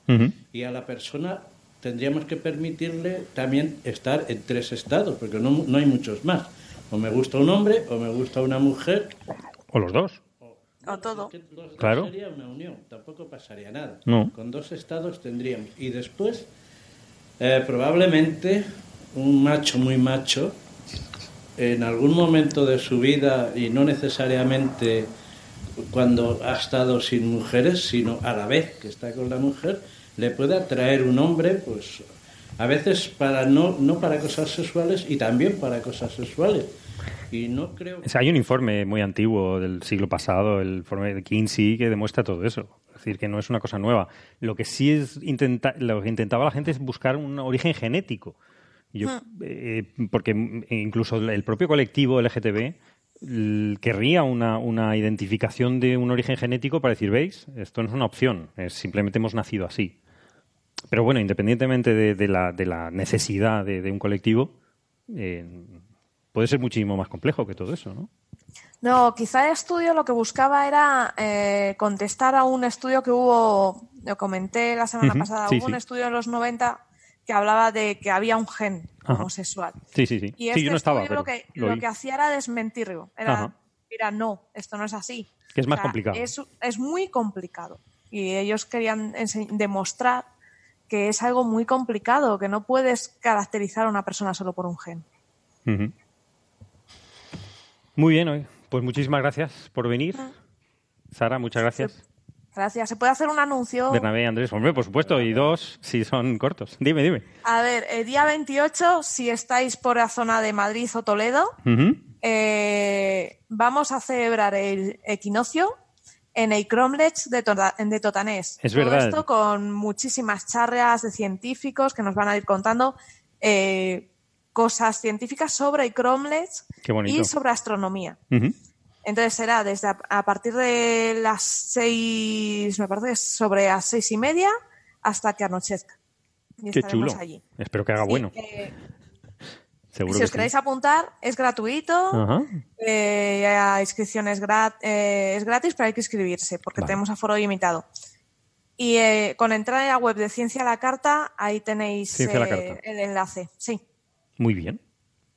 y a la persona tendríamos que permitirle también estar en tres estados, porque no, no hay muchos más. O me gusta un hombre, o me gusta una mujer. O los dos. O todo. Los dos Claro. Sería una unión, tampoco pasaría nada. No. Con dos estados tendríamos. Y después, eh, probablemente, un macho muy macho, en algún momento de su vida, y no necesariamente cuando ha estado sin mujeres, sino a la vez que está con la mujer, le puede atraer un hombre, pues a veces para no, no para cosas sexuales y también para cosas sexuales. Y no creo O sea, hay un informe muy antiguo del siglo pasado, el informe de Kinsey, que demuestra todo eso. Es decir, que no es una cosa nueva. Lo que sí es intenta lo que intentaba la gente es buscar un origen genético. Yo, eh, porque incluso el propio colectivo LGTB querría una, una identificación de un origen genético para decir, veis, esto no es una opción, es simplemente hemos nacido así. Pero bueno, independientemente de, de la, de la necesidad de, de un colectivo, eh, puede ser muchísimo más complejo que todo eso, ¿no? No, quizá el estudio lo que buscaba era eh, contestar a un estudio que hubo, lo comenté la semana pasada, sí, hubo un estudio en los 90 que hablaba de que había un gen Ajá. homosexual. Sí, sí, sí. Y sí, este yo no estaba, estudio pero lo que, lo que hacía era desmentirlo. Era, Ajá. mira, no, esto no es así. Que es más O sea, complicado. Es, es muy complicado. Y ellos querían demostrar que es algo muy complicado, que no puedes caracterizar a una persona solo por un gen. Muy bien, hoy. Pues muchísimas gracias por venir. Sara, muchas gracias. Gracias. ¿Se puede hacer un anuncio? Bernabé y Andrés, hombre, por supuesto, y dos si son cortos. Dime, dime. A ver, el día 28, si estáis por la zona de Madrid o Toledo, eh, vamos a celebrar el equinoccio en el Cromlech de, Tota- de Totanés. Es Todo verdad. esto con muchísimas charlas de científicos que nos van a ir contando eh, cosas científicas sobre el Cromlech y sobre astronomía. Ujú. Entonces será desde a, a partir de las seis, me parece sobre las seis y media hasta que anochezca. Y Qué estaremos chulo. allí. Espero que haga bueno. Eh, Seguro si que os sí. queréis apuntar, es gratuito. Ajá. Eh, la inscripción es, grat- eh, es gratis, pero hay que inscribirse porque Vale. tenemos aforo limitado. Y eh, con entrar en la web de Ciencia a la Carta, ahí tenéis la eh, Carta. el enlace. Sí. Muy bien.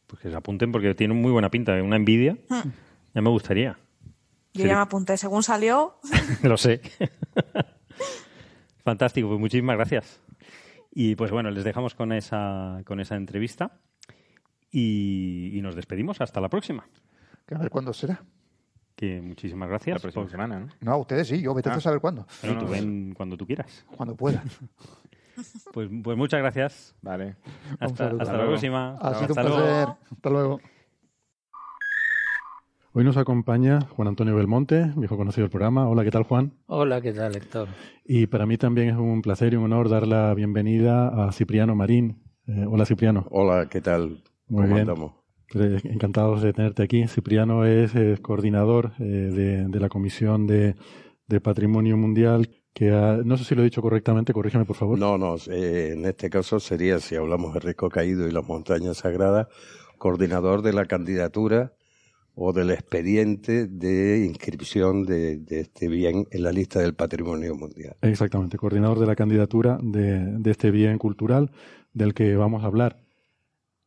Pues que se apunten porque tienen muy buena pinta, una envidia. Hmm. Ya me gustaría. Yo ya me apunté. Según salió, Lo sé. Fantástico, pues muchísimas gracias. Y pues bueno, les dejamos con esa, con esa entrevista y, y nos despedimos. Hasta la próxima. Que a ver cuándo será. Que muchísimas gracias. La próxima por- semana, ¿no? No, ustedes sí, yo vete Ah. a saber cuándo. Bueno, tú ven cuando tú quieras. Cuando pueda. Pues, pues muchas gracias. Vale. Un Hasta, la próxima. Ha sido un Hasta luego. placer. Hasta luego. Hoy nos acompaña Juan Antonio Belmonte, viejo conocido del programa. Hola, ¿qué tal, Juan? Hola, ¿qué tal, Héctor? Y para mí también es un placer y un honor dar la bienvenida a Cipriano Marín. Eh, hola, Cipriano. Hola, ¿qué tal? Muy ¿Cómo bien. andamos? Encantados de tenerte aquí. Cipriano es, eh, coordinador eh, de, de la Comisión de, de Patrimonio Mundial, que ha- no sé si lo he dicho correctamente, corrígeme por favor. No, no, eh, en este caso sería, si hablamos de Risco Caído y las montañas sagradas, coordinador de la candidatura o del expediente de inscripción de, este bien en la lista del patrimonio mundial. Exactamente, coordinador de la candidatura de, este bien cultural del que vamos a hablar.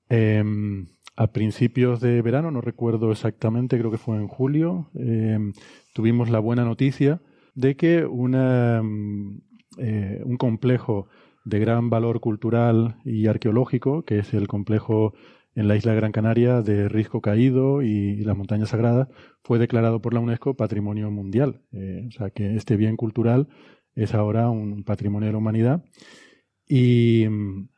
Em, a principios de verano, no recuerdo exactamente, creo que fue en julio, em, tuvimos la buena noticia de que una, mm, eh, un complejo de gran valor cultural y arqueológico, que es el complejo en la isla Gran Canaria de Risco Caído y, las Montañas Sagradas, fue declarado por la UNESCO Patrimonio Mundial. Eh, o sea que este bien cultural es ahora un patrimonio de la humanidad. Y mm,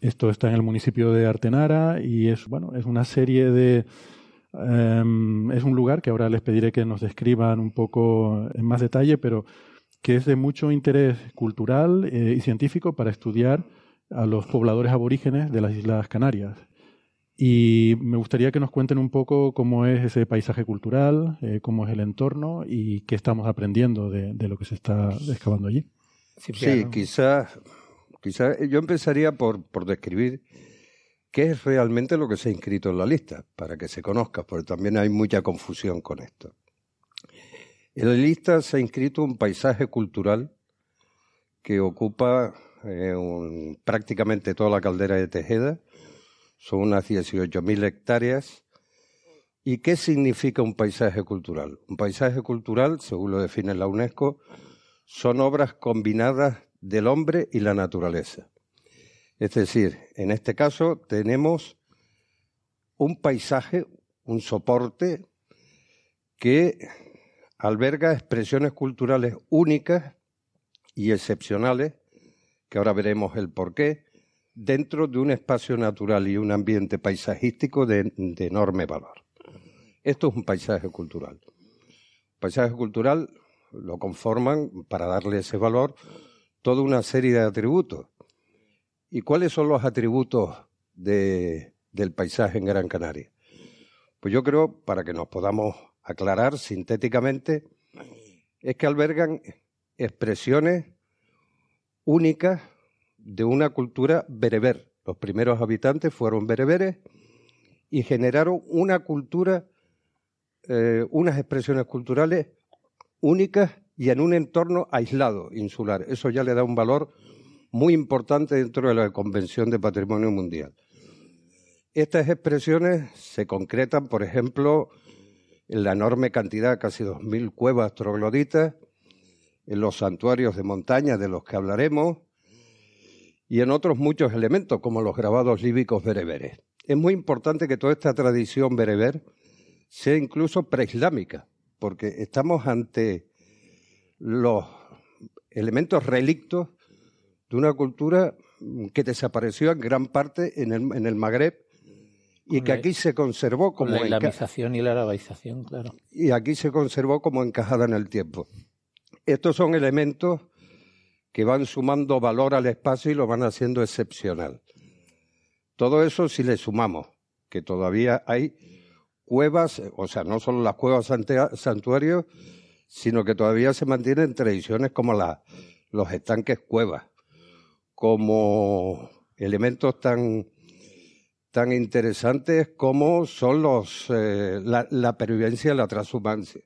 esto está en el municipio de Artenara y es, bueno, es una serie de... em, es un lugar que ahora les pediré que nos describan un poco en más detalle, pero que es de mucho interés cultural eh, y científico para estudiar a los pobladores aborígenes de las Islas Canarias. Y me gustaría que nos cuenten un poco cómo es ese paisaje cultural, eh, cómo es el entorno y qué estamos aprendiendo de, de lo que se está excavando allí. Sí, quizás quizá, yo empezaría por, por describir qué es realmente lo que se ha inscrito en la lista, para que se conozca, porque también hay mucha confusión con esto. En la lista se ha inscrito un paisaje cultural que ocupa eh, un- prácticamente toda la caldera de Tejeda, son unas 18.000 hectáreas. ¿Y qué significa un paisaje cultural? Un paisaje cultural, según lo define la UNESCO, son obras combinadas del hombre y la naturaleza. Es decir, en este caso tenemos un paisaje, un soporte que alberga expresiones culturales únicas y excepcionales, que ahora veremos el porqué, dentro de un espacio natural y un ambiente paisajístico de, de enorme valor. Esto es un paisaje cultural. Paisaje cultural lo conforman, para darle ese valor, toda una serie de atributos. ¿Y cuáles son los atributos de- del paisaje en Gran Canaria? Pues yo creo, para que nos podamos aclarar sintéticamente, es que albergan expresiones únicas de una cultura bereber. Los primeros habitantes fueron bereberes y generaron una cultura, eh, unas expresiones culturales únicas y en un entorno aislado, insular. Eso ya le da un valor muy importante dentro de la Convención de Patrimonio Mundial. Estas expresiones se concretan, por ejemplo, en la enorme cantidad, casi 2.000 cuevas trogloditas, en los santuarios de montaña de los que hablaremos, y en otros muchos elementos, como los grabados líbicos bereberes. Es muy importante que toda esta tradición bereber sea incluso preislámica, porque estamos ante los elementos relictos de una cultura que desapareció en gran parte en el, en el Magreb y Con que la- aquí se conservó Con como la islamización y la arabaización, claro. y aquí se conservó como encajada en el tiempo. Estos son elementos que van sumando valor al espacio y lo van haciendo excepcional. Todo eso si le sumamos que todavía hay cuevas, o sea, no solo las cuevas santuarios, sino que todavía se mantienen tradiciones como la- los estanques cuevas, como elementos tan, tan interesantes como son los, eh, la, la pervivencia y la transhumancia.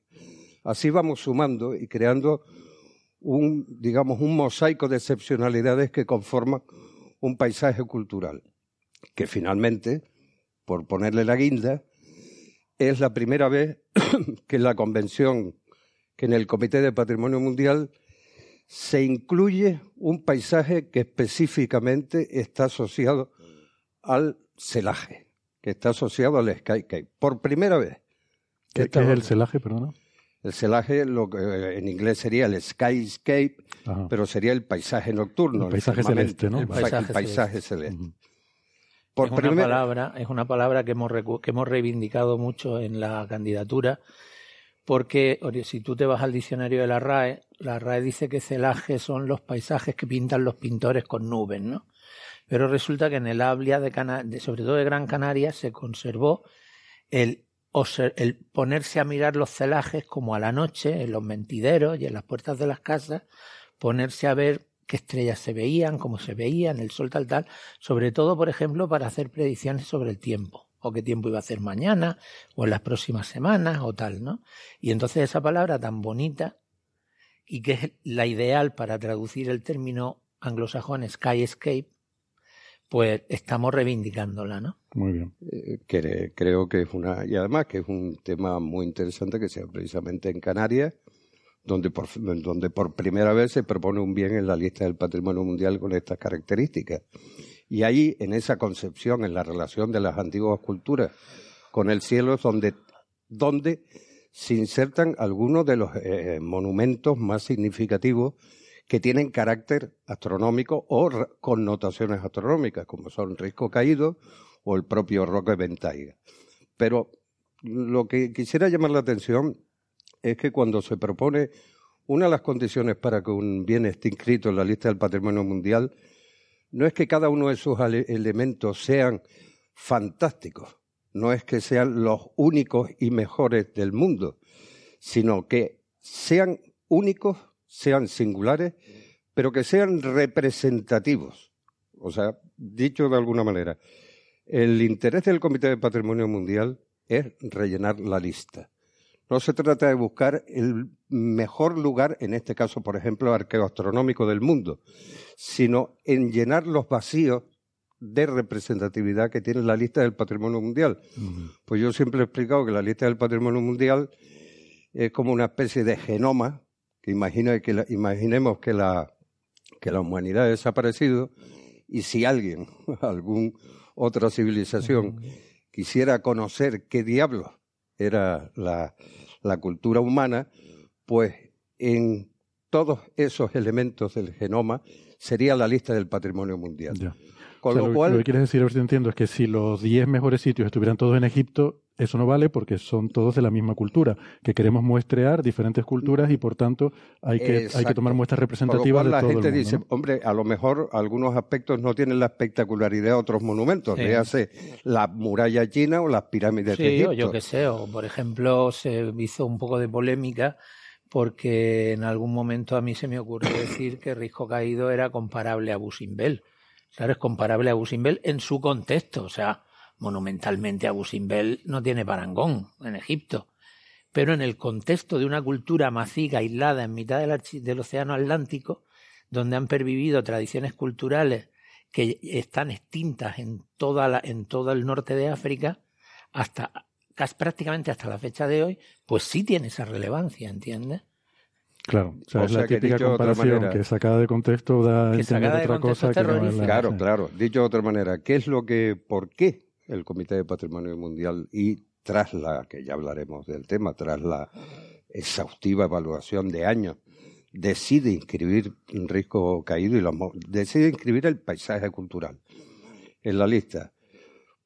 Así vamos sumando y creando un, digamos, un mosaico de excepcionalidades que conforman un paisaje cultural, que finalmente por ponerle la guinda, es la primera vez que en la convención, que en el Comité de Patrimonio Mundial se incluye un paisaje que específicamente está asociado al celaje, que está asociado al skycape, por primera vez. ¿Qué, qué es el celaje, perdona? El celaje, lo que eh, en inglés sería el skyscape, Ajá. pero sería el paisaje nocturno. El paisaje celeste, ¿no? El, El pa- el paisaje celeste. es una primer- palabra, es una palabra que hemos, que hemos reivindicado mucho en la candidatura, porque si tú te vas al diccionario de la RAE, la RAE dice que celaje son los paisajes que pintan los pintores con nubes, ¿no? Pero resulta que en el Ablia, de Cana- de- sobre todo de Gran Canaria, se conservó el, el ponerse a mirar los celajes como a la noche, en los mentideros y en las puertas de las casas, ponerse a ver qué estrellas se veían, cómo se veían, el sol tal tal, sobre todo, por ejemplo, para hacer predicciones sobre el tiempo, o qué tiempo iba a hacer mañana, o en las próximas semanas, o tal, ¿no? Y entonces esa palabra tan bonita, y que es la ideal para traducir el término anglosajón skyscape, pues estamos reivindicándola, ¿no? Muy bien. Eh, que creo que es una y además que es un tema muy interesante que sea precisamente en Canarias donde por donde por primera vez se propone un bien en la lista del patrimonio mundial con estas características y ahí en esa concepción en la relación de las antiguas culturas con el cielo es donde donde se insertan algunos de los eh, monumentos más significativos que tienen carácter astronómico o connotaciones astronómicas, como son Risco Caído o el propio Roque Ventaiga. Pero lo que quisiera llamar la atención es que cuando se propone una de las condiciones para que un bien esté inscrito en la lista del patrimonio mundial, no es que cada uno de sus elementos sean fantásticos, no es que sean los únicos y mejores del mundo, sino que sean únicos, sean singulares, pero que sean representativos. O sea, dicho de alguna manera, el interés del Comité de Patrimonio Mundial es rellenar la lista. No se trata de buscar el mejor lugar, en este caso, por ejemplo, arqueoastronómico del mundo, sino en llenar los vacíos de representatividad que tiene la lista del patrimonio mundial. Pues yo siempre he explicado que la lista del patrimonio mundial es como una especie de genoma, que, imagina que la- imaginemos que la, que la humanidad ha desaparecido y si alguien, algún otra civilización, quisiera conocer qué diablos era la, la cultura humana, pues en todos esos elementos del genoma sería la lista del patrimonio mundial. Con O sea, lo lo, cual, lo que quieres decir, a ver si entiendo, es que si los 10 mejores sitios estuvieran todos en Egipto, eso no vale porque son todos de la misma cultura, que queremos muestrear diferentes culturas y por tanto hay que, hay que tomar muestras Por lo representativas cual de la todo gente el mundo. dice, ¿no? hombre, a lo mejor algunos aspectos no tienen la espectacularidad de otros monumentos. Sí. Véase la muralla china o las pirámides de Sí, Egipto. o yo qué sé, o por ejemplo se hizo un poco de polémica porque en algún momento a mí se me ocurrió decir que Risco Caído era comparable a Busimbel. Claro, es comparable a Busimbel en su contexto, o sea, monumentalmente a Busimbel no tiene parangón en Egipto. Pero en el contexto de una cultura maciga aislada en mitad del, archi- del Océano Atlántico, donde han pervivido tradiciones culturales que están extintas en, toda la, en todo el norte de África, hasta casi prácticamente hasta la fecha de hoy, pues sí tiene esa relevancia, ¿entiendes? Claro, o sea, O es sea la típica comparación manera- que sacada de contexto da Que entender otra cosa que no es la... Claro, sí. claro. Dicho de otra manera, ¿qué es lo que, por qué el Comité de Patrimonio Mundial y tras la, que ya hablaremos del tema, tras la exhaustiva evaluación de años, decide inscribir caído y decide inscribir el paisaje cultural en la lista?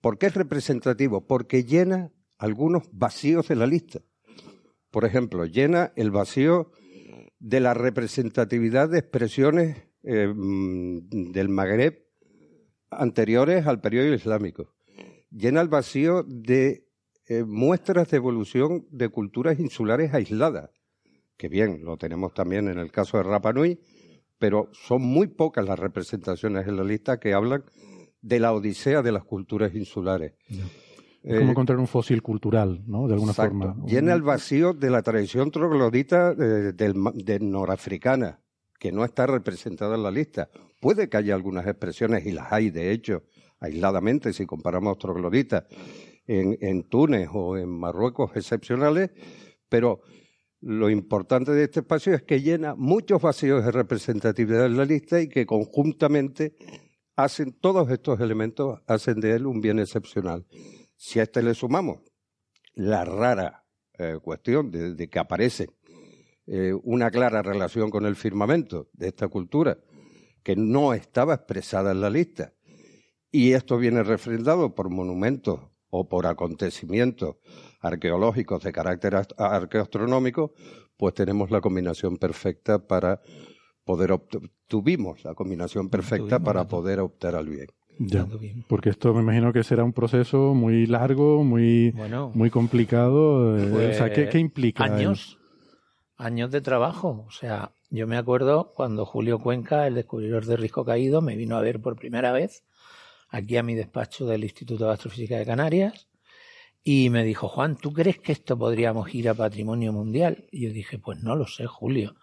¿Por qué es representativo? Porque llena algunos vacíos de la lista. Por ejemplo, llena el vacío de la representatividad de expresiones eh, mm, del Magreb anteriores al periodo islámico. Llena el vacío de eh, muestras de evolución de culturas insulares aisladas, que bien, lo tenemos también en el caso de Rapa Nui, pero son muy pocas las representaciones en la lista que hablan de la odisea de las culturas insulares. Es como Eh, encontrar un fósil cultural, ¿no? De alguna Exacto. forma. Llena el vacío de la tradición troglodita eh, de norafricana, que no está representada en la lista. Puede que haya algunas expresiones, y las hay de hecho, aisladamente, si comparamos trogloditas en, en Túnez o en Marruecos excepcionales, pero lo importante de este espacio es que llena muchos vacíos de representatividad en la lista y que conjuntamente hacen todos estos elementos, hacen de él un bien excepcional. Si a este le sumamos la rara eh, cuestión de, que aparece eh, una clara relación con el firmamento de esta cultura, que no estaba expresada en la lista, y esto viene refrendado por monumentos o por acontecimientos arqueológicos de carácter arqueoastronómico, pues tenemos la combinación perfecta para poder tuvimos la combinación perfecta tuvimos, para poder optar al bien. Ya, porque esto me imagino que será un proceso muy largo, muy, bueno, muy complicado. Pues, o sea, ¿qué, ¿qué, implica? Años, años de trabajo. O sea, yo me acuerdo cuando Julio Cuenca, el descubridor de Risco Caído, me vino a ver por primera vez aquí a mi despacho del Instituto de Astrofísica de Canarias y me dijo, Juan, ¿tú crees que esto podríamos ir a Patrimonio Mundial? Y yo dije, pues no lo sé, Julio.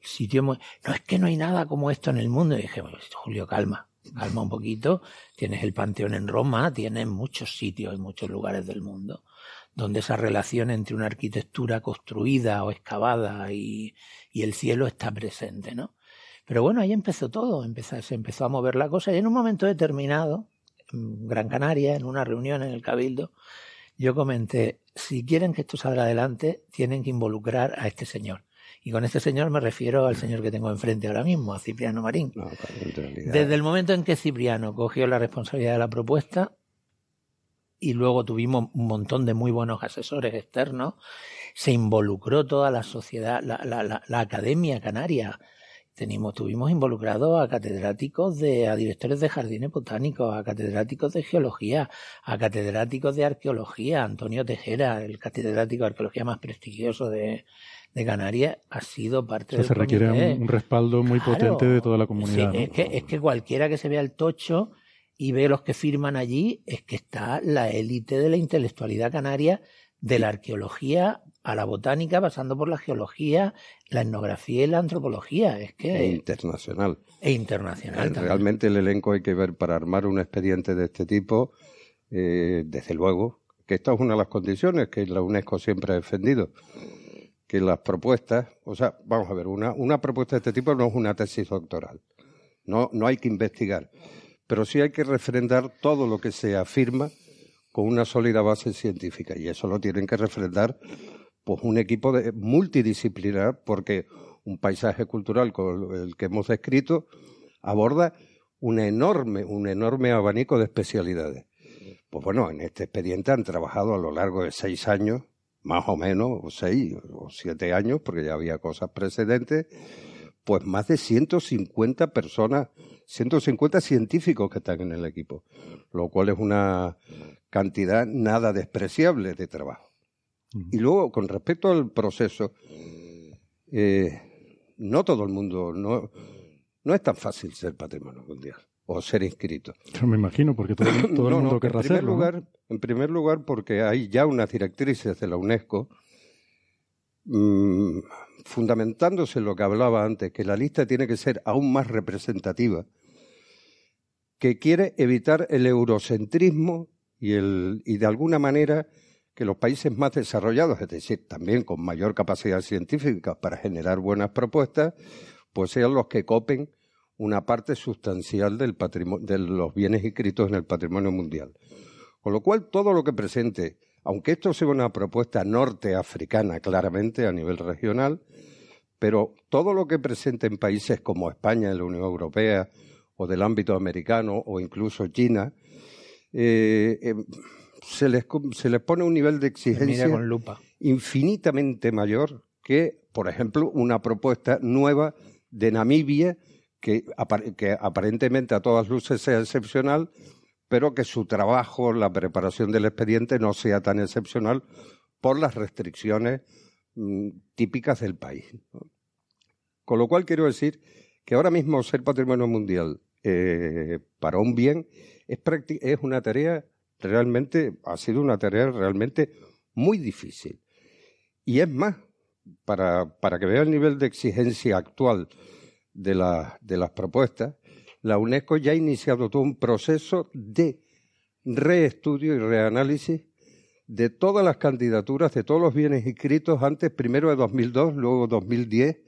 El sitio muy... No es que no hay nada como esto en el mundo. Y dije, pues, Julio, calma, calma un poquito. Tienes el Panteón en Roma, tienes muchos sitios en muchos lugares del mundo donde esa relación entre una arquitectura construida o excavada y, y el cielo está presente, ¿no? Pero bueno, ahí empezó todo, empezó, se empezó a mover la cosa y en un momento determinado, en Gran Canaria, en una reunión en el Cabildo, yo comenté, si quieren que esto salga adelante, tienen que involucrar a este señor. Y con este señor me refiero al señor que tengo enfrente ahora mismo, a Cipriano Marín. No, Desde el momento en que Cipriano cogió la responsabilidad de la propuesta, y luego tuvimos un montón de muy buenos asesores externos, se involucró toda la sociedad, la, la, la, la academia canaria, Tenimos, tuvimos involucrados a catedráticos de, a directores de jardines botánicos, a catedráticos de geología, a catedráticos de arqueología. Antonio Tejera, el catedrático de arqueología más prestigioso de, de Canarias, ha sido parte o sea, del se requiere comité. un, un respaldo muy Claro. potente de toda la comunidad. Sí, ¿no? es, que, es que cualquiera que se vea el tocho y ve los que firman allí, es que está la élite de la intelectualidad canaria, de la arqueología a la botánica, pasando por la geología, la etnografía y la antropología. Es que. E internacional. E internacional también. Realmente el elenco hay que ver para armar un expediente de este tipo, eh, desde luego, que esta es una de las condiciones que la UNESCO siempre ha defendido, que las propuestas, o sea, vamos a ver, una, una propuesta de este tipo no es una tesis doctoral, no, no hay que investigar, pero sí hay que refrendar todo lo que se afirma con una sólida base científica y eso lo tienen que refrendar pues un equipo multidisciplinar porque un paisaje cultural como el que hemos descrito aborda un enorme, un enorme abanico de especialidades. Pues bueno, en este expediente han trabajado a lo largo de seis años, más o menos, o seis o siete años, porque ya había cosas precedentes, pues más de 150 personas, 150 científicos que están en el equipo, lo cual es una cantidad nada despreciable de trabajo. Y luego, con respecto al proceso, eh, no todo el mundo, no, no es tan fácil ser patrimonio mundial o ser inscrito. Yo me imagino, porque todo, todo el mundo no, querrá en primer hacerlo. ¿no? lugar, En primer lugar, porque hay ya unas directrices de la UNESCO mm, fundamentándose en lo que hablaba antes, que la lista tiene que ser aún más representativa, que quiere evitar el eurocentrismo y, el, y de alguna manera que los países más desarrollados, es decir, también con mayor capacidad científica para generar buenas propuestas, pues sean los que copen una parte sustancial del de los bienes inscritos en el patrimonio mundial. Con lo cual, todo lo que presente, aunque esto sea una propuesta norteafricana claramente a nivel regional, pero todo lo que presente en países como España, la Unión Europea, o del ámbito americano, o incluso China, eh, eh, se, les, se les pone un nivel de exigencia mira con lupa. infinitamente mayor que, por ejemplo, una propuesta nueva de Namibia que, que aparentemente a todas luces sea excepcional, pero que su trabajo, la preparación del expediente no sea tan excepcional por las restricciones mm, típicas del país. ¿no? Con lo cual quiero decir que ahora mismo ser patrimonio mundial eh, para un bien es, es una tarea realmente, ha sido una tarea realmente muy difícil. Y es más, para, para que vea el nivel de exigencia actual de, la- de las propuestas, la UNESCO ya ha iniciado todo un proceso de reestudio y reanálisis de todas las candidaturas, de todos los bienes inscritos antes, primero de 2002, luego 2010,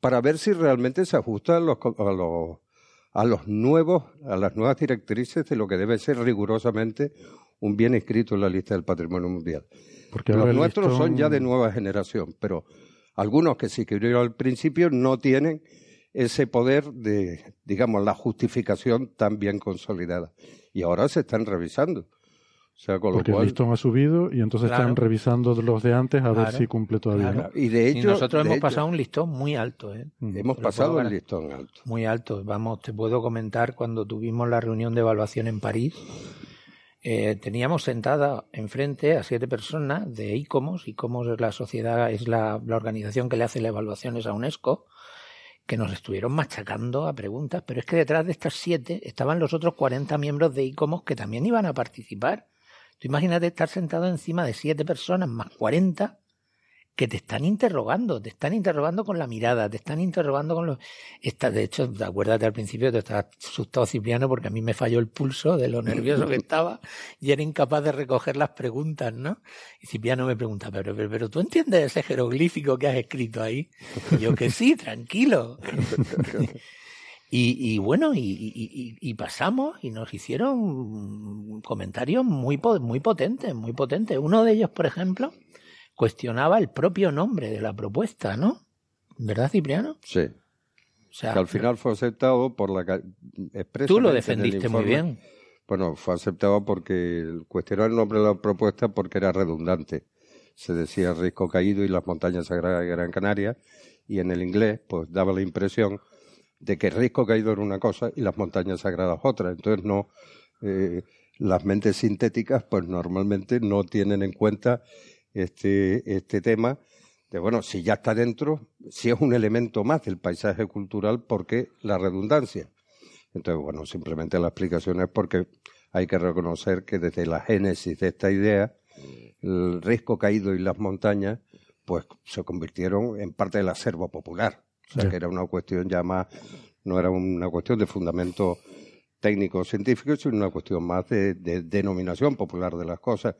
para ver si realmente se ajustan los, a los, a los nuevos, a las nuevas directrices de lo que debe ser rigurosamente un bien inscrito en la lista del patrimonio mundial. Porque los nuestros listón- son ya de nueva generación, pero algunos que se inscribieron al principio no tienen ese poder de, digamos, la justificación tan bien consolidada. Y ahora se están revisando. O sea, con lo Porque el listón ha subido y entonces Claro. están revisando los de antes a ver si cumple todavía. Claro. ¿no? Y de hecho, nosotros de hemos hecho- pasado un listón muy alto, ¿eh? hemos Te lo pasado gar- listón alto. Muy alto. Vamos, te puedo comentar cuando tuvimos la reunión de evaluación en París. eh, teníamos sentada enfrente a siete personas de ICOMOS. ICOMOS es la sociedad, es la, la organización que le hace las evaluaciones a UNESCO, que nos estuvieron machacando a preguntas, pero es que detrás de estas siete estaban los otros 40 miembros de ICOMOS que también iban a participar. Tú imagínate estar sentado encima de siete personas más 40 que te están interrogando, te están interrogando con la mirada, te están interrogando con los... Esta, de hecho, acuérdate al principio, te estaba asustado Cipriano porque a mí me falló el pulso de lo nervioso que estaba y era incapaz de recoger las preguntas, ¿no? Y Cipriano me pregunta, pero, pero, pero ¿tú entiendes ese jeroglífico que has escrito ahí? Y yo que sí, tranquilo. Y, y bueno, y, y- y- y pasamos y nos hicieron comentarios muy, muy potentes, muy potentes. Uno de ellos, por ejemplo, cuestionaba el propio nombre de la propuesta, ¿no? ¿Verdad, Cipriano? Sí. O sea, que al final fue aceptado por la Tú lo defendiste muy bien. Bueno, fue aceptado porque cuestionó el nombre de la propuesta porque era redundante. Se decía Risco Caído y las montañas sagradas de Gran Canaria y en el inglés pues daba la impresión de que Risco Caído era una cosa y las montañas sagradas otra. Entonces no eh, las mentes sintéticas pues normalmente no tienen en cuenta este este tema de bueno, si ya está dentro, si es un elemento más del paisaje cultural, ¿por qué la redundancia? Entonces, bueno, simplemente la explicación es porque hay que reconocer que desde la génesis de esta idea, el risco caído y las montañas, pues se convirtieron en parte del acervo popular. O sea, que era una cuestión ya más, no era una cuestión de fundamento técnico científico, sino una cuestión más de, de denominación popular de las cosas.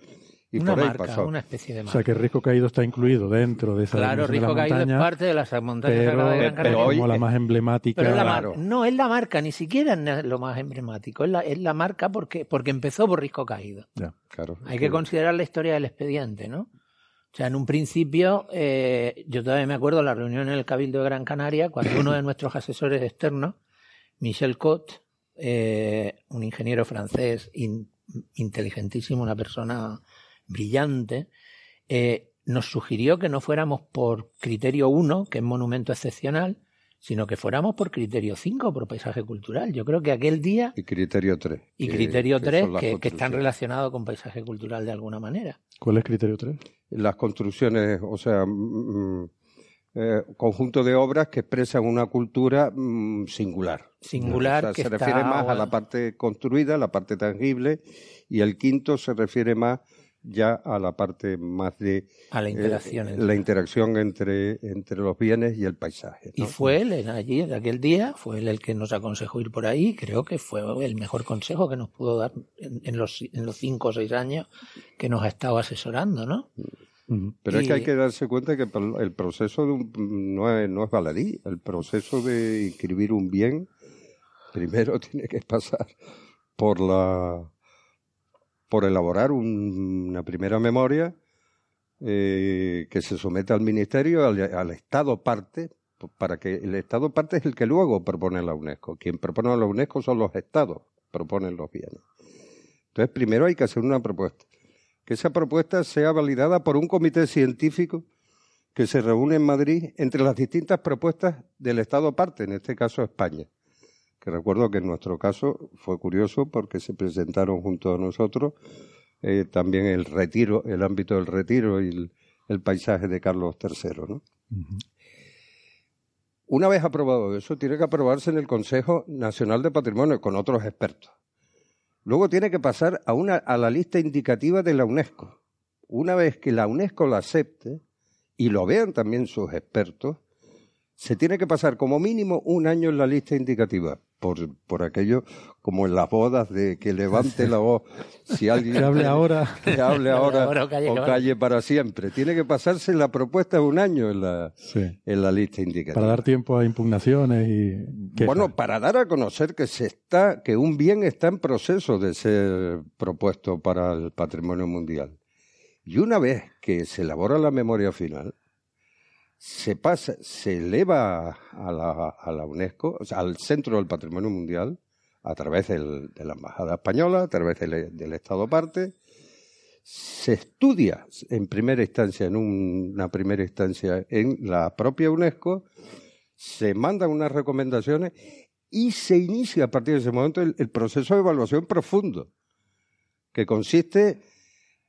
Y una por ahí marca, pasó. una especie de O marca. sea que Risco Caído está incluido dentro de esa Claro, de Risco la Caído es parte de las montañas pero, sagradas de Gran pero como la más emblemática. Pero es la mar- no es la marca, ni siquiera es lo más emblemático, es la, es la marca porque, porque empezó por Risco Caído. Ya. Claro. Hay que considerar la historia del expediente, ¿no? O sea, en un principio, eh, yo todavía me acuerdo la reunión en el Cabildo de Gran Canaria, cuando uno de nuestros asesores externos, Michel Cot, eh, un ingeniero francés in- inteligentísimo, una persona brillante, eh, nos sugirió que no fuéramos por criterio 1, que es monumento excepcional, sino que fuéramos por criterio 5, por paisaje cultural. Yo creo que aquel día Y criterio 3. y criterio 3, que, que están relacionados con paisaje cultural de alguna manera. ¿Cuál es criterio 3? las construcciones, o sea, mm, eh, conjunto de obras que expresan una cultura mm, singular. Singular, O sea, que se está, refiere más a la parte construida, la parte tangible, y el quinto se refiere más ya a la parte más de A la interacción eh, entre- la interacción entre, entre los bienes y el paisaje. Y fue él, en allí, de aquel día, fue él el que nos aconsejó ir por ahí. Creo que fue el mejor consejo que nos pudo dar en, en los, en los cinco o seis años que nos ha estado asesorando, ¿no? Pero es que hay que darse cuenta que el el proceso de un- no, es, no es baladí. El proceso de inscribir un bien primero tiene que pasar por la por elaborar un- una primera memoria eh, que se somete al ministerio, al, al Estado parte, para que el Estado parte es el que luego propone la UNESCO. Quien propone a la UNESCO son los Estados, proponen los bienes. Entonces, primero hay que hacer una propuesta. Que esa propuesta sea validada por un comité científico que se reúne en Madrid entre las distintas propuestas del Estado parte, en este caso España. Que recuerdo que en nuestro caso fue curioso porque se presentaron junto a nosotros eh, también el retiro, el ámbito del retiro y el, el paisaje de Carlos III, ¿no? Una vez aprobado eso, tiene que aprobarse en el Consejo Nacional de Patrimonio con otros expertos. Luego tiene que pasar a, una, a la lista indicativa de la UNESCO. Una vez que la UNESCO la acepte y lo vean también sus expertos, se tiene que pasar como mínimo un año en la lista indicativa. Por, por aquello, como en las bodas, de que levante la voz. Si alguien. Que hable ahora. Que hable ahora Ahora o calle, o que calle para siempre. Tiene que pasarse la propuesta de un año en la, Sí. en la lista indicativa. Para dar tiempo a impugnaciones y... quejas. Bueno, para dar a conocer que se está, que un bien está en proceso de ser propuesto para el patrimonio mundial. Y una vez que se elabora la memoria final, se pasa, se eleva a la, a la UNESCO, o sea, al Centro del Patrimonio Mundial, a través del- de la Embajada Española, a través del, Estado parte, se estudia en primera instancia, en un- una primera instancia en la propia UNESCO, se mandan unas recomendaciones y se inicia a partir de ese momento el, el proceso de evaluación profundo, que consiste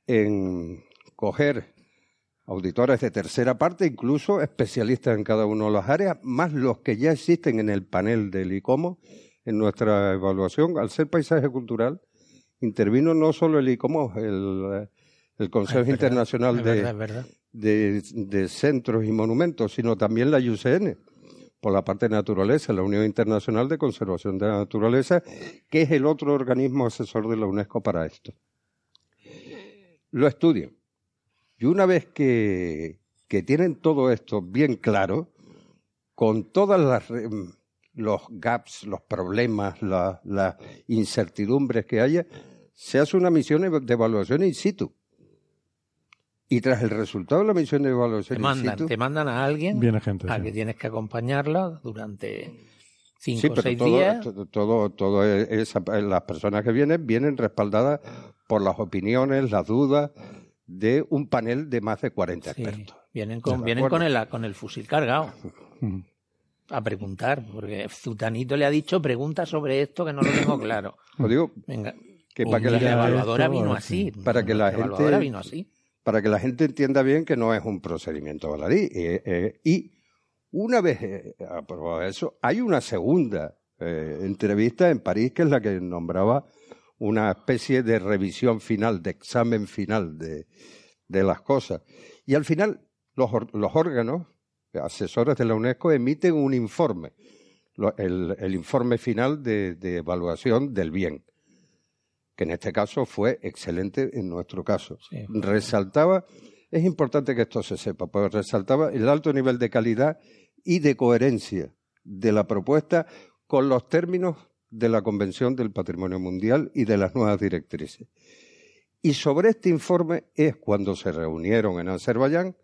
en coger auditores de tercera parte, incluso especialistas en cada una de las áreas, más los que ya existen en el panel del ICOMO. En nuestra evaluación, al ser paisaje cultural, intervino no solo el ICOMO, el, el Consejo Es verdad, Internacional es de, verdad, es verdad. de, de Centros y Monumentos, sino también la IUCN, por la parte de naturaleza, la Unión Internacional de Conservación de la Naturaleza, que es el otro organismo asesor de la UNESCO para esto. Lo estudian. Y una vez que, que tienen todo esto bien claro, con todas las re- los gaps, los problemas, la- las incertidumbres que haya, se hace una misión de evaluación in situ. Y tras el resultado de la misión de evaluación Te in mandan, situ, te mandan a alguien Viene gente, a sí. que tienes que acompañarla durante cinco Sí, o pero seis todo, días. todo, todo, todo esa- las personas que vienen vienen respaldadas por las opiniones, las dudas de un panel de más de 40 Sí, expertos. vienen con, ¿De vienen con el, con el fusil cargado a preguntar, porque Zutanito le ha dicho pregunta sobre esto que no lo tengo claro. Os digo Venga. que para que la, la evaluadora esto, vino así. para que la, gente vino así. para que la gente entienda bien que no es un procedimiento baladí eh, eh, y una vez eh, aprobado eso hay una segunda eh, entrevista en París que es la que nombraba una especie de revisión final de examen final de, de las cosas y al final los, los órganos asesores de la UNESCO emiten un informe el, el informe final de, de evaluación del bien que en este caso fue excelente en nuestro caso. Resaltaba, es importante que esto se sepa, pues resaltaba el alto nivel de calidad y de coherencia de la propuesta con los términos de la Convención del Patrimonio Mundial y de las nuevas directrices. Y sobre este informe es cuando se reunieron en Azerbaiyán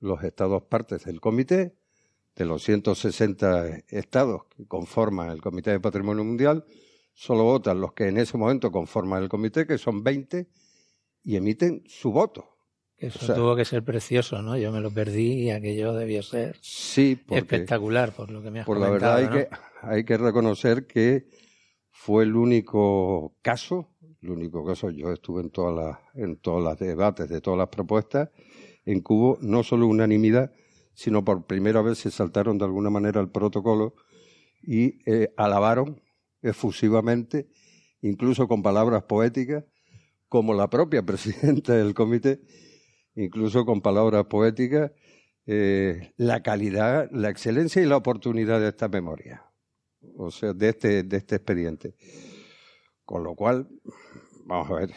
los estados partes del comité, de los 160 estados que conforman el Comité de Patrimonio Mundial, solo votan los que en ese momento conforman el comité, que son 20, y emiten su voto. Eso O sea, tuvo que ser precioso, ¿no? Yo me lo perdí y aquello debió ser Sí, porque- espectacular, por lo que me has Por la comentado. verdad hay, que, hay que reconocer que fue el único caso, el único caso, yo estuve en todas las, en todos los debates de todas las propuestas, en hubo no solo unanimidad, sino por primera vez se saltaron de alguna manera el protocolo y eh, alabaron efusivamente, incluso con palabras poéticas, como la propia presidenta del comité, incluso con palabras poéticas, eh, la calidad, la excelencia y la oportunidad de esta memoria, o sea, de este, de este expediente. Con lo cual, vamos a ver,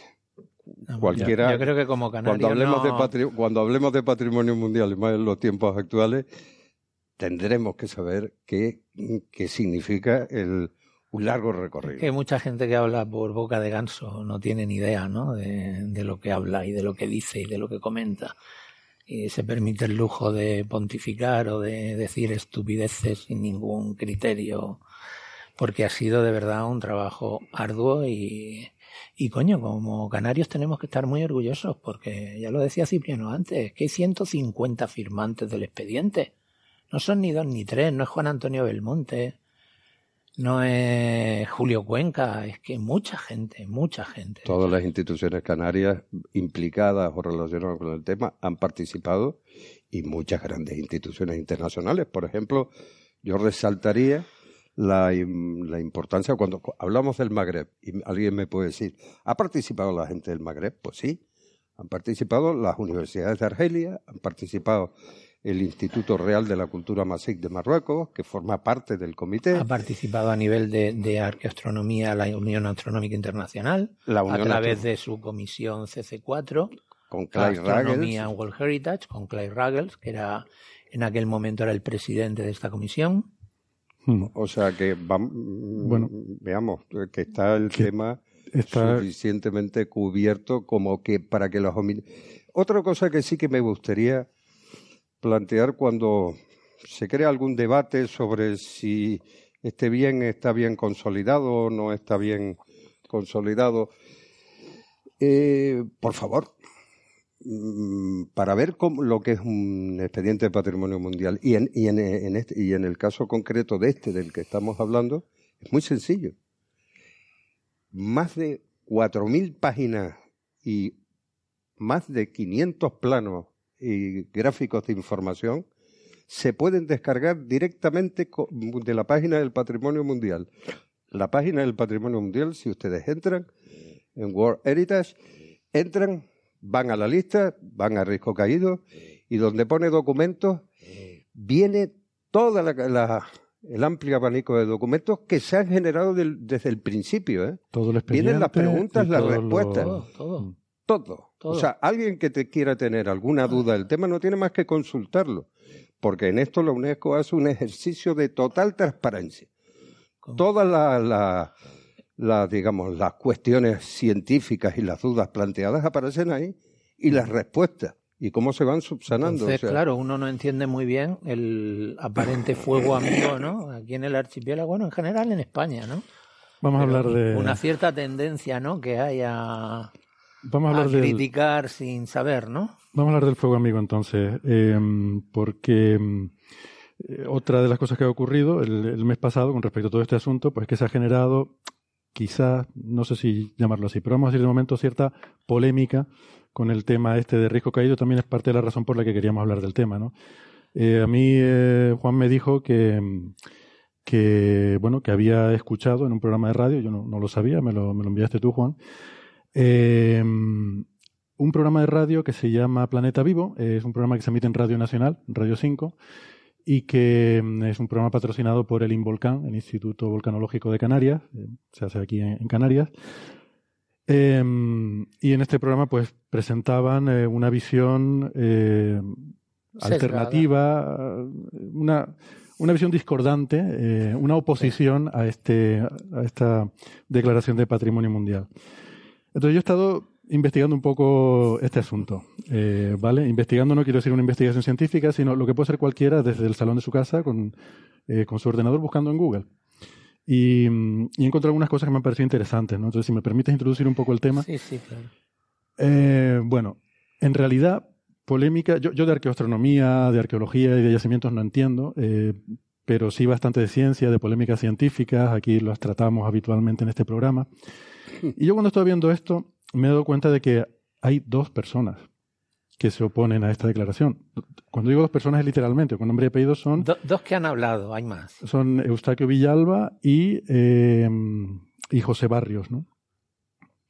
cualquiera. yo creo que como cuando canarios hablemos, de no- patri- cuando hablemos de patrimonio mundial, y más en los tiempos actuales, tendremos que saber qué, qué significa el, un largo recorrido. que mucha gente que habla por boca de ganso no tiene ni idea, ¿no? De, de lo que habla y de lo que dice y de lo que comenta. Y se permite el lujo de pontificar o de decir estupideces sin ningún criterio, porque ha sido de verdad un trabajo arduo y, y coño, como canarios tenemos que estar muy orgullosos, porque ya lo decía Cipriano antes, que hay 150 firmantes del expediente. No son ni dos ni tres, no es Juan Antonio Belmonte, no es Julio Cuenca, es que mucha gente, mucha gente. Todas las instituciones canarias implicadas o relacionadas con el tema han participado y muchas grandes instituciones internacionales. Por ejemplo, yo resaltaría la, la importancia cuando cu- hablamos del Magreb y alguien me puede decir, ¿ha participado la gente del Magreb? Pues sí, han participado las universidades de Argelia, han participado el Instituto Real de la Cultura Masic de Marruecos, que forma parte del comité. Ha participado a nivel de, de arqueoastronomía la Unión Astronómica Internacional La Unión a través Astro- de su comisión CC4 Con Clyde Astronomía Ruggles. World Heritage con Clay Ruggles, que era en aquel momento era el presidente de esta comisión. O sea que Bueno. veamos que está el tema está- suficientemente cubierto como que para que los homin- Otra cosa que sí que me gustaría plantear cuando se crea algún debate sobre si este bien está bien consolidado o no está bien consolidado. Eh, por favor, mm, para ver cómo, lo que es un expediente de patrimonio mundial y en, este, y en el caso concreto de este del que estamos hablando, es muy sencillo. Más de 4.000 páginas y más de 500 planos y gráficos de información se pueden descargar directamente de la página del Patrimonio Mundial. La página del Patrimonio Mundial, si ustedes entran en World Heritage, entran, van a la lista, van a Risco Caído y donde pone documentos viene toda la, la- el amplio abanico de documentos que se han generado del- desde el principio. ¿eh? Todo el Vienen las preguntas, las lo- respuestas. Todo, todo. O sea, alguien que te quiera tener alguna duda del tema no tiene más que consultarlo, porque en esto la UNESCO hace un ejercicio de total transparencia. Todas las, las- las, digamos, las cuestiones científicas y las dudas planteadas aparecen ahí y las respuestas y cómo se van subsanando. Entonces, o sea, claro, uno no entiende muy bien el aparente fuego amigo, ¿no? Aquí en el archipiélago, bueno, en general en España, ¿no? Vamos a hablar de. Una cierta tendencia, ¿no? Que hay a, Vamos a hablar del- criticar sin saber, ¿no? Vamos a hablar del fuego amigo entonces, eh, porque mm, eh, otra de las cosas que ha ocurrido el, el mes pasado con respecto a todo este asunto, pues que se ha generado quizás, no sé si llamarlo así, pero vamos a decir de momento cierta polémica con el tema este de riesgo caído, también es parte de la razón por la que queríamos hablar del tema, ¿no? Eh, a mí eh, Juan me dijo que, mm, que, bueno, que había escuchado en un programa de radio, yo no, no lo sabía, me lo, me lo enviaste tú, Juan, eh, un programa de radio que se llama Planeta Vivo, es un programa que se emite en Radio Nacional, Radio 5, y que mm, es un programa patrocinado por el INVOLCAN, el Instituto Volcanológico de Canarias, eh, se hace aquí en, en Canarias. Eh, y en este programa pues presentaban eh, una visión alternativa, una, una visión discordante, eh, una oposición a, este, a esta declaración de patrimonio mundial. Entonces yo he estado investigando un poco este asunto, eh, ¿vale? Investigando no quiero decir una investigación científica, sino lo que puede ser cualquiera desde el salón de su casa con, eh, con su ordenador buscando en Google. Y, mm, y he encontrado algunas cosas que me han parecido interesantes, ¿no? Entonces, si me permites introducir un poco el tema. Sí, sí, claro. Eh, bueno, en realidad, polémica, yo, yo de arqueoastronomía, de arqueología y de yacimientos no entiendo, eh, pero sí bastante de ciencia, de polémicas científicas, aquí las tratamos habitualmente en este programa. Y yo cuando estoy viendo esto, me he dado cuenta de que hay dos personas que se oponen a esta declaración. Cuando digo dos personas es literalmente, con nombre y apellido son, Do- dos que han hablado, hay más. son Eustaquio Villalba y, eh, y José Barrios, ¿no?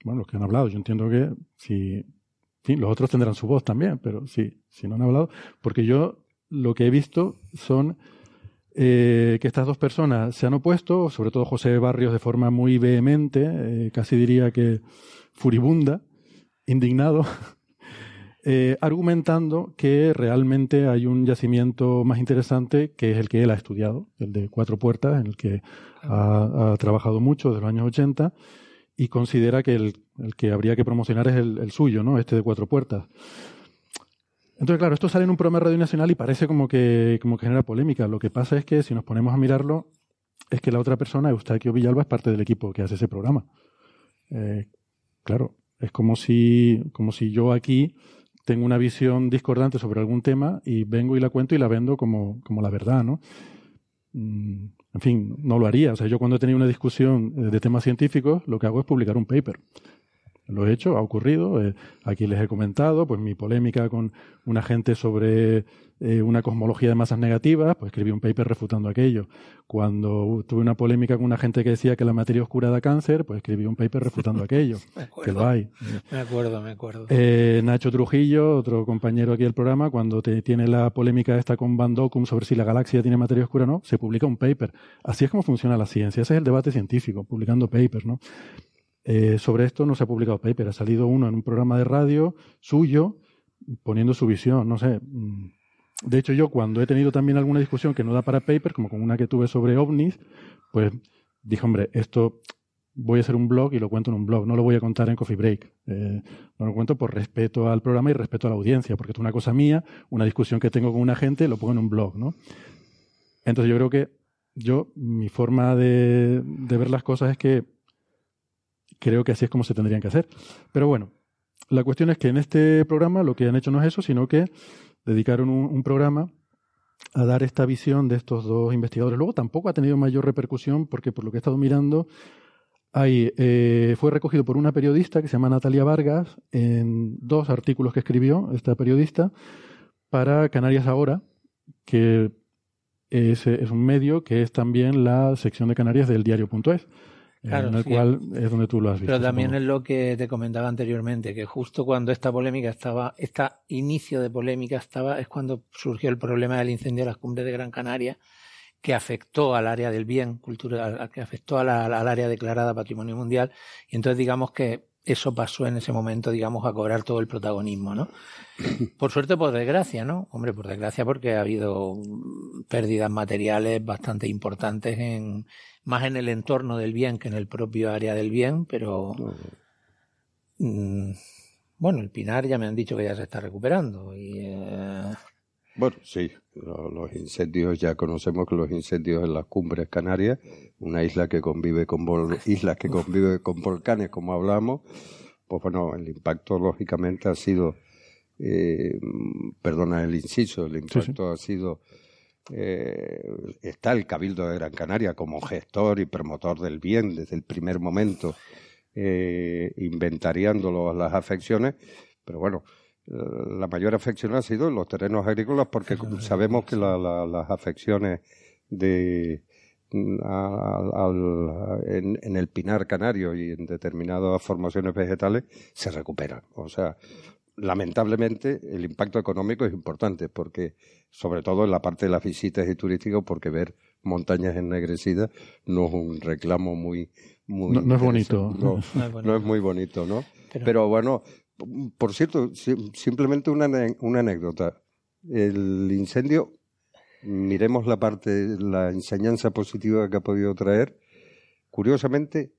Bueno, los que han hablado, yo entiendo que si, fin, los otros tendrán su voz también, pero sí, si no han hablado, porque yo lo que he visto son eh, que estas dos personas se han opuesto, sobre todo José Barrios de forma muy vehemente, eh, casi diría que furibunda, indignado, eh, argumentando que realmente hay un yacimiento más interesante que es el que él ha estudiado, el de Cuatro Puertas, en el que ha, trabajado mucho desde los años 80 y considera que el, el que habría que promocionar es el, el suyo, ¿no? Este de Cuatro Puertas. Entonces, claro, esto sale en un programa Radio Nacional y parece como que, como que genera polémica. Lo que pasa es que si nos ponemos a mirarlo, es que la otra persona, Eustaquio Villalba, es parte del equipo que hace ese programa. Eh, claro, es como si, como si yo aquí tengo una visión discordante sobre algún tema y vengo y la cuento y la vendo como, como la verdad, ¿no? Mm, En fin, no lo haría. O sea, yo cuando he tenido una discusión eh, de temas científicos, lo que hago es publicar un paper. Lo he hecho, ha ocurrido. eh, aquí les he comentado, pues mi polémica con una gente sobre eh, una cosmología de masas negativas, pues escribí un paper refutando aquello. Cuando tuve una polémica con una gente que decía que la materia oscura da cáncer, pues escribí un paper refutando aquello. Me que lo hay. Me acuerdo, me acuerdo. Eh, Nacho Trujillo, otro compañero aquí del programa, cuando te, tiene la polémica esta con Van Dockum sobre si la galaxia tiene materia oscura o no, se publica un paper. Así es como funciona la ciencia. Ese es el debate científico, publicando papers, ¿no? Eh, sobre esto no se ha publicado paper. Ha salido uno en un programa de radio suyo poniendo su visión. No sé. mm. De hecho, yo cuando he tenido también alguna discusión que no da para paper, como con una que tuve sobre ovnis, pues dije, hombre, esto voy a hacer un blog y lo cuento en un blog, no lo voy a contar en Coffee Break. Eh, no lo cuento por respeto al programa y respeto a la audiencia, porque es una cosa mía, una discusión que tengo con una gente, lo pongo en un blog, ¿no? Entonces yo creo que yo, mi forma de, de ver las cosas es que creo que así es como se tendrían que hacer. Pero bueno, la cuestión es que en este programa lo que han hecho no es eso, sino que dedicaron un, programa a dar esta visión de estos dos investigadores. Luego tampoco ha tenido mayor repercusión porque por lo que he estado mirando, hay, eh, fue recogido por una periodista que se llama Natalia Vargas en dos artículos que escribió esta periodista para Canarias Ahora, que es, es un medio que es también la sección de Canarias del diario.es, Claro, en el sí. cual es donde tú lo has visto. Pero también es lo que te comentaba anteriormente, que justo cuando esta polémica estaba, este inicio de polémica estaba, es cuando surgió el problema del incendio de las cumbres de Gran Canaria, que afectó al área del bien cultural, que afectó a la- al área declarada Patrimonio Mundial, y entonces digamos que eso pasó en ese momento, digamos, a cobrar todo el protagonismo, ¿no? Por suerte, por desgracia, ¿no? Hombre, por desgracia porque ha habido mm, pérdidas materiales bastante importantes en más en el entorno del bien que en el propio área del bien, pero mm, bueno, el Pinar ya me han dicho que ya se está recuperando y eh, Bueno, sí, lo- los incendios, ya conocemos que los incendios en las cumbres canarias, una isla que convive con vol- islas que convive con volcanes, como hablamos, pues bueno, el impacto lógicamente ha sido, eh, perdona el inciso, el impacto ha sido, eh, está el Cabildo de Gran Canaria como gestor y promotor del bien desde el primer momento, eh, inventariando las afecciones, pero bueno, eh, la mayor afección ha sido en los terrenos agrícolas porque sabemos que la- la- las afecciones de mm, a- al- en, en el pinar canario y en determinadas formaciones vegetales se recuperan. O sea, lamentablemente el impacto económico es importante porque sobre todo en la parte de las visitas y turísticos porque ver montañas ennegrecidas no es un reclamo muy muy No- no es bonito. No, No es bonito. no es muy bonito, ¿no? Pero- Pero, bueno, por cierto, si- simplemente una, una anécdota. El incendio, miremos la parte, la enseñanza positiva que ha podido traer. Curiosamente,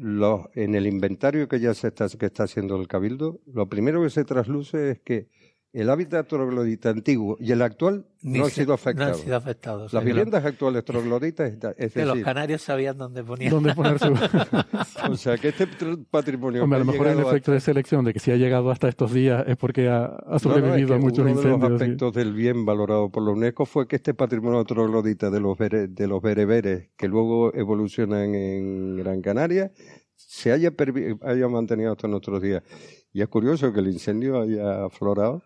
los, en el inventario que ya se está, que está haciendo el Cabildo, lo primero que se trasluce es que el hábitat troglodita antiguo y el actual no ha se- sido no afectado. han sido afectados. Las viviendas actuales trogloditas, es que los canarios sabían dónde ponían. ¿Dónde poner su- o sea, que este tr- patrimonio Hombre, a lo mejor el a- efecto de selección de que si ha llegado hasta estos días es porque ha, ha No, no, sobrevivido es que a muchos uno de incendios. los sí. aspectos del bien valorado por la UNESCO fue que este patrimonio troglodita de los, bere- de los bereberes, que luego evolucionan en Gran Canaria, se haya, haya mantenido hasta nuestros días. Y es curioso que el incendio haya aflorado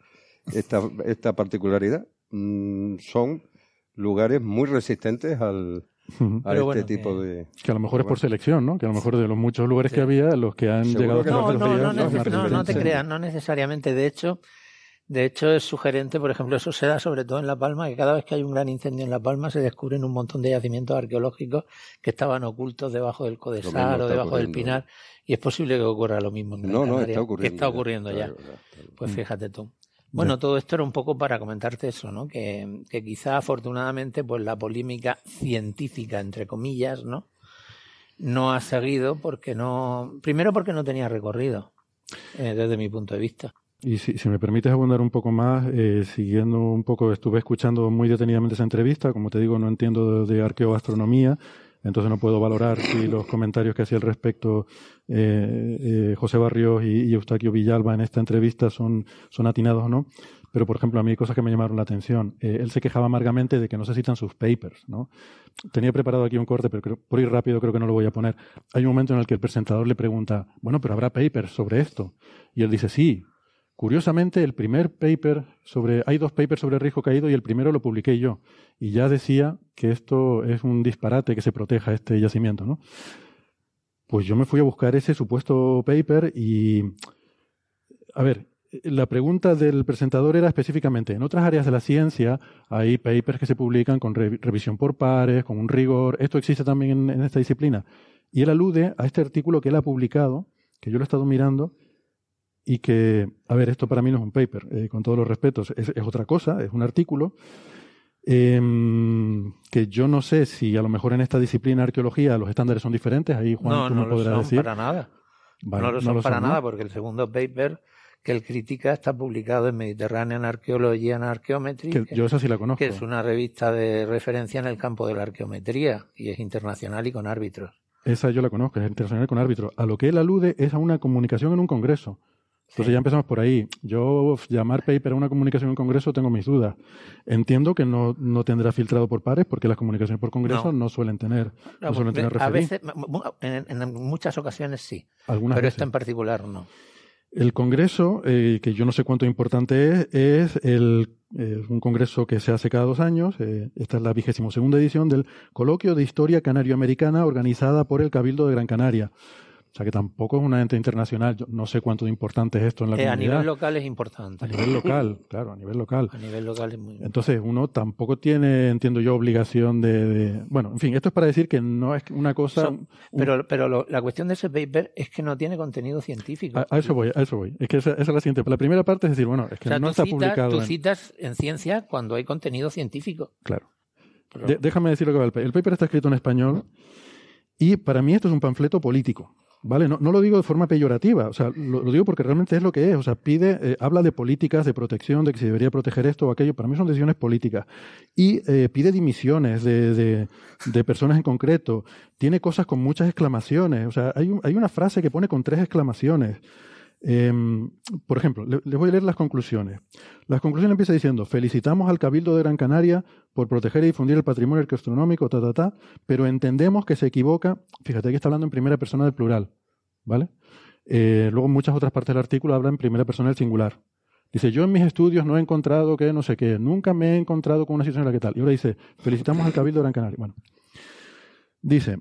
esta, esta particularidad. Mm, son lugares muy resistentes al, a este tipo de... Que a lo mejor es por selección, ¿no? Que a lo mejor de los muchos lugares que había, los que han Seguro llegado que hasta No, no, no, neces- no, no te creas, no necesariamente. De hecho, de hecho es sugerente, por ejemplo, eso se da sobre todo en La Palma, que cada vez que hay un gran incendio en La Palma se descubren un montón de yacimientos arqueológicos que estaban ocultos debajo del mismo o está debajo del. Pinar, y es posible que ocurra lo mismo en Gran No, no, Canaria, está que ocurriendo está ya, ocurriendo ya. claro, claro. Pues fíjate tú. Bueno, todo esto era un poco para comentarte eso, ¿no? Que, que quizá afortunadamente, pues la polémica científica, entre comillas, ¿no? No ha seguido porque no. Primero porque no tenía recorrido, eh, desde mi punto de vista. Y si, si me permites abundar un poco más, eh, siguiendo un poco, estuve escuchando muy detenidamente esa entrevista, como te digo, no entiendo de, de arqueoastronomía, entonces no puedo valorar si los comentarios que hacía al respecto eh, eh, José Barrios y, Eustaquio Villalba en esta entrevista son, son atinados o no. Pero, por ejemplo, a mí hay cosas que me llamaron la atención. Eh, él se quejaba amargamente de que no se citan sus papers. ¿no? Tenía preparado aquí un corte, pero por ir rápido creo que no lo voy a poner. Hay un momento en el que el presentador le pregunta, bueno, pero habrá papers sobre esto. Y él dice, sí. Curiosamente, el primer paper sobre, hay dos papers sobre riesgo caído y el primero lo publiqué yo. Y ya decía que esto es un disparate que se proteja este yacimiento, ¿no? Pues yo me fui a buscar ese supuesto paper y, a ver, la pregunta del presentador era específicamente, en otras áreas de la ciencia hay papers que se publican con re- revisión por pares, con un rigor, ¿esto existe también en, en esta disciplina? Y él alude a este artículo que él ha publicado, que yo lo he estado mirando, y que, a ver, esto para mí no es un paper, eh, con todos los respetos, es, es otra cosa, es un artículo, em, que yo no sé si a lo mejor en esta disciplina arqueología los estándares son diferentes, ahí Juan no, tú no me lo podrás son decir. para nada. Vale, no lo son para ¿no? nada, porque el segundo paper que él critica está publicado en Mediterranean Archaeology and Archaeometry, Que yo esa sí la conozco. que es una revista de referencia en el campo de la arqueometría y es internacional y con árbitros. Esa yo la conozco, es internacional con árbitro. A lo que él alude es a una comunicación en un congreso. Entonces ya empezamos por ahí. Yo llamar paper a una comunicación en un congreso tengo mis dudas. Entiendo que no, no tendrá filtrado por pares porque las comunicaciones por congreso no, No. suelen tener, no, No, suelen tener a referí. veces, en, en muchas ocasiones sí, Algunas pero veces. esta en particular no. El congreso, eh, que yo no sé cuánto importante es, es el, eh, un congreso que se hace cada dos años. eh, esta es la vigésimo segunda edición del Coloquio de Historia Canario-Americana organizada por el Cabildo de Gran Canaria. O sea que tampoco es una ente internacional. Yo no sé cuánto de importante es esto en la Eh, a comunidad. nivel local es importante. A nivel local, claro, a nivel local. A nivel local es muy Entonces, uno tampoco tiene, entiendo yo, obligación de, de- Bueno, en fin, esto es para decir que no es una cosa... Son- pero pero lo- la cuestión de ese paper es que no tiene contenido científico. a, a eso voy, a eso voy. Es que esa, esa es la siguiente. La primera parte es decir, bueno, es que o sea, no está citas, publicado tú en... citas en ciencia cuando hay contenido científico. Claro. Pero- De- déjame decir lo que va el paper. El paper está escrito en español y para mí esto es un panfleto político. ¿Vale? No, no lo digo de forma peyorativa, o sea, lo, digo porque realmente es lo que es. O sea, pide, eh, habla de políticas de protección, de que se debería proteger esto o aquello. Para mí son decisiones políticas. Y eh, pide dimisiones de, de, de personas en concreto. Tiene cosas con muchas exclamaciones. O sea, hay, un- hay una frase que pone con tres exclamaciones. Em, por ejemplo, le- les voy a leer las conclusiones. Las conclusiones empieza diciendo, felicitamos al Cabildo de Gran Canaria por proteger y difundir el patrimonio arqueoastronómico, ta, ta, ta, pero entendemos que se equivoca, fíjate que está hablando en primera persona del plural, ¿vale? Eh, luego muchas otras partes del artículo habla en primera persona del singular. Dice, yo en mis estudios no he encontrado que no sé qué, nunca me he encontrado con una situación en la que tal. Y ahora dice, felicitamos al Cabildo de Gran Canaria. Bueno, dice,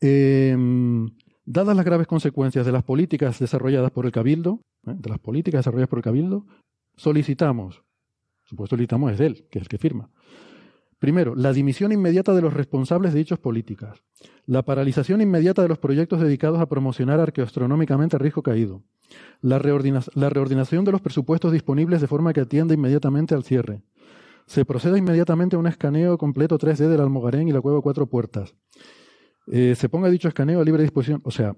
em, dadas las graves consecuencias de las políticas desarrolladas por el Cabildo, ¿eh? de las políticas desarrolladas por el Cabildo, solicitamos, supuesto solicitamos es él, que es el que firma. Primero, la dimisión inmediata de los responsables de dichas políticas, la paralización inmediata de los proyectos dedicados a promocionar arqueoastronómicamente a riesgo caído, la, reordina- la reordinación de los presupuestos disponibles de forma que atienda inmediatamente al cierre, se proceda inmediatamente a un escaneo completo 3D del Almogarén y la Cueva Cuatro Puertas, eh, se ponga dicho escaneo a libre disposición, o sea,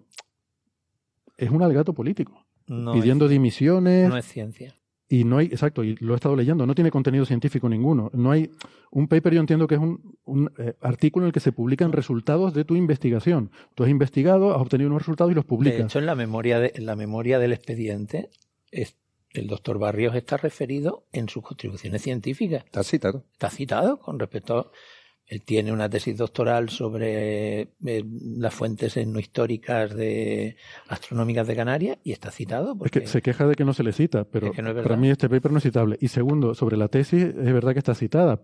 es un alegato político, No pidiendo es- dimisiones. No es ciencia. Y no hay, exacto, y lo he estado leyendo, no tiene contenido científico ninguno. No hay un paper, yo entiendo que es un, un, eh, artículo en el que se publican resultados de tu investigación. Tú has investigado, has obtenido unos resultados y los De publicas. hecho, en la memoria, de, en la memoria del expediente, es- el doctor Barrios está referido en sus contribuciones científicas. Está citado. Está citado con respecto a... Él tiene una tesis doctoral sobre eh, las fuentes no históricas de astronómicas de Canarias y está citado. Es que se queja de que no se le cita, pero Es que no es para mí este paper no es citable. Y segundo, sobre la tesis, es verdad que está citada.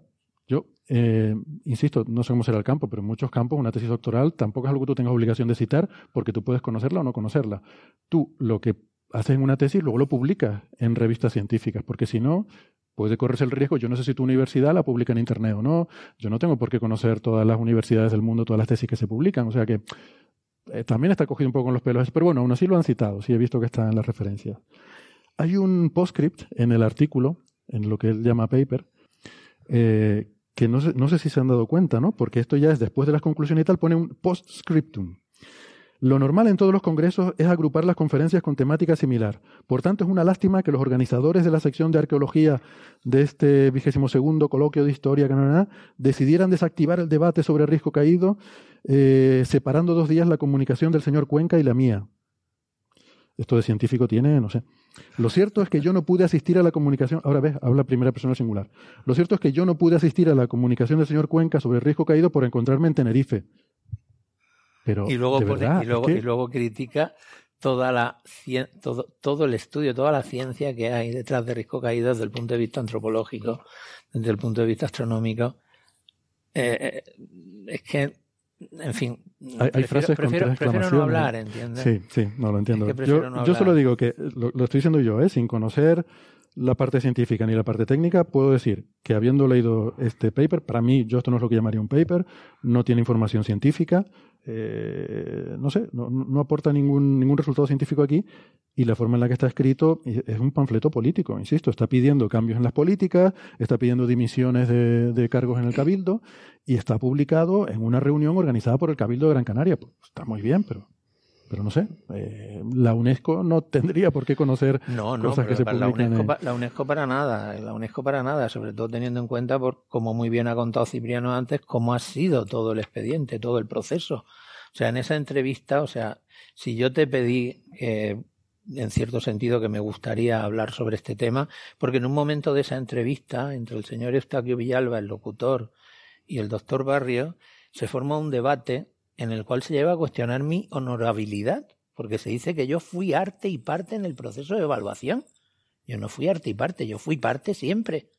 Yo, eh, insisto, no sé cómo será el campo, pero en muchos campos una tesis doctoral tampoco es algo que tú tengas obligación de citar porque tú puedes conocerla o no conocerla. Tú lo que haces en una tesis luego lo publicas en revistas científicas, porque si no, puede correrse el riesgo. Yo no sé si tu universidad la publica en Internet o no. Yo no tengo por qué conocer todas las universidades del mundo, todas las tesis que se publican. O sea que eh, también está cogido un poco con los pelos. Pero bueno, aún así lo han citado. Sí, he visto que está en las referencias. Hay un postscript en el artículo, en lo que él llama paper, eh, que no sé, no sé si se han dado cuenta, ¿no? Porque esto ya es después de las conclusiones y tal, pone un postscriptum. Lo normal en todos los congresos es agrupar las conferencias con temática similar. Por tanto, es una lástima que los organizadores de la sección de arqueología de este vigésimo segundo coloquio de historia Canadá decidieran desactivar el debate sobre Risco Caído, eh, separando dos días la comunicación del señor Cuenca y la mía. Esto de científico tiene, no sé. Lo cierto es que yo no pude asistir a la comunicación. Ahora ves, habla primera persona singular. Lo cierto es que yo no pude asistir a la comunicación del señor Cuenca sobre el Risco Caído por encontrarme en Tenerife. Pero, y luego, de pone- verdad, y, luego, y luego critica toda la cien- todo, todo el estudio, toda la ciencia que hay detrás de Risco Caído desde el punto de vista antropológico, desde el punto de vista astronómico. Eh, eh, es que, en fin, Hay, hay prefiero, frases prefiero- no hablar, ¿entiendes? Sí, sí, no lo entiendo. Es que prefiero yo, no yo solo digo que, lo, lo estoy diciendo yo, ¿eh? sin conocer la parte científica ni la parte técnica, puedo decir que habiendo leído este paper, para mí, yo esto no es lo que llamaría un paper, no tiene información científica, eh, no sé, no, aporta ningún, ningún resultado científico aquí y la forma en la que está escrito es un panfleto político, insisto, está pidiendo cambios en las políticas, está pidiendo dimisiones de, de cargos en el Cabildo y está publicado en una reunión organizada por el Cabildo de Gran Canaria. Pues está muy bien, pero, pero no sé, eh, la UNESCO no tendría por qué conocer No, no, cosas que se para la, publican UNESCO, en- la UNESCO para nada, la UNESCO para nada, sobre todo teniendo en cuenta, por, como muy bien ha contado Cipriano antes, cómo ha sido todo el expediente, todo el proceso. O sea, en esa entrevista, o sea, si yo te pedí, eh, en cierto sentido, que me gustaría hablar sobre este tema, porque en un momento de esa entrevista, entre el señor Eustaquio Villalba, el locutor, y el doctor Barrio, se forma un debate en el cual se lleva a cuestionar mi honorabilidad, porque se dice que yo fui arte y parte en el proceso de evaluación. Yo no fui arte y parte, yo fui parte siempre.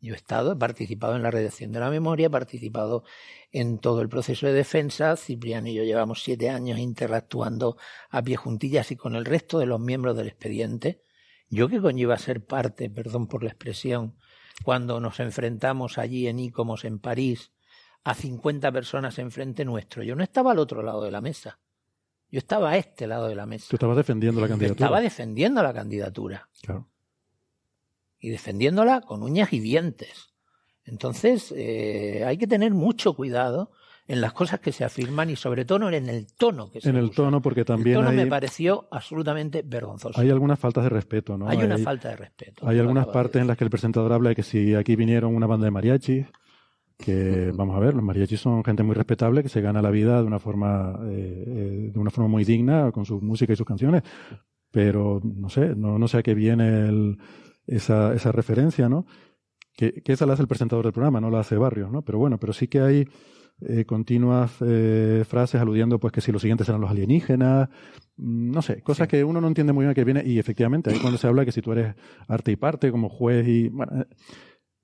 Yo he estado, he participado en la redacción de la memoria, he participado en todo el proceso de defensa. Cipriano y yo llevamos siete años interactuando a pie juntillas y con el resto de los miembros del expediente. Yo que coño iba a ser parte, perdón por la expresión, cuando nos enfrentamos allí en Icomos, en París, a 50 personas enfrente nuestro. Yo no estaba al otro lado de la mesa. Yo estaba a este lado de la mesa. Tú estabas defendiendo la Yo candidatura. Estaba defendiendo la candidatura. Claro. Y defendiéndola con uñas y dientes. Entonces, eh, hay que tener mucho cuidado en las cosas que se afirman y sobre todo en el tono que se En el usa. tono, porque El también tono hay, me pareció absolutamente vergonzoso. hay algunas faltas de respeto, ¿no? Hay una falta de respeto. Hay algunas partes en las que el presentador habla de que si aquí vinieron una banda de mariachis, que vamos a ver, los mariachis son gente muy respetable que se gana la vida de una forma eh, eh, de una forma muy digna con su música y sus canciones, pero no sé, no, no sé a qué viene el- esa, esa referencia, ¿no? Que, que esa la hace el presentador del programa, no la hace Barrios, ¿no? Pero bueno, pero sí que hay eh, continuas eh, frases aludiendo pues que si los siguientes eran los alienígenas, mm, no sé, cosas que uno no entiende muy bien a qué viene y efectivamente ahí cuando se habla que si tú eres arte y parte como juez y bueno,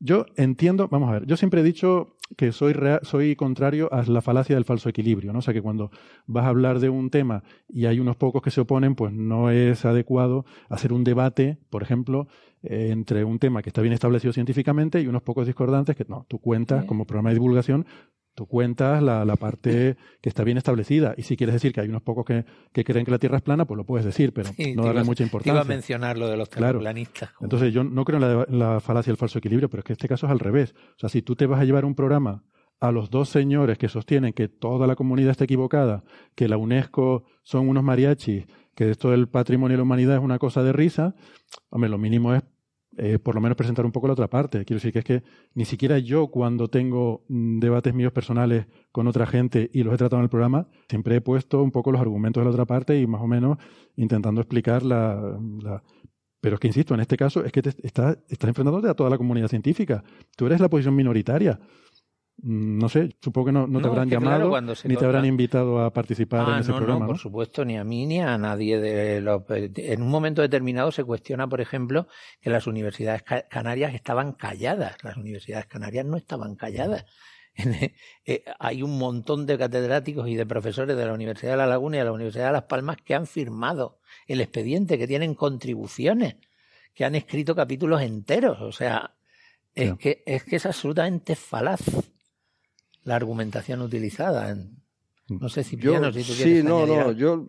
yo entiendo, vamos a ver, yo siempre he dicho que soy rea- soy contrario a la falacia del falso equilibrio, ¿no? O sea que cuando vas a hablar de un tema y hay unos pocos que se oponen, pues no es adecuado hacer un debate, por ejemplo, eh, entre un tema que está bien establecido científicamente y unos pocos discordantes que no, tú cuentas como programa de divulgación Tú cuentas la, la parte que está bien establecida. Y si quieres decir que hay unos pocos que, que creen que la Tierra es plana, pues lo puedes decir, pero Sí, no darle mucha te importancia. Iba a mencionar lo de los Claro. terraplanistas. como- Entonces yo no creo en la, en la falacia del falso equilibrio, pero es que este caso es al revés. O sea, si tú te vas a llevar un programa a los dos señores que sostienen que toda la comunidad está equivocada, que la UNESCO son unos mariachis, que esto del patrimonio de la humanidad es una cosa de risa, hombre, lo mínimo es eh, por lo menos presentar un poco la otra parte. Quiero decir que es que ni siquiera yo cuando tengo mm, debates míos personales con otra gente y los he tratado en el programa, siempre he puesto un poco los argumentos de la otra parte y más o menos intentando explicar la, pero es que, insisto, en este caso es que te estás enfrentándote a toda la comunidad científica. Tú eres la posición minoritaria. Mm, No sé, supongo que no, no te No, habrán claro, llamado cuando se ni te habrán invitado a participar Ah, en ese no, programa. no, por supuesto, ni a mí ni a nadie de los... En un momento determinado se cuestiona, por ejemplo, que las universidades ca- canarias estaban calladas. Las universidades canarias no estaban calladas. En- eh, hay un montón de catedráticos y de profesores de la Universidad de La Laguna y de la Universidad de Las Palmas que han firmado el expediente, que tienen contribuciones, que han escrito capítulos enteros. O sea, es, que, es que es absolutamente falaz la argumentación utilizada. En, no sé si Yo, si tú sí, no, añadir no, yo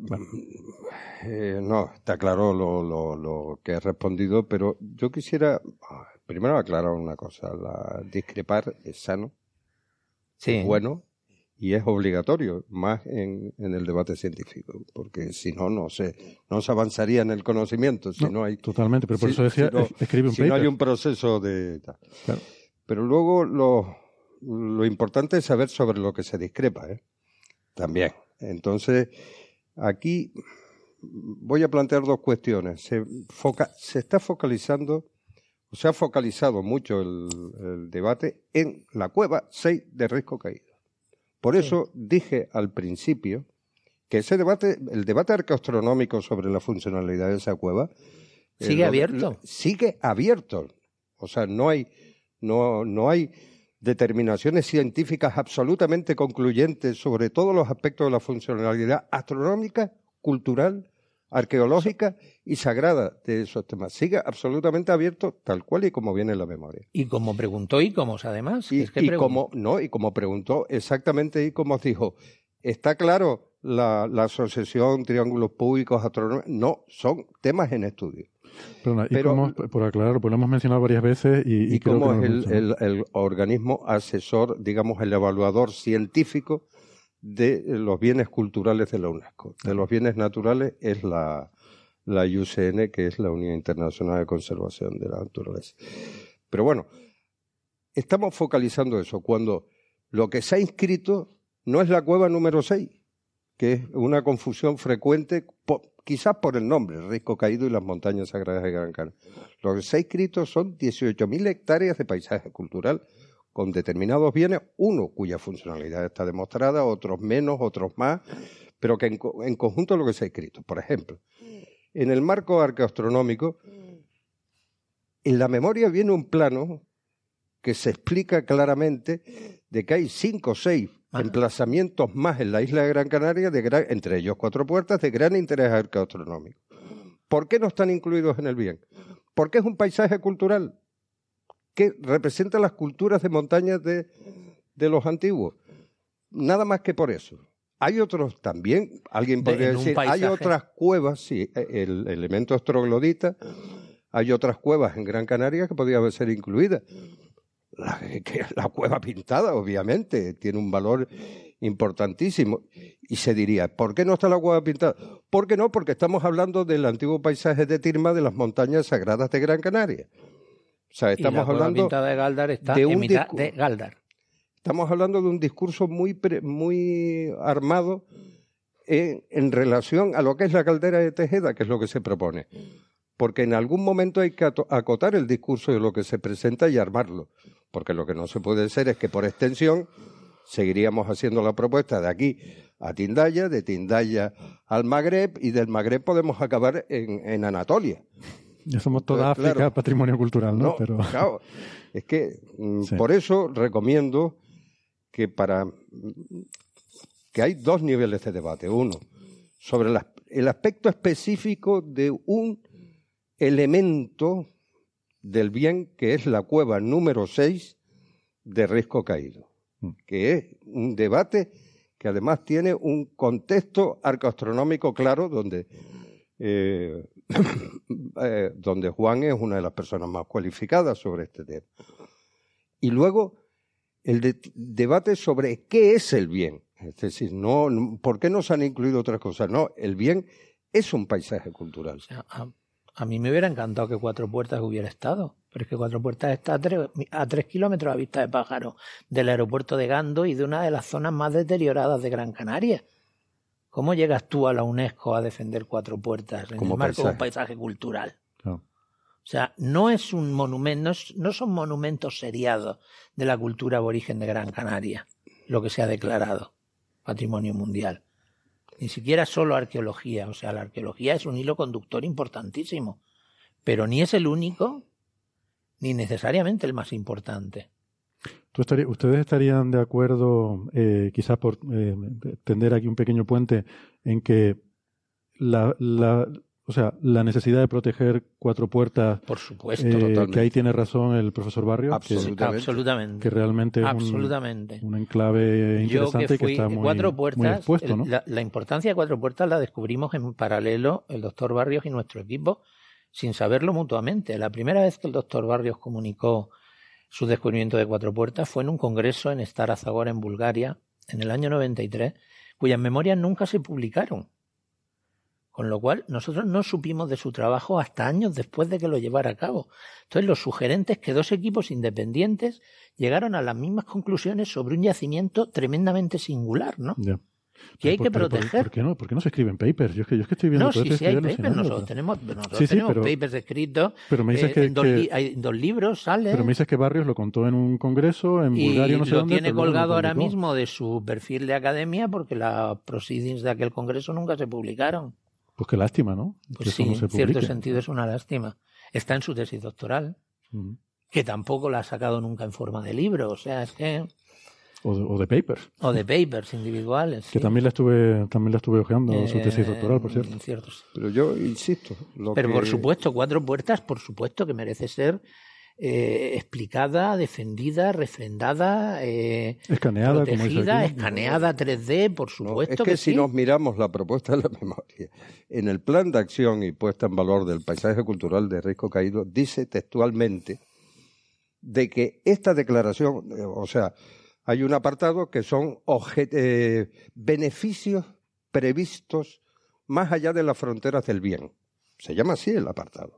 eh, no, está claro lo, lo, lo que he respondido, pero yo quisiera ah, primero aclarar una cosa, la discrepar es sano, Sí. es bueno y es obligatorio, más en, en el debate científico, porque si no, no se, no se avanzaría en el conocimiento, si no, No, hay... totalmente, pero por si- eso decía, si no- es- escribe un si no hay un proceso de... Claro. Pero luego lo, lo importante es saber sobre lo que se discrepa, ¿eh? También. Entonces, aquí voy a plantear dos cuestiones. Se, foca- se está focalizando, o se ha focalizado mucho el, el debate en la cueva 6 de Risco Caído. Por eso dije al principio que ese debate, el debate arqueoastronómico sobre la funcionalidad de esa cueva, eh, ¿Sigue lo- abierto? lo- sigue abierto. O sea, no hay, no, no hay determinaciones científicas absolutamente concluyentes sobre todos los aspectos de la funcionalidad astronómica, cultural, arqueológica y sagrada de esos temas. Sigue absolutamente abierto tal cual y como viene en la memoria. Y como preguntó Icomos, además. Y, es que y como no y como preguntó exactamente y como dijo está claro la, la asociación triángulos públicos astronómicos no son temas en estudio Perdona, y Pero- cómo, por aclarar, pues lo hemos mencionado varias veces y, y no es el, organismo asesor digamos el evaluador científico de los bienes culturales de la UNESCO de los bienes naturales es la la UCN que es la Unión Internacional de Conservación de la Naturaleza. Pero bueno estamos focalizando eso cuando lo que se ha inscrito no es la cueva número 6, que es una confusión frecuente, quizás por el nombre, Risco Caído y las montañas sagradas de Gran Canaria. Lo que se ha inscrito son 18.000 hectáreas de paisaje cultural con determinados bienes, uno cuya funcionalidad está demostrada, otros menos, otros más, pero que en, co- en conjunto lo que se ha escrito. Por ejemplo, en el marco arqueoastronómico, en la memoria viene un plano que se explica claramente de que hay cinco o seis emplazamientos más en la isla de Gran Canaria, de gran- entre ellos cuatro puertas, de gran interés arqueoastronómico. ¿Por qué no están incluidos en el bien? Porque es un paisaje cultural que representa las culturas de montañas de, de los antiguos. Nada más que por eso. Hay otros también, alguien podría decir, hay otras cuevas, sí, el elemento estroglodita, hay otras cuevas en Gran Canaria que podrían ser incluidas. La, que la cueva pintada, obviamente, tiene un valor importantísimo. Y se diría, ¿por qué no está la cueva pintada? ¿Por qué no? Porque estamos hablando del antiguo paisaje de Tirma de las montañas sagradas de Gran Canaria. O sea, y la estamos cueva hablando pintada de Galdar está de en un mitad discu- de Galdar. Estamos hablando de un discurso muy, pre- muy armado en, en relación a lo que es la caldera de Tejeda, que es lo que se propone. Porque en algún momento hay que acotar el discurso de lo que se presenta y armarlo. Porque lo que no se puede ser es que por extensión seguiríamos haciendo la propuesta de aquí a Tindaya, de Tindaya al Magreb y del Magreb podemos acabar en, en Anatolia. Ya somos toda Entonces, África claro. patrimonio cultural, ¿no? No, Pero claro, es que mm, Sí. por eso recomiendo que para que hay dos niveles de debate. Uno, sobre el aspecto específico de un elemento del bien que es la cueva número 6 de Risco Caído, que es un debate que además tiene un contexto arcoastronómico claro donde eh, eh, donde Juan es una de las personas más cualificadas sobre este tema. Y luego el de- debate sobre qué es el bien. Es decir, no, no- ¿por qué no se han incluido otras cosas? No, el bien es un paisaje cultural. A, a mí me hubiera encantado que Cuatro Puertas hubiera estado, pero es que Cuatro Puertas está a tres, a tres kilómetros a vista de pájaro del aeropuerto de Gando y de una de las zonas más deterioradas de Gran Canaria. ¿Cómo llegas tú a la UNESCO a defender Cuatro Puertas en Como el marco de un paisaje. cultural? Claro. O sea, no es un monumento, no, es- no son monumentos seriados de la cultura aborigen de Gran Canaria, lo que se ha declarado patrimonio mundial. Ni siquiera solo arqueología, o sea, la arqueología es un hilo conductor importantísimo, pero ni es el único, ni necesariamente el más importante. ¿Tú estaría- ¿Ustedes estarían de acuerdo, eh, quizás por eh, tender aquí un pequeño puente, en que la, o sea, la necesidad de proteger cuatro puertas, Por supuesto, eh, totalmente. que ahí tiene razón el profesor Barrio, que- Absolutamente. Que realmente es un- Absolutamente. un, enclave interesante que que, fui está muy, Cuatro muy Puertas, expuesto, el- ¿no? la, la importancia de Cuatro Puertas la descubrimos en paralelo el doctor Barrios y nuestro equipo sin saberlo mutuamente. La primera vez que el doctor Barrios comunicó su descubrimiento de Cuatro Puertas fue en un congreso en Stara Zagora, en Bulgaria, en el año 93, cuyas memorias nunca se publicaron. Con lo cual, nosotros no supimos de su trabajo hasta años después de que lo llevara a cabo. Entonces, lo sugerente es que dos equipos independientes llegaron a las mismas conclusiones sobre un yacimiento tremendamente singular, ¿no? Ya. Que hay Pero que por- pero por- proteger. ¿Por qué no? ¿Por qué no se escriben papers? Yo es que, yo es que estoy viendo No, sí, sí hay papers. Nosotros tenemos, nosotros Sí, sí, tenemos pero- papers escritos. pero me dices eh, que- en dos, que- hay dos libros sale. Pero me dices que Barrios lo contó en un congreso, en Bulgaria, no sé lo dónde. tiene no colgado ahora mismo de su perfil de academia porque las proceedings de aquel congreso nunca se publicaron. Pues qué lástima, ¿no? Pues sí, no se en cierto sentido es una lástima. Está en su tesis doctoral, que tampoco la ha sacado nunca en forma de libro, o sea, es que O, de, o de papers. o de papers individuales. Que sí. también la estuve, también la estuve hojeando, su tesis Eh, doctoral, por cierto. Pero yo insisto. Lo Pero que- por supuesto, cuatro puertas, por supuesto que merece ser eh, explicada, defendida, refrendada, eh, Escaneada, protegida, escaneada 3D, por No, supuesto es que, que, si sí. nos miramos la propuesta de la memoria, en el plan de acción y puesta en valor del paisaje cultural de Risco Caído, dice textualmente de que esta declaración, eh, o sea, hay un apartado que son eh, beneficios previstos más allá de las fronteras del bien. Se llama así el apartado.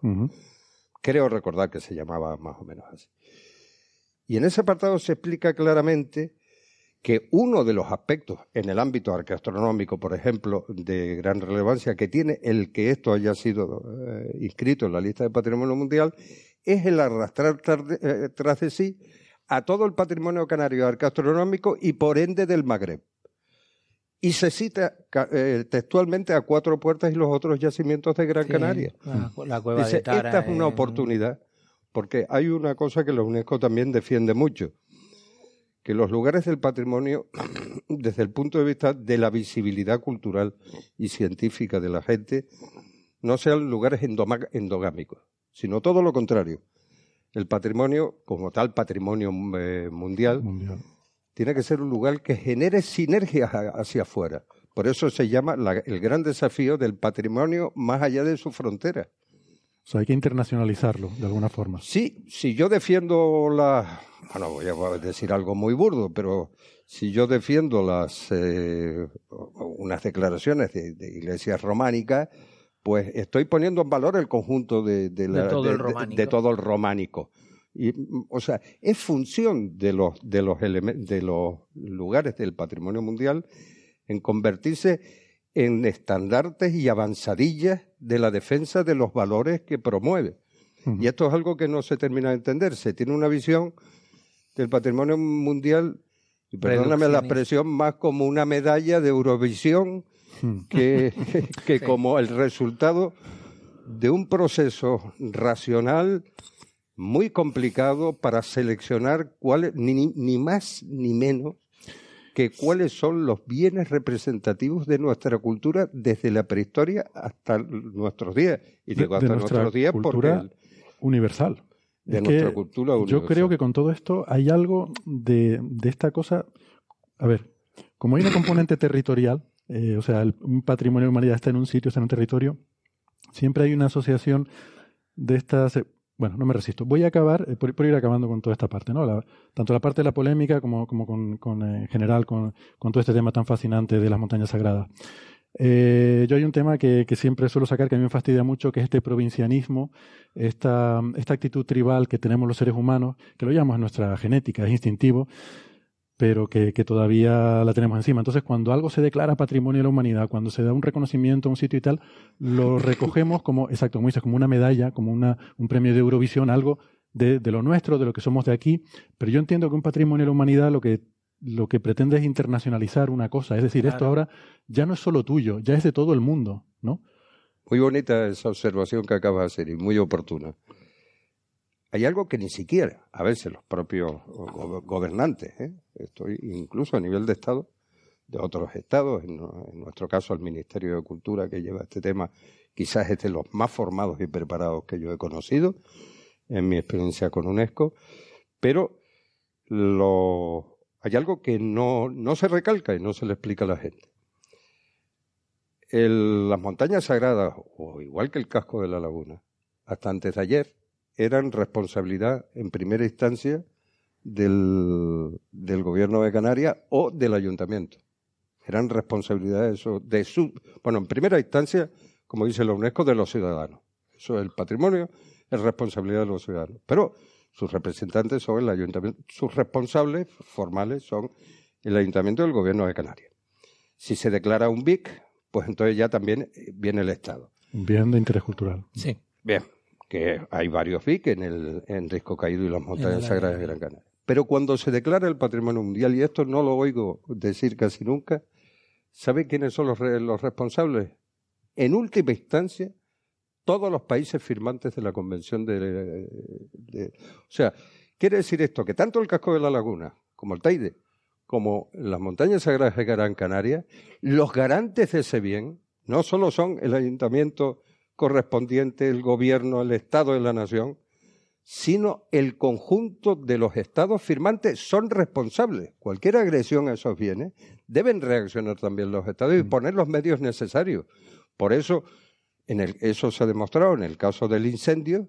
Creo recordar que se llamaba más o menos así. Y en ese apartado se explica claramente que uno de los aspectos en el ámbito arqueastronómico, por ejemplo, de gran relevancia que tiene el que esto haya sido eh, inscrito en la lista de patrimonio mundial, es el arrastrar eh, tras de sí a todo el patrimonio canario arqueastronómico y por ende del Magreb. Y se cita ca- eh, textualmente a Cuatro Puertas y los otros yacimientos de Gran Sí, Canaria. la, la cueva Dice, de Tara. esta es una oportunidad, porque hay una cosa que la UNESCO también defiende mucho, que los lugares del patrimonio, desde el punto de vista de la visibilidad cultural y científica de la gente, no sean lugares endoma- endogámicos, sino todo lo contrario. El patrimonio, como tal patrimonio eh, mundial, tiene que ser un lugar que genere sinergias hacia afuera. Por eso se llama la- el gran desafío del patrimonio más allá de su frontera. O sea, hay que internacionalizarlo de alguna forma. Sí, si yo defiendo la, bueno, voy a decir algo muy burdo, pero si yo defiendo las eh, unas declaraciones de, de iglesias románicas, pues estoy poniendo en valor el conjunto de, de la- De todo el de- románico. de todo el románico. Y, mm, o sea, es función de los de los de los lugares del patrimonio mundial en convertirse en estandartes y avanzadillas de la defensa de los valores que promueve. Y esto es algo que no se termina de entender. Se tiene una visión del patrimonio mundial, y perdóname la expresión, más como una medalla de Eurovisión que, que como el resultado de un proceso racional muy complicado para seleccionar cuáles, ni, ni- más ni menos que cuáles son los bienes representativos de nuestra cultura desde la prehistoria hasta nuestros días. Y De- digo de hasta nuestra nuestros días porque el- universal. de Es nuestra cultura Yo universal. creo que con todo esto hay algo de, de esta cosa. A ver, como hay una componente territorial, eh, o sea, el- un patrimonio de humanidad está en un sitio, está en un territorio, siempre hay una asociación de estas. Bueno, no me resisto. Voy a acabar, eh, por, ir acabando con toda esta parte, ¿no? La- tanto la parte de la polémica como, como con, con, eh, en general con, con todo este tema tan fascinante de las montañas sagradas. Eh, yo hay un tema que, que siempre suelo sacar que a mí me fastidia mucho, que es este provincianismo, esta, esta actitud tribal que tenemos los seres humanos, que lo llamamos nuestra genética, es instintivo, pero que, que todavía la tenemos encima. Entonces, cuando algo se declara patrimonio de la humanidad, cuando se da un reconocimiento a un sitio y tal, lo recogemos como, exacto, como dices, como una medalla, como una, un premio de Eurovisión, algo de, de lo nuestro, de lo que somos de aquí. Pero yo entiendo que un patrimonio de la humanidad lo que, lo que pretende es internacionalizar una cosa. Es decir, esto ahora ya no es solo tuyo, ya es de todo el mundo, ¿no? Muy bonita esa observación que acabas de hacer y muy oportuna. Hay algo que ni siquiera, a veces los propios go- gobernantes, ¿eh? estoy incluso a nivel de Estado, de otros estados, en, nuestro caso el Ministerio de Cultura que lleva este tema, quizás es de los más formados y preparados que yo he conocido en mi experiencia con UNESCO, pero lo, hay algo que no, no se recalca y no se le explica a la gente. Las montañas sagradas, o igual que el casco de la laguna, hasta antes de ayer, eran responsabilidad en primera instancia del, del gobierno de Canarias o del ayuntamiento. Eran responsabilidades eso, de su, bueno, en primera instancia, como dice la UNESCO, de los ciudadanos. Eso el patrimonio, es responsabilidad de los ciudadanos. Pero sus representantes son el ayuntamiento, sus responsables formales son el ayuntamiento y el gobierno de Canarias. Si se declara un BIC, pues entonces ya también viene el Estado. Un bien de interés cultural. Sí. Bien, que hay varios BIC en el en Risco Caído y las Montañas la- Sagradas de Gran Canaria. Pero cuando se declara el patrimonio mundial, y esto no lo oigo decir casi nunca, ¿sabe quiénes son los, los responsables? En última instancia, todos los países firmantes de la Convención de, de- O sea, quiere decir esto, que tanto el casco de la laguna como el Teide, como las montañas sagradas de Gran Canaria, los garantes de ese bien no solo son el ayuntamiento correspondiente, el gobierno, el Estado de la nación, sino el conjunto de los estados firmantes son responsables. Cualquier agresión a esos bienes deben reaccionar también los estados y poner los medios necesarios. Por eso, en el, eso se ha demostrado en el caso del incendio,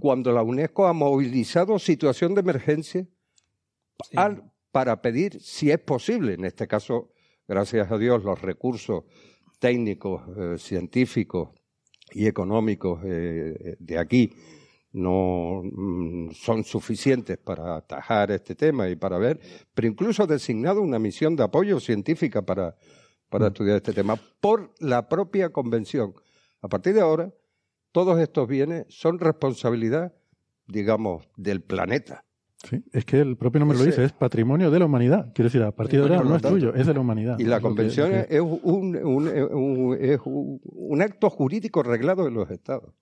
cuando la UNESCO ha movilizado situación de emergencia al- para pedir, si es posible, en este caso, gracias a Dios, los recursos técnicos, eh, científicos y económicos eh, de aquí no mm, son suficientes para atajar este tema y para ver, pero incluso ha designado una misión de apoyo científica para, para estudiar este tema por la propia convención. A partir de ahora, todos estos bienes son responsabilidad, digamos, del planeta. Sí, es que el propio nombre lo Ese- dice, es patrimonio de la humanidad. Quiero decir, a partir de ahora no lo es tuyo, es de la humanidad. Y la Es lo que- convención que- es, un, un- un- es un- acto jurídico reglado de los estados.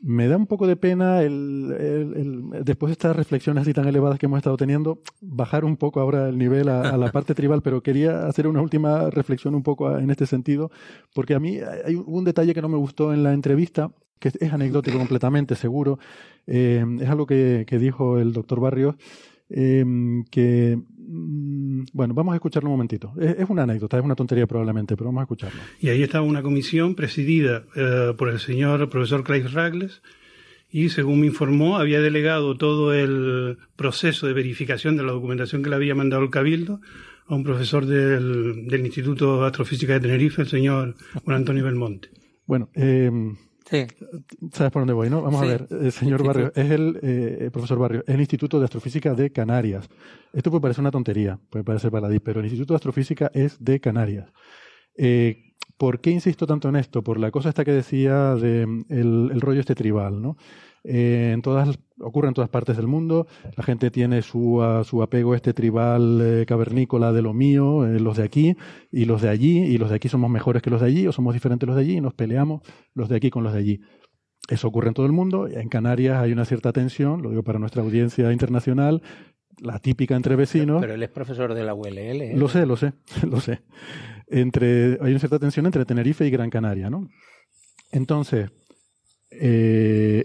Me da un poco de pena el, el- el- después de estas reflexiones así tan elevadas que hemos estado teniendo, bajar un poco ahora el nivel a, a la parte tribal, pero quería hacer una última reflexión un poco en este sentido, porque a mí hay un detalle que no me gustó en la entrevista, que es, anecdótico completamente, seguro. Eh, es algo que, que dijo el doctor Barrios, eh, que, mm, bueno, vamos a escucharlo un momentito. Es, es una anécdota, es una tontería probablemente, pero vamos a escucharlo. Y ahí estaba una comisión presidida eh, por el señor profesor Clive Ragles y, según me informó, había delegado todo el proceso de verificación de la documentación que le había mandado el Cabildo a un profesor del, del Instituto de Astrofísica de Tenerife, el señor Juan Antonio Belmonte. Bueno, eh, Sí. ¿sabes por dónde voy, no? Vamos Sí. a ver, eh, señor. Barrio, es el eh, profesor Barrio, es el Instituto de Astrofísica de Canarias. Esto puede parecer una tontería, puede parecer baladí, pero el Instituto de Astrofísica es de Canarias. Eh, ¿Por qué insisto tanto en esto? Por la cosa esta que decía de mm, el, el rollo este tribal, ¿no? Eh, en todas, ocurre en todas partes del mundo, la gente tiene su, ah, su apego este tribal eh, cavernícola de lo mío, eh, los de aquí y los de allí, y los de aquí somos mejores que los de allí, o somos diferentes los de allí, y nos peleamos los de aquí con los de allí. Eso ocurre en todo el mundo. En Canarias hay una cierta tensión, lo digo para nuestra audiencia internacional, la típica entre vecinos. Pero él es profesor de la ULL. ¿eh? Lo sé, lo sé, lo sé. Entre, hay una cierta tensión entre Tenerife y Gran Canaria, ¿no? Entonces, eh,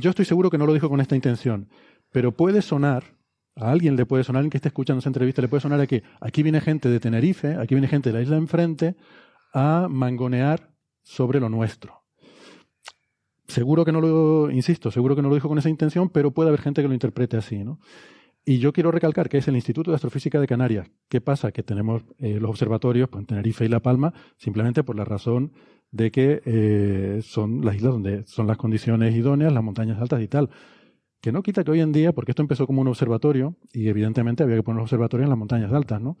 yo estoy seguro que no lo dijo con esta intención, pero puede sonar, a alguien le puede sonar, alguien que esté escuchando esa entrevista, le puede sonar a que aquí viene gente de Tenerife, aquí viene gente de la isla de enfrente a mangonear sobre lo nuestro. Seguro que no lo, insisto, seguro que no lo dijo con esa intención, pero puede haber gente que lo interprete así, ¿no? Y yo quiero recalcar que es el Instituto de Astrofísica de Canarias. ¿Qué pasa? Que tenemos eh, los observatorios pues, en Tenerife y La Palma simplemente por la razón de que eh, son las islas donde son las condiciones idóneas, las montañas altas y tal. Que no quita que hoy en día, porque esto empezó como un observatorio y evidentemente había que poner observatorios en las montañas altas, ¿no?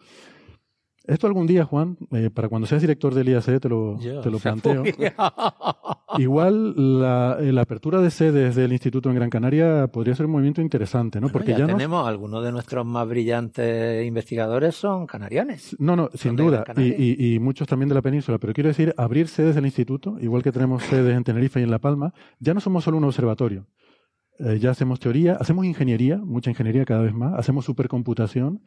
Esto algún día, Juan, eh, para cuando seas director del IAC te lo, te lo planteo. Igual la, la apertura de sedes del instituto en Gran Canaria podría ser un movimiento interesante, ¿no? Porque ya, tenemos algunos de nuestros más brillantes investigadores son canarianes. No, no, sin duda, y- y muchos también de la península, pero quiero decir, abrir sedes del instituto, igual que tenemos sedes en Tenerife y en La Palma, ya no somos solo un observatorio. Eh, ya hacemos teoría, hacemos ingeniería, mucha ingeniería cada vez más, hacemos supercomputación,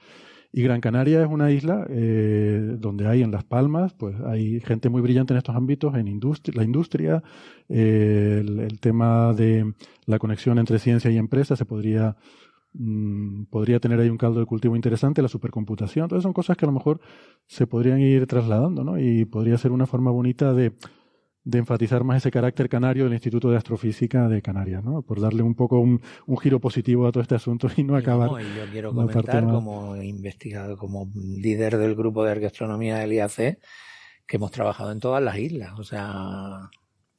y Gran Canaria es una isla eh, donde hay en Las Palmas, pues hay gente muy brillante en estos ámbitos, en la industria, eh, el, el tema de la conexión entre ciencia y empresa se podría mm, podría tener ahí un caldo de cultivo interesante, la supercomputación, entonces son cosas que a lo mejor se podrían ir trasladando, ¿no? Y podría ser una forma bonita de, de enfatizar más ese carácter canario del Instituto de Astrofísica de Canarias, ¿no? Por darle un poco un, un giro positivo a todo este asunto y no acabar. No, y yo quiero comentar como investigador, como líder del grupo de arqueastronomía del IAC, que hemos trabajado en todas las islas, o sea,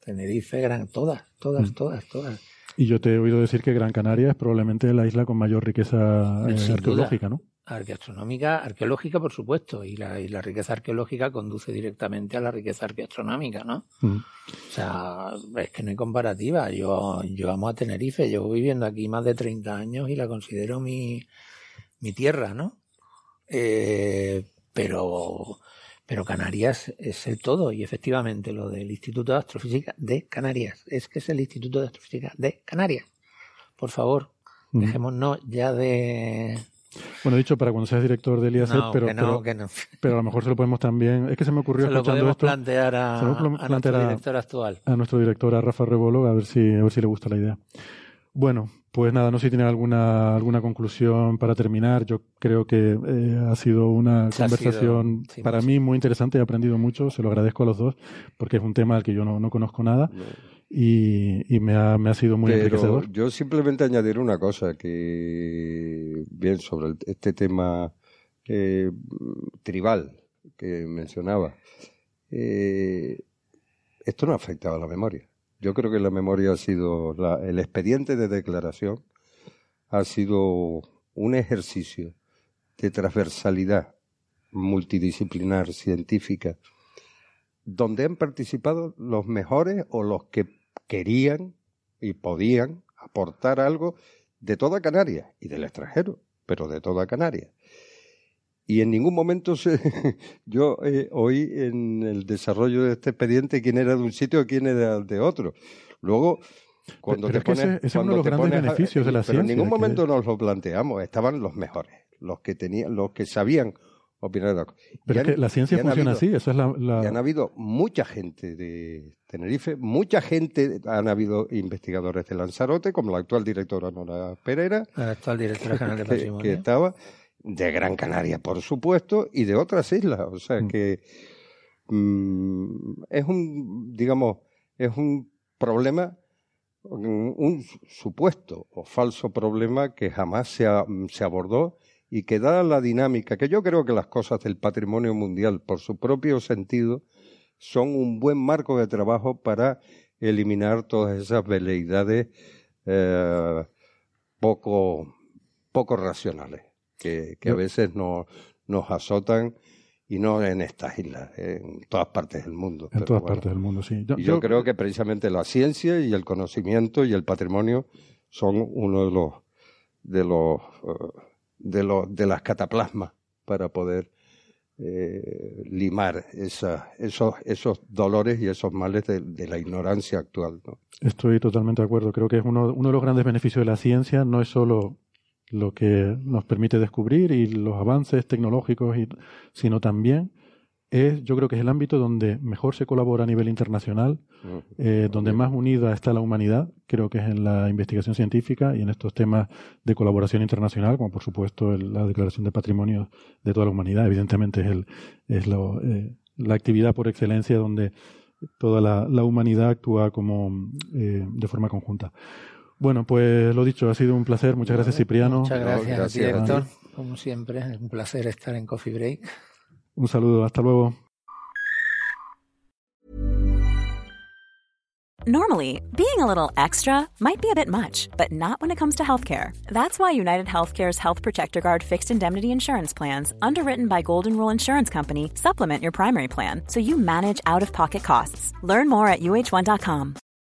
Tenerife, Gran, todas, todas, Mm. todas, todas. Y yo te he oído decir que Gran Canaria es probablemente la isla con mayor riqueza eh, arqueológica, duda. ¿no? Arqueastronómica, arqueológica, por supuesto, y la, y la riqueza arqueológica conduce directamente a la riqueza arqueastronómica, ¿no? Mm. O sea, es que no hay comparativa. Yo, yo amo a Tenerife, llevo viviendo aquí más de 30 años y la considero mi, mi tierra, ¿no? Eh, pero, pero Canarias es el todo y efectivamente lo del Instituto de Astrofísica de Canarias, es que es el Instituto de Astrofísica de Canarias. Por favor, Mm. dejémonos ya de... Bueno, dicho para cuando seas director del IAC, No, pero, no, pero, que no. pero a lo mejor se lo podemos también. Es que se me ocurrió Se escuchando esto. plantear a- se lo podemos a plantear nuestro director actual. A nuestro director, a Rafa Rebolo, a ver si, a ver si le gusta la idea. Bueno, pues nada, no sé si tiene alguna, alguna conclusión para terminar. Yo creo que eh, ha sido una Se conversación sido, sí, para mí muy interesante. He aprendido mucho, se lo agradezco a los dos, porque es un tema al que yo no, no conozco nada y, y me, ha, me ha sido muy Pero enriquecedor. yo simplemente añadir una cosa que, bien, sobre el- este tema eh, tribal que mencionaba. Eh, esto no ha afectado a la memoria. Yo creo que la memoria ha sido, la- el expediente de declaración ha sido un ejercicio de transversalidad multidisciplinar, científica, donde han participado los mejores o los que querían y podían aportar algo de toda Canarias y del extranjero, pero de toda Canarias. Y en ningún momento se, yo eh, oí en el desarrollo de este expediente quién era de un sitio y quién era de otro. Luego, cuando pero te es que ese- pones, ese es uno cuando de los grandes pones a- beneficios de la pero en ciencia, ningún que- momento nos lo planteamos. Estaban los mejores, los que tenían, los que sabían opinar de la cosa. Y Pero es han- que la ciencia funciona habido- así, esa es la- la- y han habido mucha gente de Tenerife, mucha gente, han habido investigadores de Lanzarote, como la actual directora Nora Pereira, La actual directora general de que, Patrimonio. que estaba, de Gran Canaria, por supuesto, y de otras islas. O sea que mm, es un, digamos, es un problema, un, un supuesto o falso problema que jamás se, a- se abordó y que da la dinámica, que yo creo que las cosas del patrimonio mundial, por su propio sentido, son un buen marco de trabajo para eliminar todas esas veleidades eh, poco, poco racionales que, que a veces nos, nos azotan y no en estas islas, en todas partes del mundo. En Pero todas bueno, partes del mundo, sí. Yo- y yo, yo- creo que precisamente la ciencia y el conocimiento y el patrimonio son uno de los de los eh, de los de las cataplasmas para poder eh, limar esa, esos esos dolores y esos males de, de la ignorancia actual. ¿no? Estoy totalmente de acuerdo. Creo que es uno, uno de los grandes beneficios de la ciencia. No es solo lo que nos permite descubrir y los avances tecnológicos, y, sino también es, yo creo que es el ámbito donde mejor se colabora a nivel internacional, eh, donde más unida está la humanidad, creo que es en la investigación científica y en estos temas de colaboración internacional, como por supuesto el- la Declaración de Patrimonio de toda la humanidad. Evidentemente es, el, es lo, eh, la actividad por excelencia donde toda la, la humanidad actúa como eh, de forma conjunta. Bueno, pues lo dicho, ha sido un placer. Muchas gracias, Cipriano. Muchas gracias, a ti, director. ti. Como siempre, es un placer estar en Coffee Break. Un saludo, hasta luego. Normally, being a little extra might be a bit much, but not when it comes to healthcare. That's why United Healthcare's Health Protector Guard fixed indemnity insurance plans, underwritten by Golden Rule Insurance Company, supplement your primary plan so you manage out of pocket costs. Learn more at uh1.com.